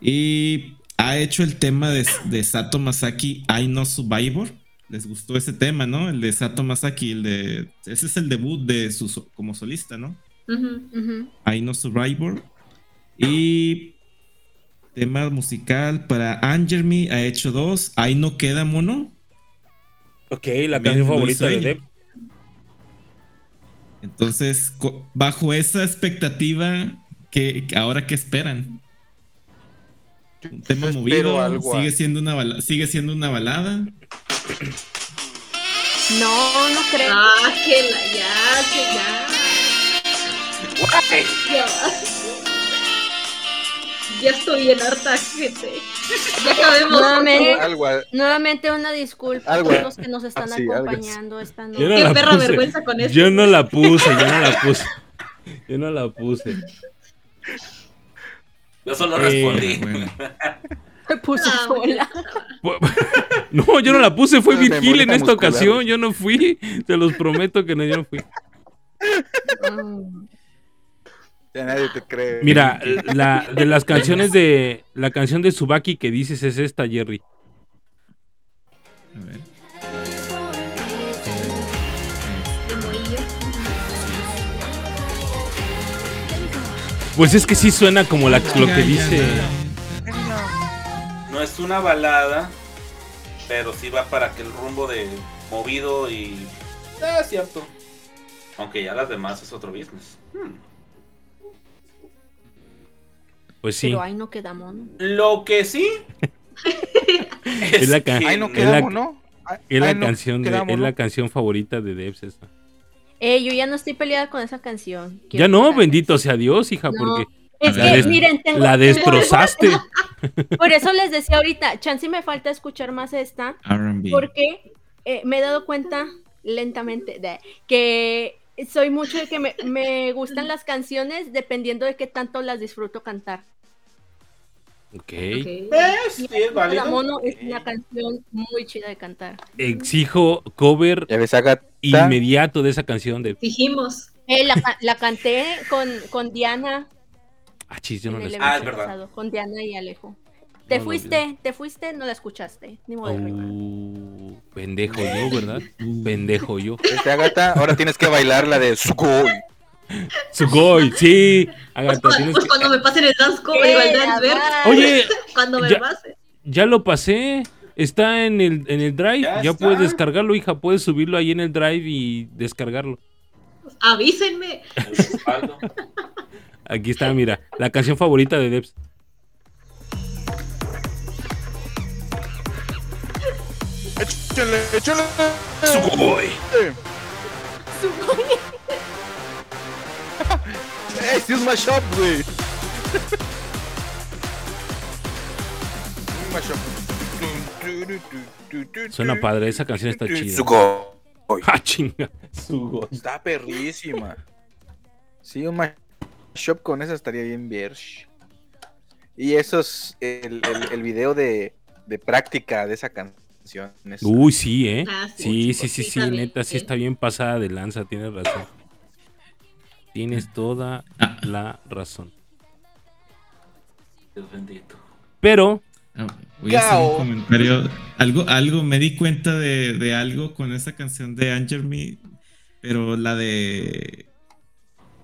Y ha hecho el tema de, de Sato Masaki, I No Survivor. Les gustó ese tema, ¿no? El de Sato Masaki, el de. Ese es el debut de su como solista, ¿no? I No Survivor. Y tema musical para Angermy ha hecho dos. Ahí no queda mono. Ok, la canción favorita de. Deb. Entonces, bajo esa expectativa, ¿qué, ahora qué esperan? Un tema Yo movido, algo sigue siendo una bala- sigue siendo una balada. No, no creo. Ah, que la, ya, que ya. Guay. Ya. Ya estoy en harta, gente. Ya acabemos. Nuevamente, una disculpa Algo a todos los que nos están así, así. acompañando esta noche. Yo no Qué la perra puse. vergüenza con esto. Yo no la puse, yo no la puse. Yo no la puse. Yo solo Eh, respondí. Bueno, Me puse Ah, sola. No, yo no la puse, fue Virgil en esta muscular. ocasión. Yo no fui. Te los prometo que no, yo no fui. Mm. Ya nadie te cree. Mira, la, de las canciones de. La canción de Subaki que dices es esta, Jerry. a ver. Pues es que sí suena como la, lo que dice. No es una balada, pero sí va para aquel rumbo de movido y. Ah, cierto. Aunque ya las demás es otro business. Hmm. Pues sí. Pero ahí no queda mono. Lo que sí. Es la que Ay, no Es quedamos, la- ¿no? Ay, Es la no canción de, es la canción favorita de Debs esta. Eh, yo ya no estoy peleada con esa canción. Ya no, bendito sea Dios, hija, No, porque Es La que, des- miren, tengo, la tengo- destrozaste. Por eso les decía ahorita, chance me falta escuchar más esta, R&B. porque eh, me he dado cuenta lentamente de que soy mucho de que me, me gustan las canciones dependiendo de qué tanto las disfruto cantar. Ok. Ok. Eh, sí, es válido. Mono es una canción muy chida de cantar. Exijo cover inmediato de esa canción de. Dijimos. Eh, la, ca- la canté con, con Diana Ah, chis, yo no la. Ah, es verdad. pasado, con Diana y Alejo. Te No, fuiste, te fuiste, no la escuchaste. Ni modo. Uh, pendejo yo, ¿verdad? Pendejo yo. Este, Agatha, ahora tienes que bailar la de Sugoi. Sugoi, sí. Agatha, Pues, tienes pues que- cuando me pasen el dance cover, ¡Eh, el dance ver, Adán! Oye, cuando me ya- pase. ya lo pasé. Está en el, en el drive. Ya puedes descargarlo, hija. Puedes subirlo ahí en el drive y descargarlo. Avísenme. Respaldo. Aquí está, mira. La canción favorita de Debs. Échale, échale. Sugoi. ¡Eh, sí es un mashup, güey! Suena padre. Esa canción está chida. Sugoi. Ah, chinga. Sugoi. Está perrísima. Sí, un mashup con esa estaría bien versh. Y eso es el, el, el video de, de práctica de esa canción. Uy, sí, ¿eh? Ah, Sí, sí, sí, sí, neta, sí está bien pasada de lanza, tienes razón. Tienes toda Ah. la razón. Dios bendito. Pero, Ah, Voy a hacer un comentario. Algo, algo, me di cuenta de, de algo con esa canción de Angel Me, pero la de.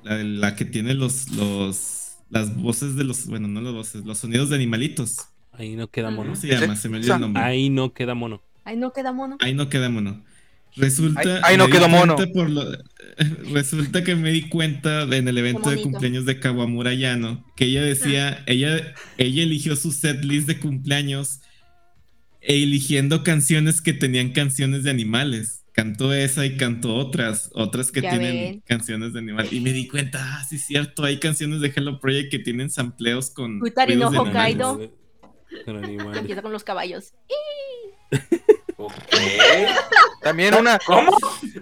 La, de- la que tiene los, los. Las voces de los. Bueno, no las voces, los sonidos de animalitos. Ahí no queda mono. ¿Cómo se llama? Se me olvidó el nombre. Ahí no queda mono. Ay, no queda mono. Ahí no queda mono. Resulta. Ahí- ahí no quedó mono. cuenta por lo- resulta que me di cuenta en el evento de cumpleaños de Kawamura Yano que ella decía, ella, ella eligió su set list de cumpleaños e eligiendo canciones que tenían canciones de animales. Cantó esa y cantó otras, otras que Ya tienen ven. canciones de animales. Y me di cuenta, ah, sí, cierto, hay canciones de Hello Project que tienen sampleos con. Futari no ruidos de animales. Hokkaido. Con animales. Empieza con los caballos. También una. ¿Cómo?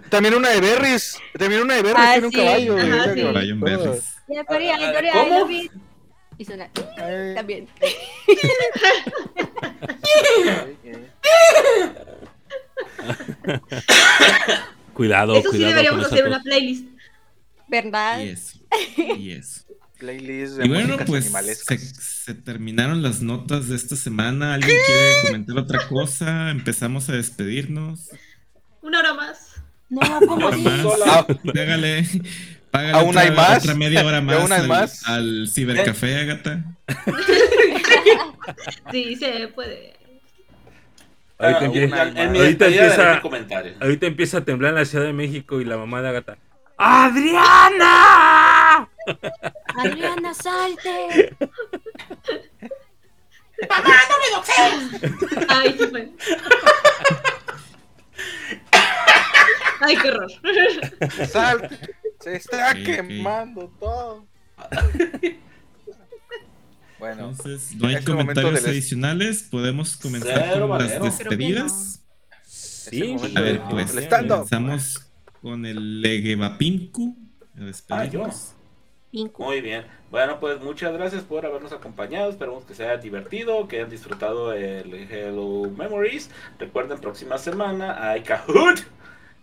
También una de Berries. También una de Berries Ah, tiene un sí. caballo. Ajá, sí. Berries. Corea, Corea, ¿cómo? Y suena Ay, también. Cuidado, Eso sí cuidado deberíamos hacer una playlist. ¿Verdad? Y eso. Playlist de Y bueno, músicas pues se, se terminaron las notas de esta semana. ¿Alguien quiere comentar otra cosa? Empezamos a despedirnos. Una hora más. No, sí. más. Ah. Págale, págale ¿Aún otra, hay más? otra media hora ¿Y más, aún hay al, más? al cibercafé, Agata. Sí, se puede. Ahorita, Ah, empieza, ahorita empieza- ahorita empieza a temblar en la Ciudad de México y la mamá de Agatha. ¡Adriana! Adriana, salte. Ay, sí fue. Ay, qué horror. Salte. Se está quemando todo. Bueno, Entonces, no hay comentarios adicionales. Podemos comenzar Cero, con las despedidas. Sí, A ver, pues, comenzamos con el Legevapinku. Ah. Muy bien. Bueno, pues muchas gracias por habernos acompañado. Esperamos que sea divertido, que hayan disfrutado el Hello Memories. Recuerden, próxima semana hay Kahoot.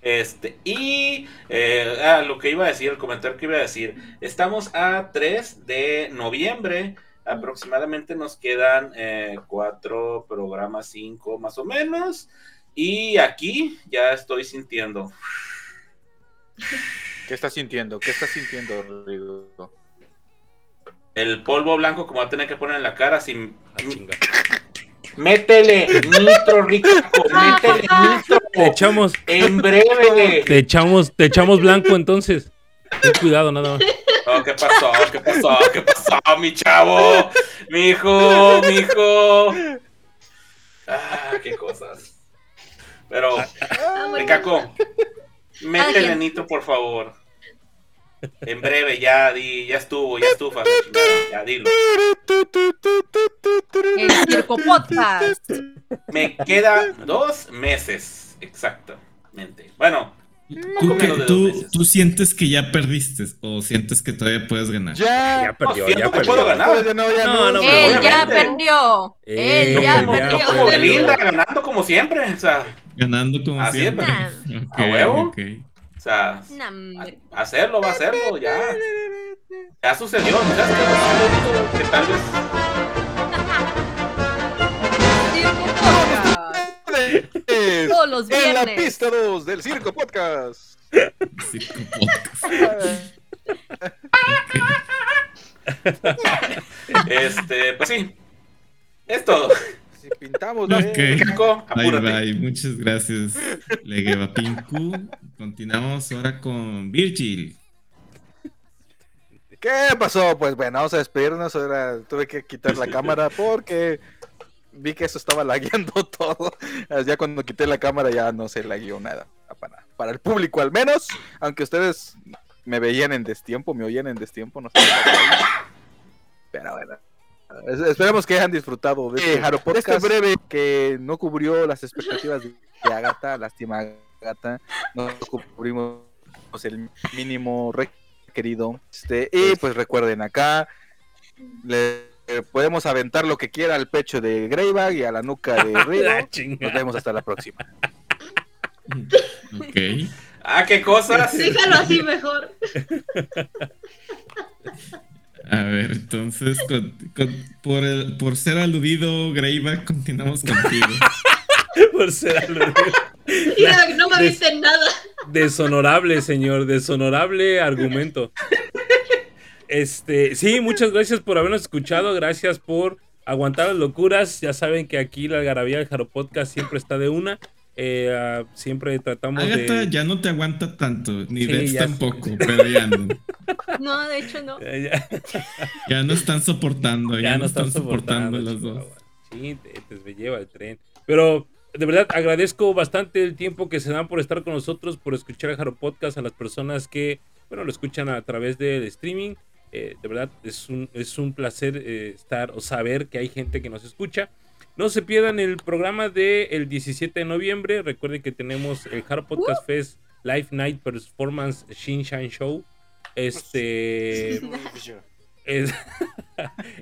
Este, y eh, ah, lo que iba a decir, el comentario que iba a decir. Estamos a 3 de noviembre. Aproximadamente nos quedan eh, cuatro programas, cinco más o menos. Y aquí ya estoy sintiendo. ¿Qué estás sintiendo? ¿Qué estás sintiendo, Rodrigo? El polvo blanco como va a tener que poner en la cara sin... Ah. Métele nitro, Ricaco, métele nitro. Te echamos, En breve. te echamos, te echamos blanco entonces. Ten cuidado, nada más. Oh, ¿Qué pasó? ¿Qué pasó? ¿Qué pasó, mi chavo? Mi hijo, mi hijo. Ah, qué cosas. Pero, Ah. Ricaco, Métele, quien. Nito, por favor. En breve, ya, di, ya estuvo, ya chingada, Ya, dilo. El Circo Podcast. Me queda dos meses, exactamente. Bueno, ¿Tú, dos tú- tú sientes que ya perdiste o sientes que todavía puedes ganar? Ya. Ya perdió, siento ya que perdió. puedo ganar. Pues ya no, ya No, no. no, Él ya perdió. Eh, Él ya ya perdió. perdió. como Belinda, ganando como siempre. O sea, Ganando como Así es, siempre. pues. Ok, ¿A huevo? o sea, a- hacerlo, va a hacerlo, ya. Ya sucedió, ¿no? Que tal vez Circo Podcast. Es Todos los En la viernes. pista 2 del Circo Podcast. Circo Podcast. Este, pues sí. Es todo. Si pintamos, Ok. eh. Caco, Bye bye, muchas gracias, Legueva Pinku. Continuamos ahora con Virgil. ¿Qué pasó? Pues bueno, vamos a despedirnos. Ahora tuve que quitar la cámara porque vi que eso estaba lagueando todo. Ya cuando quité la cámara ya no se lagueó nada. Para, para el público al menos. Aunque ustedes me veían en destiempo, me oían en destiempo, no sé. Pero bueno. Es- Esperemos que hayan disfrutado de este, Jaro Podcast breve que no cubrió las expectativas de de Agatha. Lástima, Agatha. No cubrimos el mínimo requerido. Este, y pues recuerden acá. Le eh, podemos aventar lo que quiera al pecho de Greybag y a la nuca de. La Nos vemos hasta la próxima. Ok. Ah, qué cosas. Déjalo así mejor. A ver, entonces, con- con- por, el- por ser aludido, Greyback, continuamos contigo. Por ser aludido. Mira, no me viste nada. Deshonorable, señor, deshonorable argumento. Este, sí, muchas gracias por habernos escuchado, gracias por aguantar las locuras. Ya saben que aquí la algarabía del Jaro Podcast siempre está de una. Eh, ah, siempre tratamos Agatha de. ya no te aguanta tanto, ni Sí, sé. tampoco, pero ya no. No, de hecho no. Ya, ya- Ya no están soportando, ya, ya no están soportando los dos. Sí, te, te- me lleva el tren. Pero de verdad agradezco bastante el tiempo que se dan por estar con nosotros, por escuchar el Jaro Podcast, a las personas que, bueno, lo escuchan a través del streaming. Eh, de verdad es un, es un placer eh, estar o saber que hay gente que nos escucha. No se pierdan el programa del 17 de noviembre. Recuerden que tenemos el Jaro Podcast Fest Live Night Performance Shin Shine Show. Este. Es-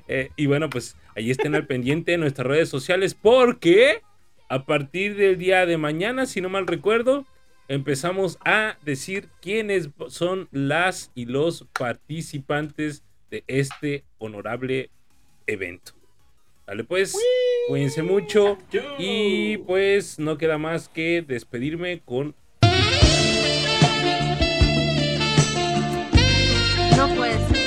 Eh, y bueno, pues ahí estén al pendiente de nuestras redes sociales porque a partir del día de mañana, si no mal recuerdo, empezamos a decir quiénes son las y los participantes de este honorable evento. Vale, pues, cuídense mucho y pues no queda más que despedirme con No puede ser.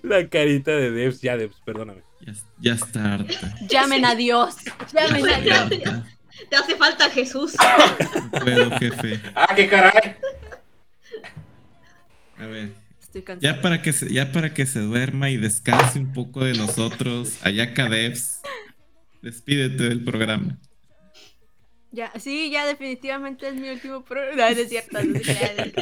la carita de Devs. Ya, Devs, perdóname. Ya, ya está harta. Llamen a Dios. Llamen a Dios. Te hace falta Jesús. No puedo, jefe. Ah, qué caray. A ver, Estoy ya para que se, ya para que se duerma y descanse un poco de nosotros, allá Devs, despídete del programa. Ya, sí, ya definitivamente es mi último programa. No, no es cierto. no es cierto.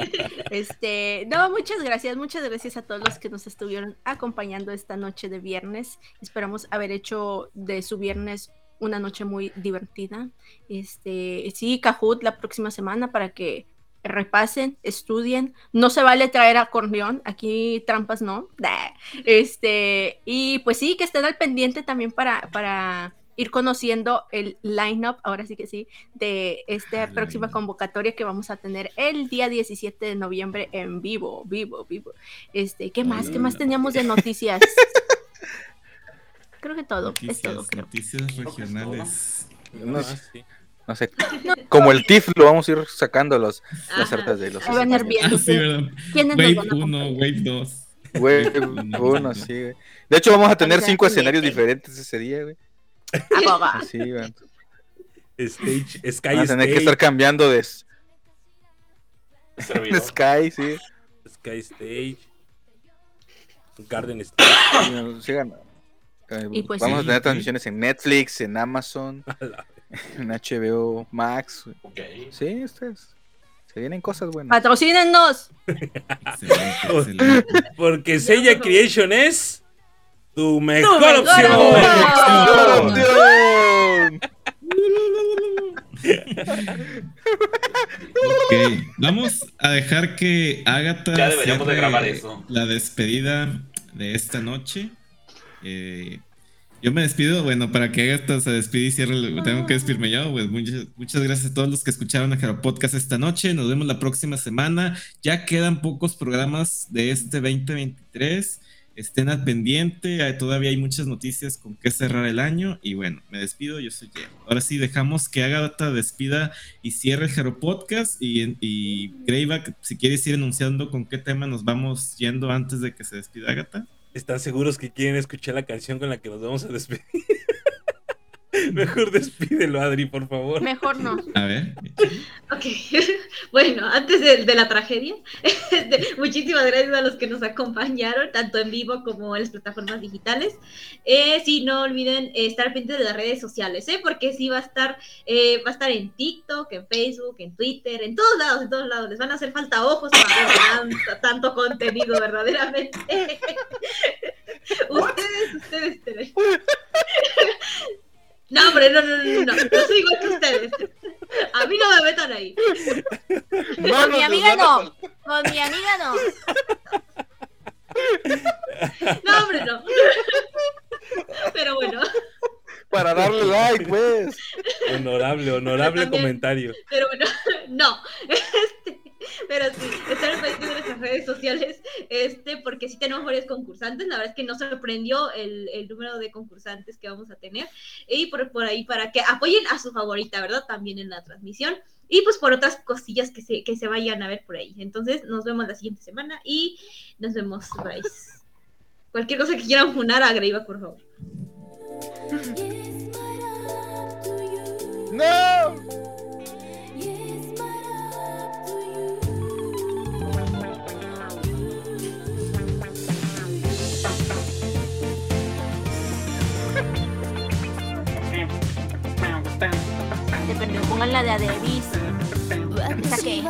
Este, no, muchas gracias, muchas gracias a todos los que nos estuvieron acompañando esta noche de viernes. Esperamos haber hecho de su viernes una noche muy divertida. Este, sí, Kahoot la próxima semana para que repasen, estudien. No se vale traer acordeón, aquí trampas no. Este, y pues sí, que estén al pendiente también para, para ir conociendo el lineup, ahora sí que sí, de esta próxima convocatoria que vamos a tener el día 17 de noviembre en vivo, vivo, vivo. Este, ¿qué más? ¿Qué más teníamos de noticias? Creo que todo, es todo, Noticias, creo. noticias regionales. No sí. No sé. Como el TIF lo vamos a ir sacando los, las Ajá. artes de los. A ir viendo. Ah, sí, verdad. ¿Quiénes nos Wave van a 1, acompañar? Wave 2. Güey, uno, sí, güey. De hecho, vamos a tener cinco sí, escenarios sí. diferentes ese día, güey. Ah. Sí, güey. Stage, Sky Van a tener que Stage, estar cambiando de. Sky, sí. Sky Stage, Garden Stage. Sí, sigan. Eh, Y pues vamos sí. a tener transmisiones en Netflix, en Amazon, A la vez. en HBO Max. Ok. Sí, ustedes. Se vienen cosas buenas. Patrocínenos. Excelente, excelente. Porque Sella Creation es tu mejor, mejor opción. opción. Ok, vamos a dejar que Agatha Ya deberíamos de grabar eso. la despedida de esta noche. Eh, yo me despido, bueno, para que Agatha se despida y cierre, tengo que despedirme yo. Pues muchas, muchas gracias a todos los que escucharon a Jaro Podcast esta noche. Nos vemos la próxima semana. Ya quedan pocos programas de este 2023. Estén al pendiente, todavía hay muchas noticias con que cerrar el año. Y bueno, me despido, yo soy Jen. Ahora sí, dejamos que Agatha despida y cierre el Jaro Podcast. Y, y Greyback, si quieres ir anunciando con qué tema nos vamos yendo antes de que se despida Agatha. ¿Están seguros que quieren escuchar la canción con la que nos vamos a despedir? Mejor despídelo, Adri, por favor. Mejor no. A ver. Ok, bueno, antes de, de la tragedia, este, muchísimas gracias a los que nos acompañaron, tanto en vivo como en las plataformas digitales. Eh, sí, no olviden eh, estar pendientes de las redes sociales, ¿eh? porque sí va a estar, eh, va a estar en TikTok, en Facebook, en Twitter, en todos lados, en todos lados. Les van a hacer falta ojos para ver tanto, tanto contenido, verdaderamente. ustedes, ustedes, ustedes. No, hombre, no, no, no, no, no, no soy igual que ustedes. A mí no me metan ahí. Con mi amiga no. Con mi amiga no. No, hombre, no. Pero bueno, Para darle like, pues. Honorable, honorable También. comentario. pero bueno, no. Este, pero sí, estar pendientes de nuestras redes sociales, este, porque sí tenemos varios concursantes. La verdad es que nos sorprendió el, el número de concursantes que vamos a tener. Y por, por ahí, para que apoyen a su favorita, ¿verdad? También en la transmisión. Y pues por otras cosillas que se, que se vayan a ver por ahí. Entonces, nos vemos la siguiente semana y nos vemos, bye. Cualquier cosa que quieran funar, agrega, por favor. ¡No! pongan la de Adebis. ¿Esa qué?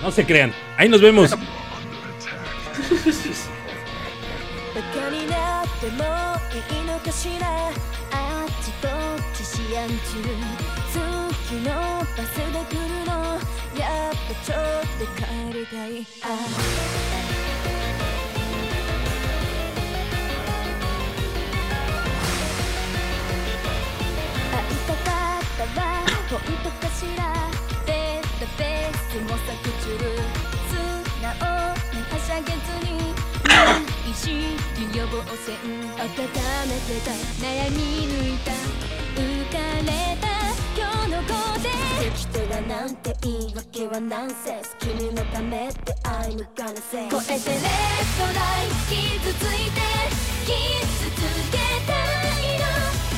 No se crean. Ahí nos vemos. やっぱちょっと帰りたい。あ。会いたかったわ。本当かしら。データベースも削除素直に。はしゃげずに意識予防線温めてた。悩み抜いた。浮かれた。の子でできてらなんて言い訳はナンセス。君のためって I'm gonna say 超えてレッドライ。ン傷ついてキつけたいの